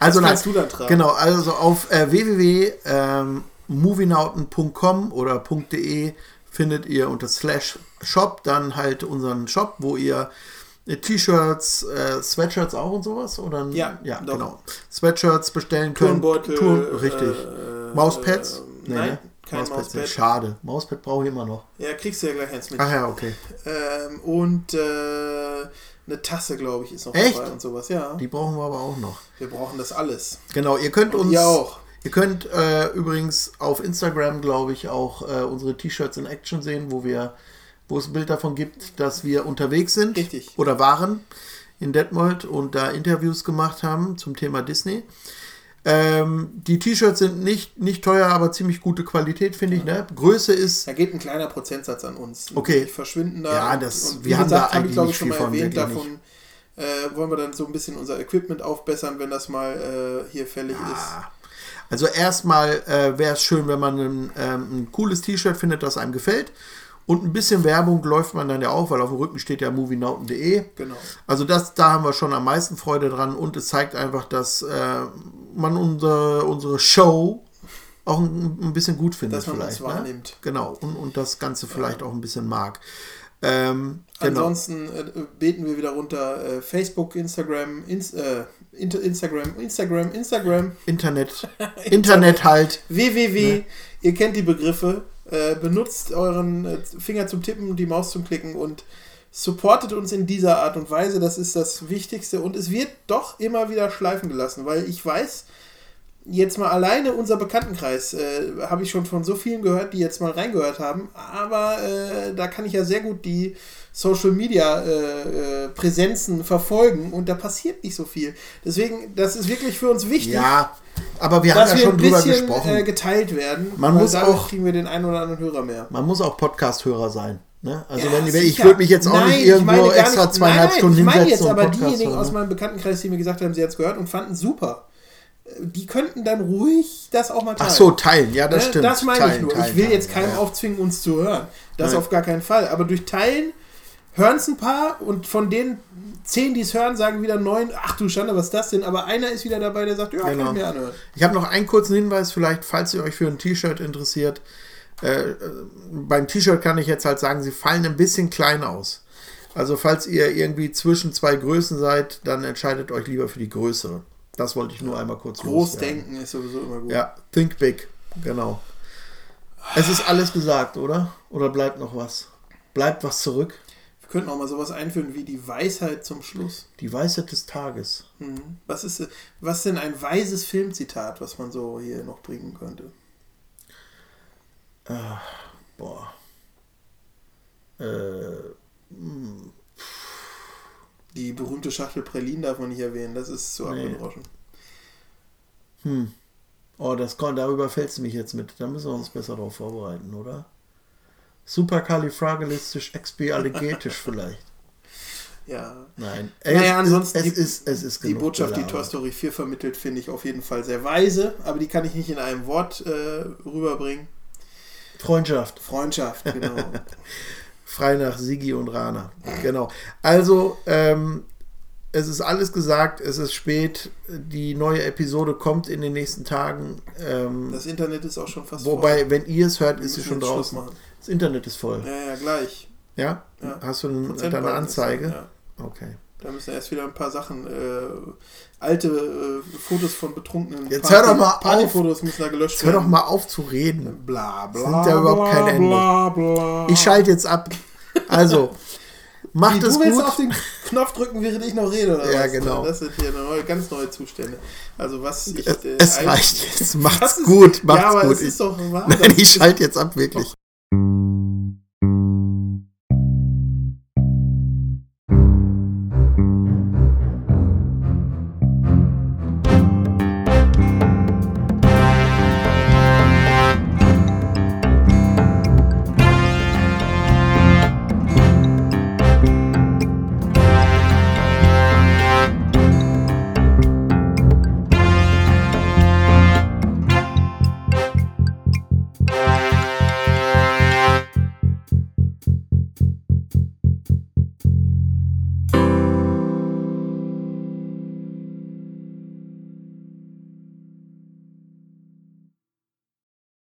Das nein, kannst du dann tragen. Genau, also auf äh, www.movienauten.com oder .de findet ihr unter slash shop dann halt unseren Shop, wo ihr äh, T-Shirts, äh, Sweatshirts auch und sowas? Oder? Ja, ja doch. genau. Sweatshirts bestellen könnt. Turnbeutel, Turn, richtig. äh, Mauspads? äh, nein, kein Mauspads Mauspad. Schade. Mauspad brauche ich immer noch. Ja, kriegst du ja gleich eins mit. Ach ja, okay. Ähm, und äh, eine Tasse, glaube ich, ist noch Echt? dabei und sowas. Ja. Die brauchen wir aber auch noch. Wir brauchen das alles. Genau, ihr könnt Und uns. ihr auch. Ihr könnt äh, übrigens auf Instagram, glaube ich, auch äh, unsere T-Shirts in Action sehen, wo wir, wo es ein Bild davon gibt, dass wir unterwegs sind Richtig. oder waren in Detmold und da Interviews gemacht haben zum Thema Disney. Ähm, die T-Shirts sind nicht, nicht teuer, aber ziemlich gute Qualität, finde ich. Ne? Größe ist. Da geht ein kleiner Prozentsatz an uns. Okay. Die verschwinden da. Ja, das- und wir haben da hab eigentlich ich, ich, schon mal von, erwähnt. Davon äh, wollen wir dann so ein bisschen unser Equipment aufbessern, wenn das mal äh, hier fällig ist. Also erstmal äh, wäre es schön, wenn man ein, ähm, ein cooles T-Shirt findet, das einem gefällt. Und ein bisschen Werbung läuft man dann ja auch, weil auf dem Rücken steht ja movienauten.de. Genau. Also das, da haben wir schon am meisten Freude dran und es zeigt einfach, dass äh, man unsere, unsere Show auch ein, ein bisschen gut findet Dass man vielleicht. Ne? wahrnimmt. Genau, und, und das Ganze vielleicht auch ein bisschen mag. Ähm, genau. Ansonsten äh, beten wir wieder runter äh, Facebook, Instagram, Ins, äh, Inter Instagram, Instagram, Instagram. Internet. Internet halt. www. Ne? Ihr kennt die Begriffe. Äh, benutzt euren äh, Finger zum Tippen und die Maus zum Klicken und supportet uns in dieser Art und Weise. Das ist das Wichtigste. Und es wird doch immer wieder schleifen gelassen, weil ich weiß, jetzt mal alleine unser Bekanntenkreis äh, habe ich schon von so vielen gehört, die jetzt mal reingehört haben. Aber äh, da kann ich ja sehr gut die Social Media äh, äh, Präsenzen verfolgen und da passiert nicht so viel. Deswegen, das ist wirklich für uns wichtig. Ja, aber wir haben ja schon drüber bisschen, gesprochen. Äh, geteilt werden. Man muss auch- kriegen wir den einen oder anderen Hörer mehr. Man muss auch Podcast-Hörer sein. Ne? Also Ja, wenn, wenn ich würde mich jetzt auch Nein, nicht ich irgendwo meine extra nicht- zweieinhalb nein, Stunden Ich meine hinsetzen jetzt und aber Podcast diejenigen hören, aus ne? meinem Bekanntenkreis, die mir gesagt haben, sie hat es gehört und fanden super. Die könnten dann ruhig das auch mal teilen. Ach so, teilen. Ja, das Ne? stimmt. Das meine ich Teilen, nur. teilen, ich will jetzt keinem Ja, aufzwingen, uns zu hören. Das Nein. auf gar keinen Fall. Aber durch Teilen hören es ein paar und von den zehn, die es hören, sagen wieder neun, ach du Schande, was ist das denn? Aber einer ist wieder dabei, der sagt, ja, kann Genau. ich mir anhören. Ich habe noch einen kurzen Hinweis, vielleicht, falls ihr euch für ein T-Shirt interessiert. Äh, beim T-Shirt kann ich jetzt halt sagen, sie fallen ein bisschen klein aus. Also falls ihr irgendwie zwischen zwei Größen seid, dann entscheidet euch lieber für die größere. Das wollte ich nur einmal kurz Groß loswerden. denken ist sowieso immer gut. Ja, think big, genau. Es ist alles gesagt, oder? Oder bleibt noch was? Bleibt was zurück? Wir könnten auch mal sowas einführen wie die Weisheit zum Schluss. Die Weisheit des Tages. Mhm. Was ist, was denn ein weises Filmzitat, was man so hier noch bringen könnte? Ah, boah. Äh, hm, Die berühmte Schachtel Pralinen darf man nicht erwähnen, das ist zu Nee. abgedroschen. hm. Oh, das, kon- darüber fällst du mich jetzt mit. Da müssen wir uns besser darauf vorbereiten, oder? Superkalifragilistisch expialigetisch vielleicht. Ja. Nein. Naja, ansonsten es, die, ist, es, es ist die Botschaft, die Gelaber. Toy Story 4 vermittelt, finde ich auf jeden Fall sehr weise, aber die kann ich nicht in einem Wort äh, rüberbringen. Freundschaft. Freundschaft, genau. Frei nach Sigi und Rana. Genau. Also, ähm, es ist alles gesagt, es ist spät. Die neue Episode kommt in den nächsten Tagen. Ähm, Das Internet ist auch schon fast Wobei, voll. wenn ihr es hört, Wir ist sie schon draußen. Das Internet ist voll. Ja, ja, gleich. Ja? Ja. Hast du ein, ist Anzeige? da, Okay. Da müssen erst wieder ein paar Sachen, äh, alte äh, Fotos von betrunkenen Jetzt hör doch mal auf. Partyfotos müssen da gelöscht Jetzt hör doch werden. mal auf zu reden. Bla bla. Nimmt ja überhaupt kein Ende. Bla, bla. Ich schalte jetzt ab. Also, macht Wie, es du willst gut. auf den Knopf drücken, während ich noch rede, oder Ja, was? genau. Das sind hier neue, ganz neue Zustände. Also was ich... Es, äh, es reicht jetzt. Macht's ist- gut. Macht's ja, aber gut. es ist doch wahr. Nein, ich schalte jetzt ab, wirklich.